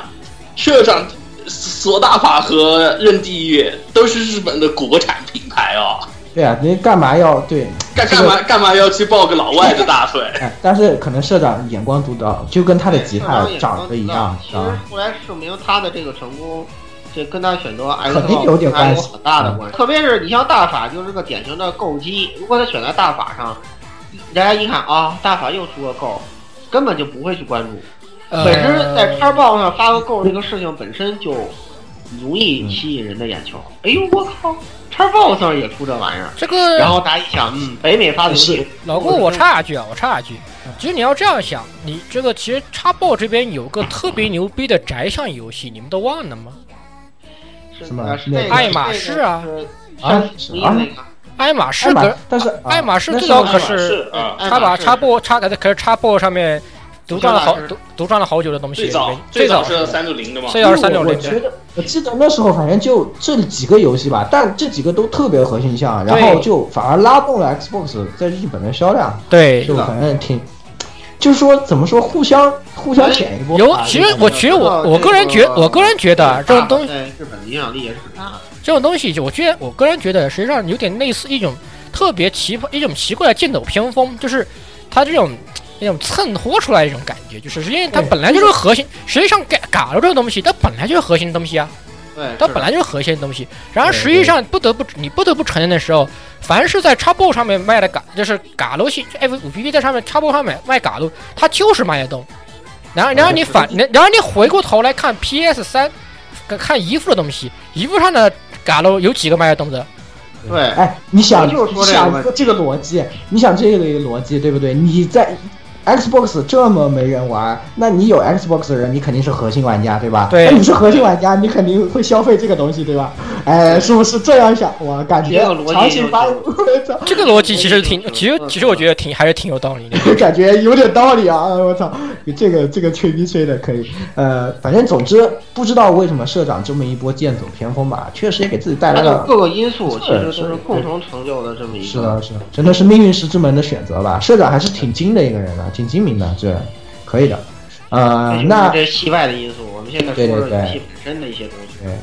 D: 社长索大法和任地狱都是日本的国产品牌哦，
B: 对啊，你干嘛要对
D: 干干嘛干嘛要去抱个老外的大腿？[LAUGHS]
B: 哎，但是可能社长眼光独到，就跟他的吉他长得一样，
C: 其实？后来证明他的这个成功，这跟他选择 Xbox
B: 肯定有点关系
C: 有很大的关系。特别是你像大法，就是个典型的购机。如果他选在大法上，大家一看啊，大法又出个购，根本就不会去关注。
A: 呃
C: 本身在叉 box 上发个够这个事情本身就容易吸引人的眼球。哎呦我靠叉 box 上也出这玩意儿。
A: 这个
C: 然后大家一想，嗯，北美发的游戏，
A: 老顾，我插一句啊，我插一句，其实你要这样想，你这个其实插爆这边有个特别牛逼的宅向游戏，你们都忘了吗？
C: 是
B: 什么
C: 呃是那个
A: 爱马仕啊
B: 啊啊
C: 那个
A: 爱马仕可，
B: 但是
A: 爱马仕最早可是
D: 啊，
C: 爱
A: 他把插播插可可是插播上面独占了好独独占了好久的东西，
D: 最早
A: 最
D: 早
A: 是
D: 是三六零的嘛，
A: 最早是三六零
B: 我觉得我记得那时候反正就这几个游戏吧，但这几个都特别核心项，然后就反而拉动了 Xbox 在日本的销量，
A: 对
B: 就反正挺，就是说怎么说互相互相舔一波。
A: 有
B: 啊，
A: 其实我其实我我个人觉我个人觉得这种东西
C: 在日本的影响力也是很大的。
A: 这种东西，就我觉得我个人觉得实际上有点类似一种特别奇葩一种奇怪的剑走偏锋，就是它这种。那种蹭拖出来一种感觉，就是实际上它本来就是核心，实际上嘎嘎了这个东西，它本来就是核心的东西啊。
C: 对，
A: 它本来就是核心的东西。然而实际上不得不你不得不承认的时候，凡是在 Xbox 上面卖的嘎，就是嘎罗系 F 五 P P 在上面 Xbox 上面卖嘎罗，它就是卖得动。然后然后你反，然后你回过头来看 P S 三，看姨父的东西，姨父上的嘎喽有几个卖得动的？
C: 对，
B: 哎，你想，想这个逻辑，你想这个逻辑对不对？你在 Xbox 这么没人玩，那你有 Xbox 的人，你肯定是核心玩家，对吧？
A: 对
B: 那你是核心玩家，你肯定会消费这个东西，对吧？哎，是不是这样想？我感觉
C: 这个逻辑
B: 长期发，
A: 这个逻辑其实挺，其实其实我觉得挺还是挺有道理的。[LAUGHS]
B: 感觉有点道理啊！我操，这个这个吹逼吹的可以。呃，反正总之不知道为什么社长这么一波剑走偏锋吧，确实也给自己带来了
C: 各个因素其实都
B: 是
C: 是共同成就的这么一个。
B: 是的，是的，真的是命运石之门的选择吧。社长还是挺精的一个人啊，挺精明的，这可以的。呃
C: 这，是
B: 那
C: 这戏外的因素，我们现在说
B: 对对对
C: 游戏本身的一些东西。
B: 对，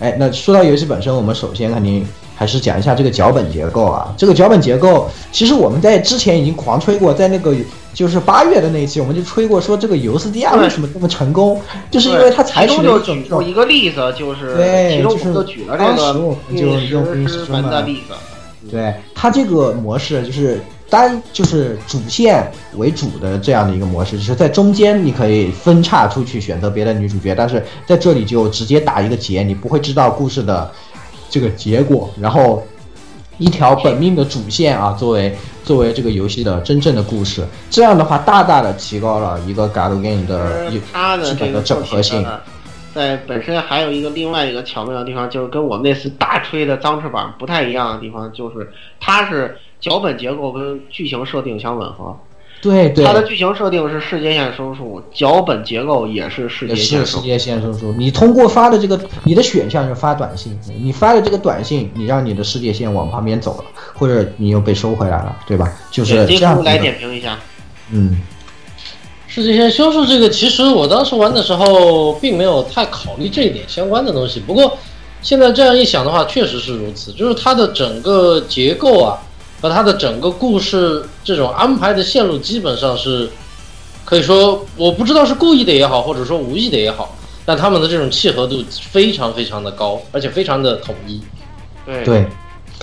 B: 哎，那说到游戏本身，我们首先肯定还是讲一下这个脚本结构啊。这个脚本结构，其实我们在之前已经狂吹过，在那个就是八月的那一期，我们就吹过说这个尤斯蒂亚为什么这么成功，就是因为他采取
C: 其
B: 了一种
C: 一个例子，就是
B: 对
C: 其中我
B: 就是
C: 举了这个
B: 就
C: 命
B: 用命
C: 运石之
B: 石之门
C: 门的例子。
B: 对它这个模式就是单就是主线为主的这样的一个模式，就是在中间你可以分叉出去选择别的女主角，但是在这里就直接打一个结，你不会知道故事的这个结果，然后一条本命的主线啊，作为作为这个游戏的真正的故事，这样的话大大的提高了一个 Galgame 的
C: 而它的这个
B: 基本的整合性。
C: 在本身还有一个另外一个巧妙的地方，就是跟我们那次大吹的脏翅膀不太一样的地方，就是它是脚本结构跟剧情设定相吻合。
B: 对对，
C: 它的剧情设定是世界线收束，脚本结构也是世界线收束。
B: 世界线收束。你通过发的这个，你的选项是发短信，你发的这个短信，你让你的世界线往旁边走了，或者你又被收回来了，对吧？就是这样子的。
C: 点评一下。
B: 嗯，
E: 世界线修复这个，其实我当时玩的时候并没有太考虑这一点相关的东西。不过现在这样一想的话，确实是如此，就是它的整个结构啊，和它的整个故事这种安排的线路，基本上是可以说，我不知道是故意的也好，或者说无意的也好，但他们的这种契合度非常非常的高，而且非常的统一。
C: 对
B: 对，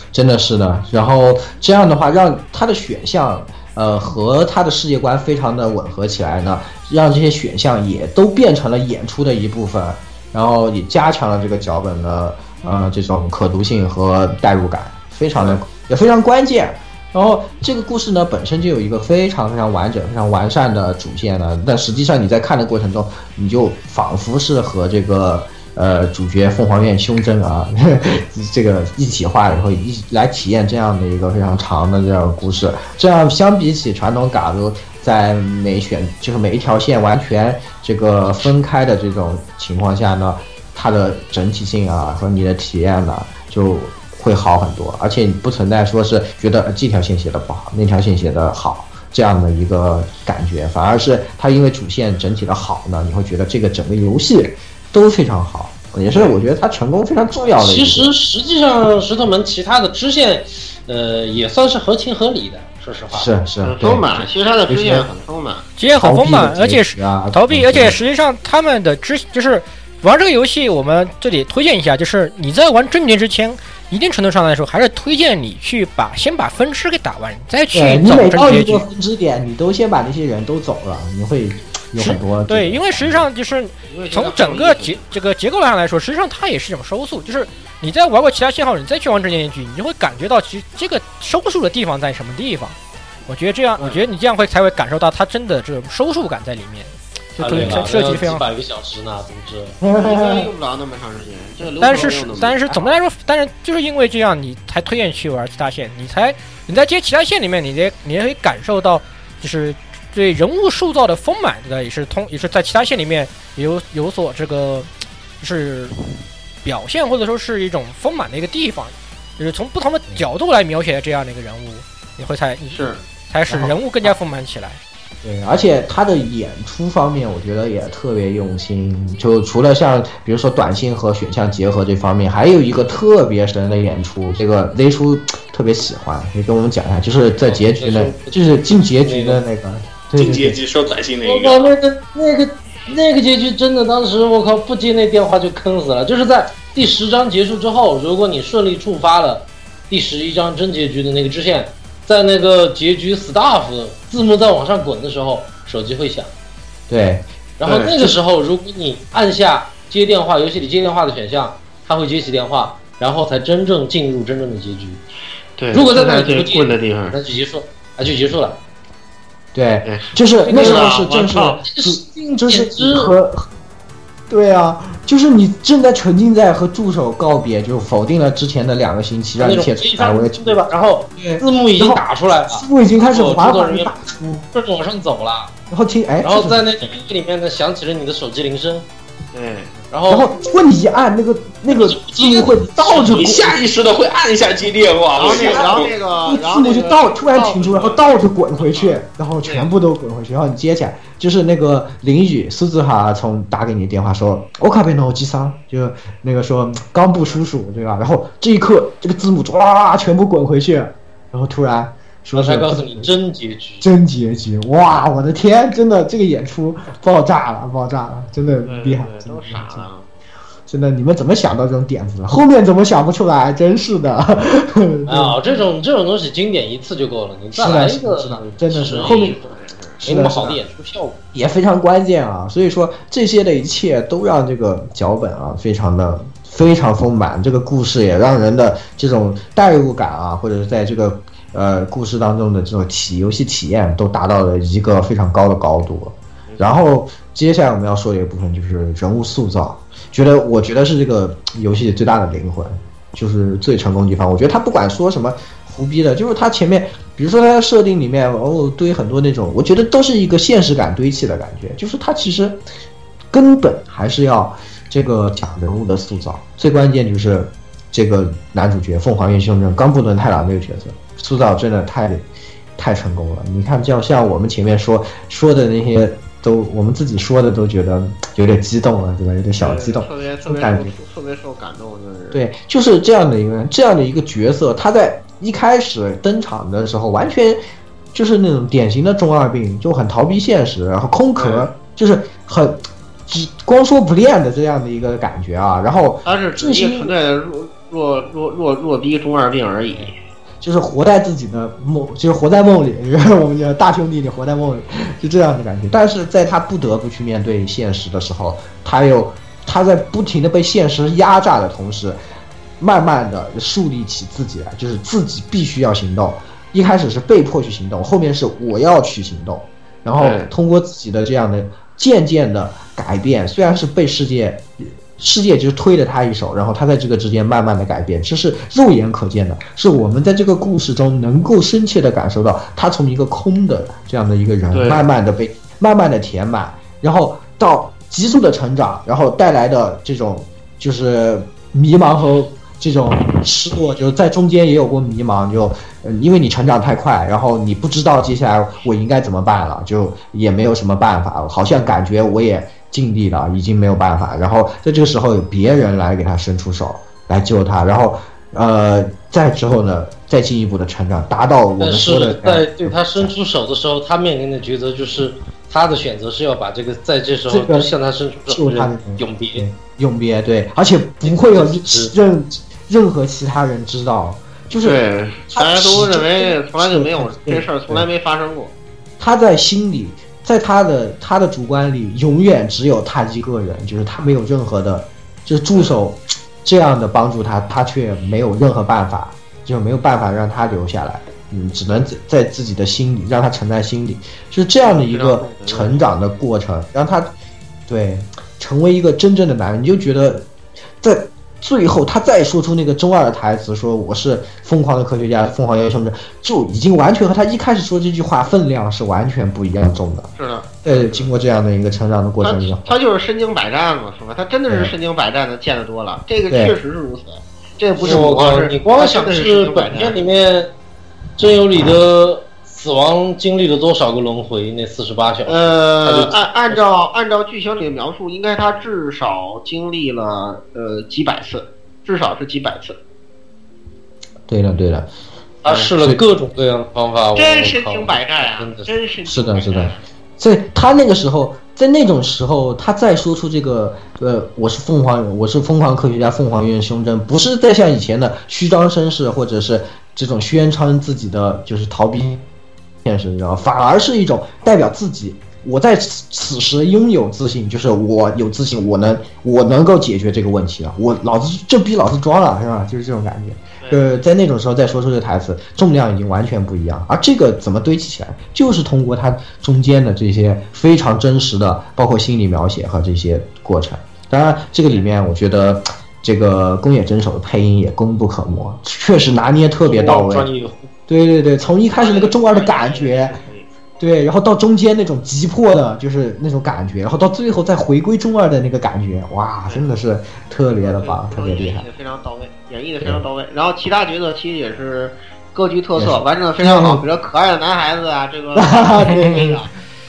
B: 真的是的。然后这样的话，让它的选项。呃，和他的世界观非常的吻合起来呢，让这些选项也都变成了演出的一部分，然后也加强了这个脚本的呃这种可读性和代入感，非常的也非常关键。然后这个故事呢本身就有一个非常非常完整、非常完善的主线呢，但实际上你在看的过程中，你就仿佛是和这个呃主角凤凰院胸针啊 [LAUGHS] 这个一体化以后，一来体验这样的一个非常长的这样的故事。这样相比起传统嘎子在每选就是每一条线完全这个分开的这种情况下呢，它的整体性啊和你的体验呢就会好很多，而且你不存在说是觉得这条线写的不好，那条线写的好这样的一个感觉，反而是它因为主线整体的好呢，你会觉得这个整个游戏都非常好，也是我觉得他成功非常重要的一
E: 其。实实际上石头门其他的支线，呃，也算是合情合理的。说实话，
B: 是是
C: 很
B: 对
C: 丰满，其实它的支线很丰满。
A: 支线很丰满，而且是逃避，而且实际上他们的支就是玩这个游戏，我们这里推荐一下，就是你在玩正经之前，一定程度上来说，还是推荐你去把先把分支给打完，你再去
B: 对你
A: 找
B: 每到一个。分支点，你都先把那些人都走了，你会有很多
A: 对，因为实际上就是从整个结这个结构上来说，实际上它也是一种收束，就是你在玩过其他信号，你再去玩正结局，你就会感觉到其实这个收束的地方在什么地方。我觉得这样，我觉得你这样会才会感受到它真的这种收束感在里面，就对
E: 了，
A: 设计非常
E: 百个小时呢，总之。[LAUGHS]
C: 应该用不了那么长时间。
A: 但是但是总的来说，但是就是因为这样，你才推荐去玩其他线，你才你在接其他线里面，你也你也可以感受到，就是对人物塑造的丰满的，也是通也是在其他线里面有有所这个就是表现或者说是一种丰满的一个地方，就是从不同的角度来描写这样的一个人物，你会才你
C: 是
A: 才使人物更加丰满起来。
B: 对，而且他的演出方面，我觉得也特别用心。就除了像比如说短信和选项结合这方面，还有一个特别神的演出，这个雷叔特别喜欢，你跟我们讲一下，就是在结局呢，就是进结局的那个，对
D: 进结
B: 对对，
D: 局收短信那个我
E: 靠，那个那个那个结局真的，当时我靠不接那电话就坑死了。就是在第十章结束之后，如果你顺利触发了第十一章真结局的那个支线，在那个结局 staff 字幕在往上滚的时候，手机会响。
B: 对
E: 然后那个时候，如果你按下接电话，游戏里接电话的选项，它会接起电话，然后才真正进入真正的结局，
C: 对。
E: 如果在那
C: 这才最
E: 里不进
C: 棍的地方，
E: 那就结束，那就结束了。
B: 对
C: 对，
B: 就是那时候是
E: 我
B: 正是
E: 靠
B: 就就是和，对啊，就是你正在沉浸在和助手告别，就否定了之前的两个星期，让一切重
E: 对吧？然后字幕已经打出来了，
B: 字幕已经开始缓缓
E: 制作人员
B: 打出，
E: 顺着往上走了，
B: 然后听哎，
E: 然后在那个里面呢响起了你的手机铃声，
C: 对，
E: 然后
B: 然后如果你一按那个那个字幕会倒着，
D: 你下意识的会按一下接电话，
C: 然后那个，然后那个，
B: 那
C: 然后那个
B: 字幕就倒突然停住，然后倒着滚回去，然后全部都滚回去，然后你接起来，就是那个林雨苏子哈从打给你电话说我卡贝诺基桑，就那个说冈部叔叔对吧？然后这一刻这个字幕唰全部滚回去，然后突然说是
E: 我才告诉你真结局。
B: 真结局，哇，我的天，真的这个演出爆炸了，爆炸了，真的厉害，真的
C: 都傻了。
B: 真的，你们怎么想到这种点子的？后面怎么想不出来？真是的。[LAUGHS]
E: 啊，这种这种东西经典一次就够了，你再来一个，
B: 是的真的是
E: 是
B: 后面
E: 没那么好的演出效果。
B: 也非常关键啊。所以说这些的一切都让这个脚本啊非常的非常丰满，这个故事也让人的这种代入感啊，或者是在这个呃故事当中的这种体游戏体验都达到了一个非常高的高度。然后接下来我们要说的一个部分就是人物塑造，觉得我觉得是这个游戏最大的灵魂，就是最成功的地方。我觉得他不管说什么胡逼的，就是他前面，比如说他在设定里面哦堆很多那种，我觉得都是一个现实感堆砌的感觉，就是他其实根本还是要这个讲人物的塑造，最关键就是这个男主角凤凰岳兄正冈部伦太郎这个角色塑造真的太太成功了。你看，就像我们前面说说的那些。都我们自己说的都觉得有点激动了，对吧？有点小激动，
C: 特别特别
B: 感觉
C: 特别受感动，就是
B: 对，就是这样的一个这样的一个角色，他在一开始登场的时候，完全就是那种典型的中二病，就很逃避现实，然后空壳，就是很只光说不练的这样的一个感觉啊。然后
C: 他是只一个存在的弱弱弱弱弱逼中二病而已。
B: 就是活在自己的梦，就是活在梦里。[LAUGHS] 我们叫大兄弟，你活在梦里，就这样的感觉。但是在他不得不去面对现实的时候，他又他在不停的被现实压榨的同时，慢慢的树立起自己来，就是自己必须要行动。一开始是被迫去行动，后面是我要去行动，然后通过自己的这样的渐渐的改变，虽然是被世界。世界就是推了他一手，然后他在这个之间慢慢的改变，这是肉眼可见的，是我们在这个故事中能够深切的感受到，他从一个空的这样的一个人，慢慢的被慢慢的填满，然后到急速的成长，然后带来的这种就是迷茫和这种失落，就是在中间也有过迷茫，就因为你成长太快，然后你不知道接下来我应该怎么办了，就也没有什么办法，好像感觉我也。尽力了，已经没有办法。然后在这个时候，有别人来给他伸出手来救他。然后，呃，再之后呢，再进一步的成长，达到我们说的。
E: 在对他伸出手的时候，他面临的抉择就是他的选择是要把这个在这时候向他伸出手的永别，
B: 永别。对，而且不会有任任何其他人知道，就是
C: 大家都认为从来就没有这事儿，从来没发生过。
B: 他在心里。在他的他的主观里，永远只有他一个人，就是他没有任何的，就是助手这样的帮助他，他却没有任何办法，就是没有办法让他留下来，嗯，只能在在自己的心里让他沉在心里，就是这样的一个成长的过程，让他对成为一个真正的男人，你就觉得在。最后，他再说出那个中二的台词，说我是疯狂的科学家，凤凰岳兄弟，就已经完全和他一开始说这句话分量是完全不一样重的。
C: 是的，
B: 对，经过这样的一个成长的过程，
C: 他就是身经百战嘛，是吧？他真的是身经百战的，见得多了，这个确实是如此。这不是
E: 我靠，你光想是本片里面真有理的。死亡经历了多少个轮回？那四十八小时。
C: 呃，按按照按照剧情里的描述，应该他至少经历了呃几百次，至少是几百次。
B: 对的，对的。
E: 他试了各种各样的方法，
C: 真身经百战啊！真是
B: 是的，是的。在他那个时候，在那种时候，他再说出这个呃，我是凤凰，我是疯狂科学家，凤凰院胸针，不是再像以前的虚张声势，或者是这种宣称自己的就是逃避。现实，你知道，反而是一种代表自己我在此此时拥有自信，就是我有自信，我能我能够解决这个问题了，我老子这逼老子装了，是吧？就是这种感觉。呃，在那种时候再说出这个台词，重量已经完全不一样。而这个怎么堆砌起来，就是通过它中间的这些非常真实的，包括心理描写和这些过程。当然，这个里面我觉得这个宫野真守的配音也功不可没，确实拿捏特别到位。
E: 专业
B: 对对对，从一开始那个中二的感觉，对，然后到中间那种急迫的，就是那种感觉，然后到最后再回归中二的那个感觉，哇，真的是特别的棒，特别厉害
C: 演绎。的非常到位，演绎的非常到位。然后其他角色其实也是各具特色，完成的非常好。比如可爱的男孩子啊，这个 [LAUGHS] 这个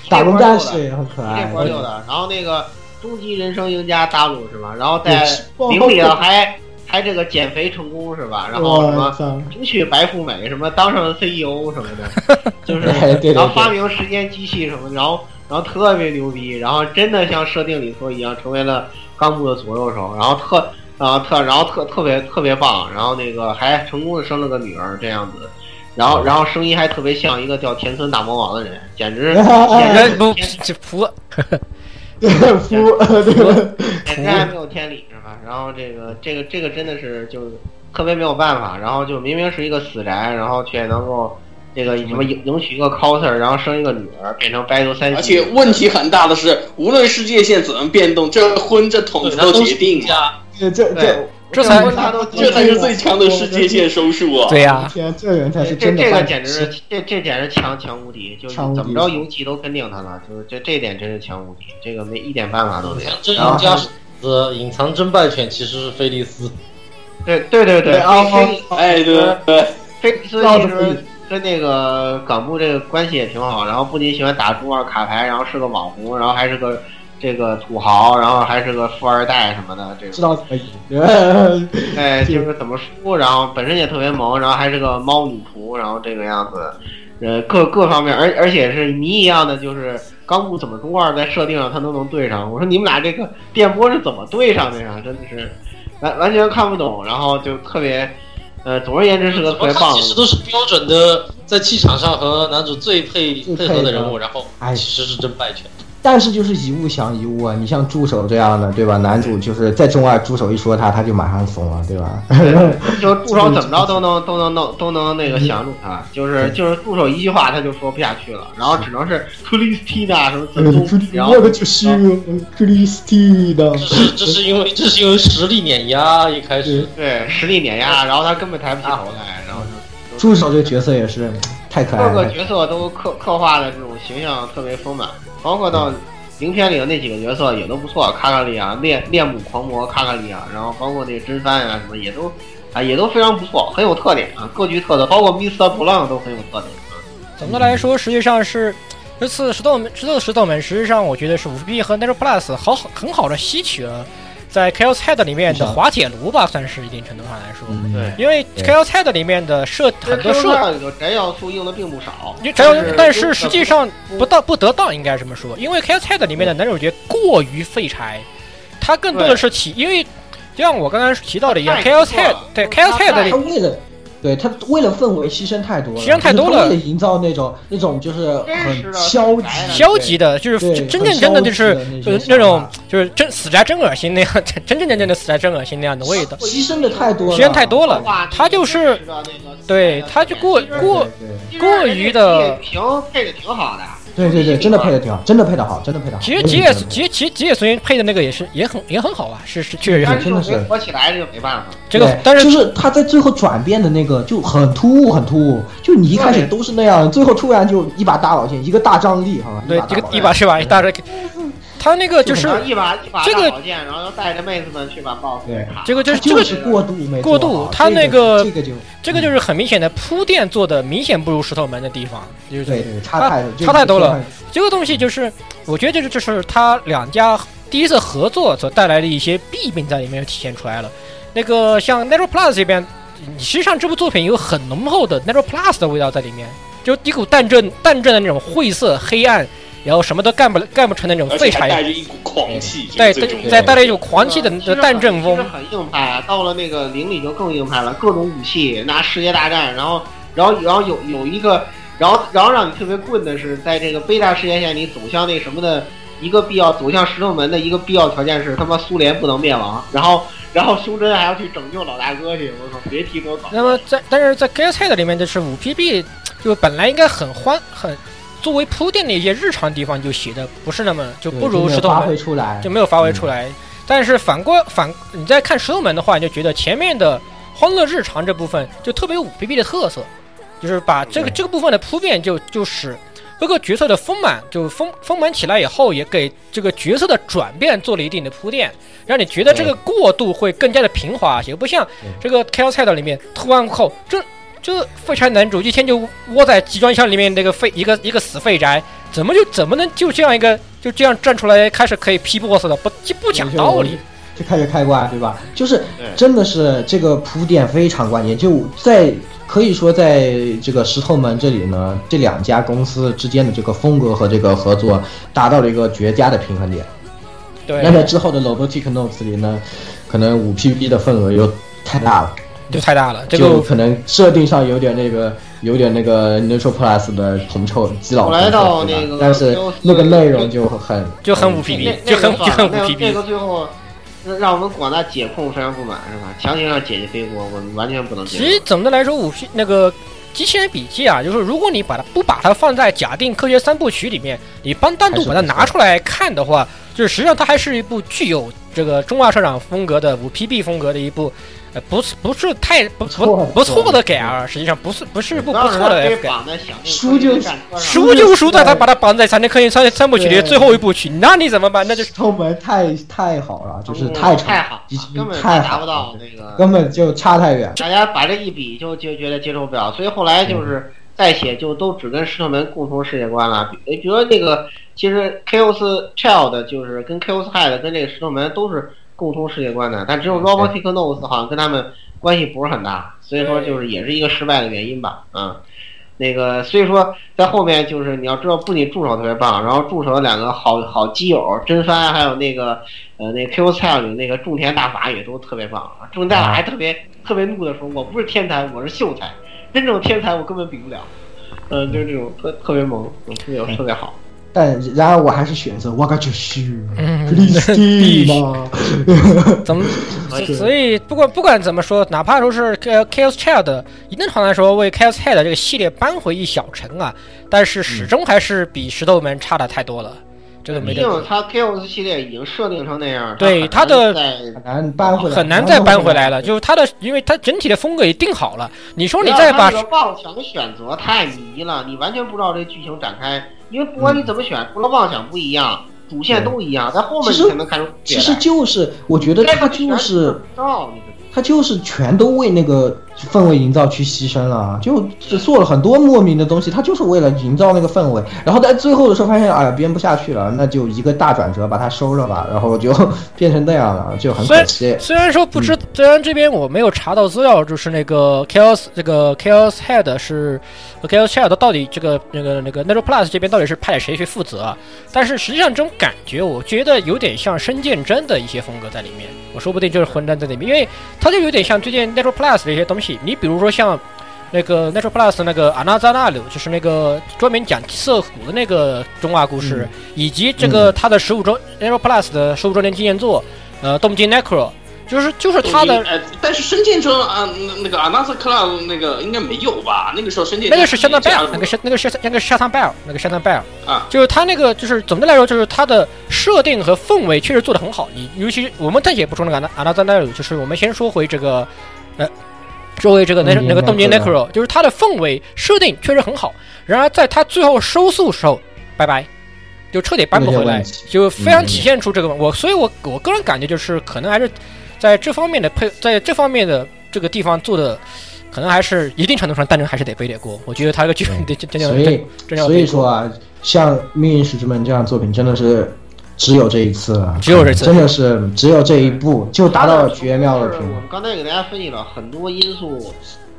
B: 打龙战士也很可爱
C: 这。块六的，然后那个终极人生赢家大陆是吧？然后在
B: 对
C: 领里头还还这个减肥成功是吧？然后什么
B: 我操！
C: 迎娶白富美，什么当上了 CEO 什么的，[LAUGHS] 就是
B: 对对对
C: 然后发明时间机器什么的，然后然后特别牛逼，然后真的像设定里头一样，成为了冈部的左右手，然后特啊特然后特特别特别棒，然后那个还成功的生了个女儿这样子。然后，然后声音还特别像一个叫田村大魔王的人，简直 [LAUGHS] 简直
A: 人不
C: 简
A: 这服，[LAUGHS]
B: 对夫，对
C: 简直还没有天理是吧？然后这个这个这个真的是就是特别没有办法，然后就明明是一个死宅，然后却能够这个什么迎迎娶一个 coser，然后生一个女儿，变成白头三
D: 而且问题很大的是，无论世界线怎么变动，这婚这桶子都决定了，
E: 家，
B: 这这
C: 对
A: 这才
C: 他都
D: 这才是最强的世界线收束啊！[LAUGHS]
A: 对呀、
B: 天，这人才是
C: 这这个简直是这这简直强强无敌，就是怎么着游戏都跟定他了，就是这这点真是强无敌，这个没一点办法都没有。
E: 真
C: 然后
E: 赢家是呃隐藏争败犬其实是菲利斯，
C: 对对对对，
B: 啊
C: 菲
D: 哎，对对，
C: 菲利斯其实跟那个港部这个关系也挺好，然后不仅喜欢打中二卡牌，然后是个网红，然后还是个这个土豪，然后还是个富二代什么的，这个。
B: 知道怎么赢。[LAUGHS]
C: 哎就是怎么输，然后本身也特别萌，然后还是个猫女仆，然后这个样子，呃各各方面，而而且是谜一样的，就是钢木怎么中二在设定上他都能对上，我说你们俩这个电波是怎么对上的呀？真的是完完全看不懂，然后就特别。呃，总而言之是个特别棒的
E: 其实都是标准的在气场上和男主最配
B: 配
E: 配合的
B: 的
E: 人物，然后
B: 哎
E: 其实是真败犬。
B: 但是就是一物降一物啊，你像助手这样的，对吧？男主就是在中二，助手一说他，他就马上怂了，对吧？
C: 就助手 [LAUGHS] 怎么着都能都能弄都能那个降住他，就是就是助手一句话他就说不下去了，然后只能是克里斯蒂娜什么然后
B: 我的就是 [LAUGHS] 克里斯蒂娜
E: 这，是这是因为这是因为实力碾压一开始，
C: 对实力碾压，然后他根本抬不起头来，然后就
B: 助手这个角色也是太可爱了。
C: 各个角色都刻刻画的这种形象特别丰满，包括到影片里的那几个角色也都不错，卡卡利亚、恋恋母狂魔卡卡利亚，然后包括那个真帆啊什么也都啊也都非常不错，很有特点啊，各具特色，包括 Mr. 布朗都很有特点。
A: 总的来说，实际上是这次石头门，这次石头门，实际上我觉得是五 B 和 Nero Plus 好好很好的吸取了在 Chaos Head 里面的滑铁卢吧，算是一定程度上来说，
B: 嗯。
C: 对，
A: 因为 Chaos Head 里面的设很多设。
C: 设里头宅要素用的并不少，
A: 你只要，但是实际上不到不得当，应该这么说，因为 Chaos Head 里面的男主角过于废柴，他更多的是体，因为就像我刚刚提到的一样
C: 太
A: ，Chaos
C: 错了。
A: Head 对 Chaos Head 里
B: 对他为了氛围牺牲太多了，
A: 牺牲太多了。
B: 就是他为了营造那种那种就是很消极
A: 消极的，就是
B: 对
A: 真正真的就是就是那种就是真死宅真恶心那样，[LAUGHS] 真真正正的死宅真恶心那样的味道，
B: 牺牲的太多了，
A: 牺牲太多了，他就是对他就过过过于的
C: 平配的挺好的，
B: 对对对，真的配的挺好，真的配的好，真的配的好。
A: 其实吉野吉吉吉野随云配的那个也是也很也很好啊，是是确实
C: 是就
B: 真的是
C: 没火起来，这就没办法。
A: 这个但是
B: 就是是他在最后转变的那个就很突兀，很突兀。就你一开始都是那样，最后突然就一把大佬剑，一个大张力，好吧？
A: 对
B: 大宝剑
A: 这个一把是吧一大这个，他那个就是
C: 一把一把
A: 这个
C: 大宝剑，然后又带着妹子们去把 BOSS 给卡。
A: 这个就是
B: 就
A: 这个
B: 是过度，没
A: 过度他那个
B: 这个就
A: 这个就是很明显的铺垫做的明显不如石头门的地方，就是
B: 对对差太
A: 差太多了。这个东西就是，我觉得就是就是他两家第一次合作所带来的一些弊病在里面体现出来了。那个像 Nero Plus 这边，实际上这部作品有很浓厚的 Nero Plus 的味道在里面，就一股淡正淡正的那种晦涩黑暗，然后什么都干不干不成的那种
D: 而
A: 废柴，
D: 带着一股狂气，
A: 对
D: 这是最重要的
A: 再带来一种狂气的
C: 其实
A: 的淡正风。
C: 很硬派啊。到了那个零里就更硬派了，各种武器，拿世界大战，然后然后然后有有一个然后然后让你特别棍的是，在这个贝塔世界线里走向那什么的一个必要走向石头门的一个必要条件是他妈苏联不能灭亡，然后 [LAUGHS] 然后胸针还要去拯救老大哥去，我靠，别提多搞笑。
A: 那么在但是在 Gas Head 里面，就是五 PB 就本来应该很欢很作为铺垫的一些日常地方就写的不是那么就不如石头门
B: 就没有发挥出来，
A: 就没有发挥出来。但是反过反你再看石头门的话，你就觉得前面的欢乐日常这部分就特别有五 B B 的特色，就是把这个这个部分的铺垫就就使各个角色的丰满就丰丰满起来以后，也给这个角色的转变做了一定的铺垫，让你觉得这个过渡会更加的平滑，也不像这个 Chaos Head 里面突然后这。这废柴男主一天就窝在集装箱里面那个废一个一个死废宅，怎么就怎么能就这样一个就这样站出来开始可以批 boss 的？不就不讲道理。
B: 就开始开挂，对吧？就是真的是这个铺垫非常关键，就在可以说在这个石头门这里呢，这两家公司之间的这个风格和这个合作达到了一个绝佳的平衡点。
A: 对，
B: 那在之后的 Robotic Notes 里呢，可能五 PB 的份额又太大了，
A: 就太大了。这个
B: 就可能设定上有点那个，有点那个 Neutral Plus 的铜臭基佬
C: 后来
B: 铜臭，对吧
C: 到那个
B: 但是那个内容就很 [LAUGHS]
A: 就很五
C: 那
A: PB，就很就很五
C: P B 那个。最后让让我们广大解控非常不满是吧？强行让姐姐背锅，我们完全不能接受。
A: 其实总的来说，五 P 那个机器人笔记啊，就是如果你把它不把它放在假定科学三部曲里面，你帮单独把它拿出来看的话，就是实际上它还是一部具有这个中二社长风格的五 PB 风格的一部。呃，不是不是太不不不错的改啊，实际上不是不是不不错的
C: 可以
A: F 改。
C: 绑在响应
B: 输就
A: 输就输在他把他绑在长天科学三三部曲里的最后一部曲，那你怎么办？那就是
B: 石头门太太好了，就是
C: 嗯
B: 太差
C: 根本
B: 太好
C: 达不到
B: 了，
C: 那个
B: 根本就差太远。
C: 大家把这一比就就觉得接受不了，所以后来就是再写就都只跟石头门共同世界观了。比比如说那个，其实 Chaos Child 就是跟 Chaos Head 跟这个石头门都是共通世界观的，但只有 Robotic Nose 好像跟他们关系不是很大，所以说就是也是一个失败的原因吧。嗯，那个所以说在后面就是你要知道，不仅助手特别棒，然后助手两个好好基友真帆还有那个呃那个 Q Style 里那个种田大法也都特别棒啊。种田大法还特别特别怒的说：“我不是天才，我是秀才，真正天才我根本比不了。”嗯，就是这种特特别萌，嗯特别特别好。
B: 但然而我还是选择我个就是
A: 嗯
B: Christina。
A: 怎么？[LAUGHS] 所以不管不管怎么说，哪怕说是呃 Chaos Child 一定程度来说为 Chaos Head 这个系列扳回一小城啊，但是始终还是比石头门差的太多了，这个没。
C: 毕竟它 Chaos 系列已经设定成那样，
A: 对
C: 它
A: 它的
B: 很难搬回来，
A: 很难再搬回来了，就是它的，因为它整体的风格也定好了。你说你再把
C: 这个妄想选择太迷了，你完全不知道这剧情展开，因为不管你怎么选，除了妄想不一样，主线都一样，在后面你才能看出
B: 其实就是我觉得他就是他就是全都为那个氛围营造去牺牲了，就做了很多莫名的东西，他就是为了营造那个氛围，然后在最后的时候发现，哎呀编不下去了，那就一个大转折把它收了吧，然后就变成那样了，就很可惜。
A: 虽然说不知，虽然这边我没有查到资料，就是那个 Chaos 这个 Chaos Head 是 Chaos head 到底这个那个那个 neto Plus 这边到底是派谁去负责？但是实际上这种感觉，我觉得有点像深见真的一些风格在里面，我说不定就是混战在里面，因为它就有点像最近 neto Plus 的一些东西。你比如说像那个 Netro Plus 那个阿纳扎纳鲁，就是那个专门讲涩谷的那个中华故事，以及这个他的十五周 Netro Plus 的十五周年纪念作，呃，东京 Necro。就是就是他的
D: 呃，但是深见中啊，那那个 Club 那个应该没有吧？那个时候深见
A: 那个是相当
D: 加
A: bell，
D: 入
A: 那个是那个是那个是相当 bell，那个相当 bell
D: 啊，
A: 就是他那个就是总的来说，就是他的设定和氛围确实做得很好。你尤其我们暂且不说那个 Another Necro，就是我们先说回这个呃。说回这个那那个东京 Necro，就是它的氛围设定确实很好，然而在它最后收束时候，拜拜，就彻底搬不回来，就非常体现出这个我，所以我我个人感觉就是可能还是在这方面的配，在这方面的这个地方做的，可能还是一定程度上，但是还是得背点锅。我觉得他这个剧本得真真
B: 所以所以说啊，像《命运石之门》这样的作品真的是只有这一次了，
A: 只有这次。
B: 真的是只有这一部就达到了绝妙的平衡。
C: 我们刚才给大家分析了很多因素，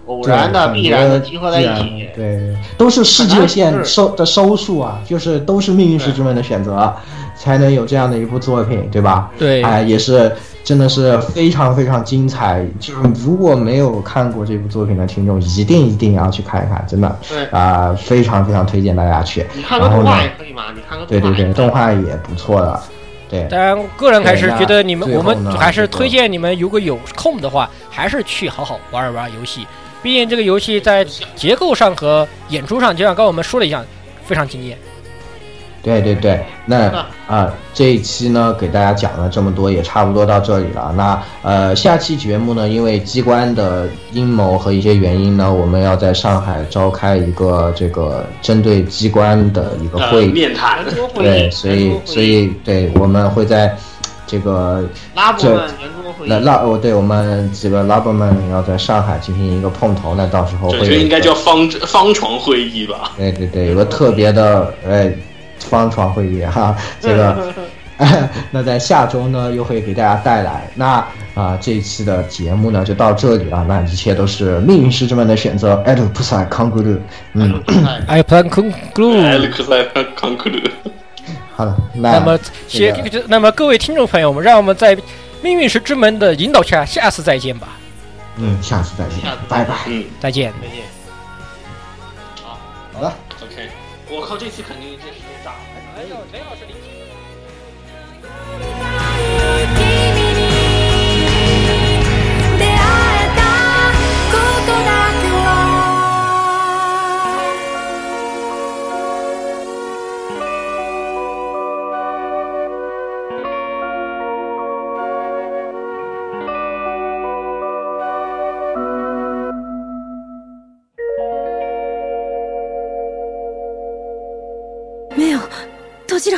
C: 偶然的、必然的集合在一起，
B: 对，都是世界线收的收束啊，就是都是命运石之门的选择，才能有这样的一部作品，对吧？
A: 对，
B: 哎，也是真的是非常非常精彩。就是如果没有看过这部作品的听众，一定一定要去看一看，真的
C: 对
B: 啊、非常非常推荐大家去。
C: 你看个动画也可以嘛？你看个
B: 对对对，动画也不错的，对。
A: 当然，个人还是觉得你们，我们还是推荐你们，如果有空的话，还是去好好玩一玩游戏。毕竟这个游戏在结构上和演出上，就像刚刚我们说的一样，非常惊艳。
B: 对对对，那啊、这一期呢，给大家讲了这么多，也差不多到这里了。那呃，下期节目呢，因为机关的阴谋和一些原因呢，我们要在上海召开一个这个针对机关的一个
D: 呃
B: 会议。
D: 面谈
B: 对，[LAUGHS] 所以所以对，我们会在这个这
C: 拉布曼圆桌会议
B: 那，拉哦，对我们几个拉伯们要在上海进行一个碰头，那到时候
D: 这
B: 会有一个
D: 就应该叫方方床会议吧？
B: 对对对，有个特别的呃方床会议哈，[LAUGHS] 这个。[LAUGHS] 那在下周呢，又会给大家带来那啊、这一期的节目呢就到这里了。那一切都是命运师之门的选择。艾鲁普萨康古鲁，嗯，
A: 哎，Plan Conclude。
D: 埃里克塞康克鲁，
B: 好了，那
A: 那么，
B: 这
A: 谢，那么各位听众朋友们，让我们在命运石之门的引导下，下次再见吧，
B: 嗯，下次再见，拜拜。
D: 嗯
A: 再见。
C: 再见。
B: 好好的。
D: ，OK，我靠，这期肯定这是
H: 目を閉じろ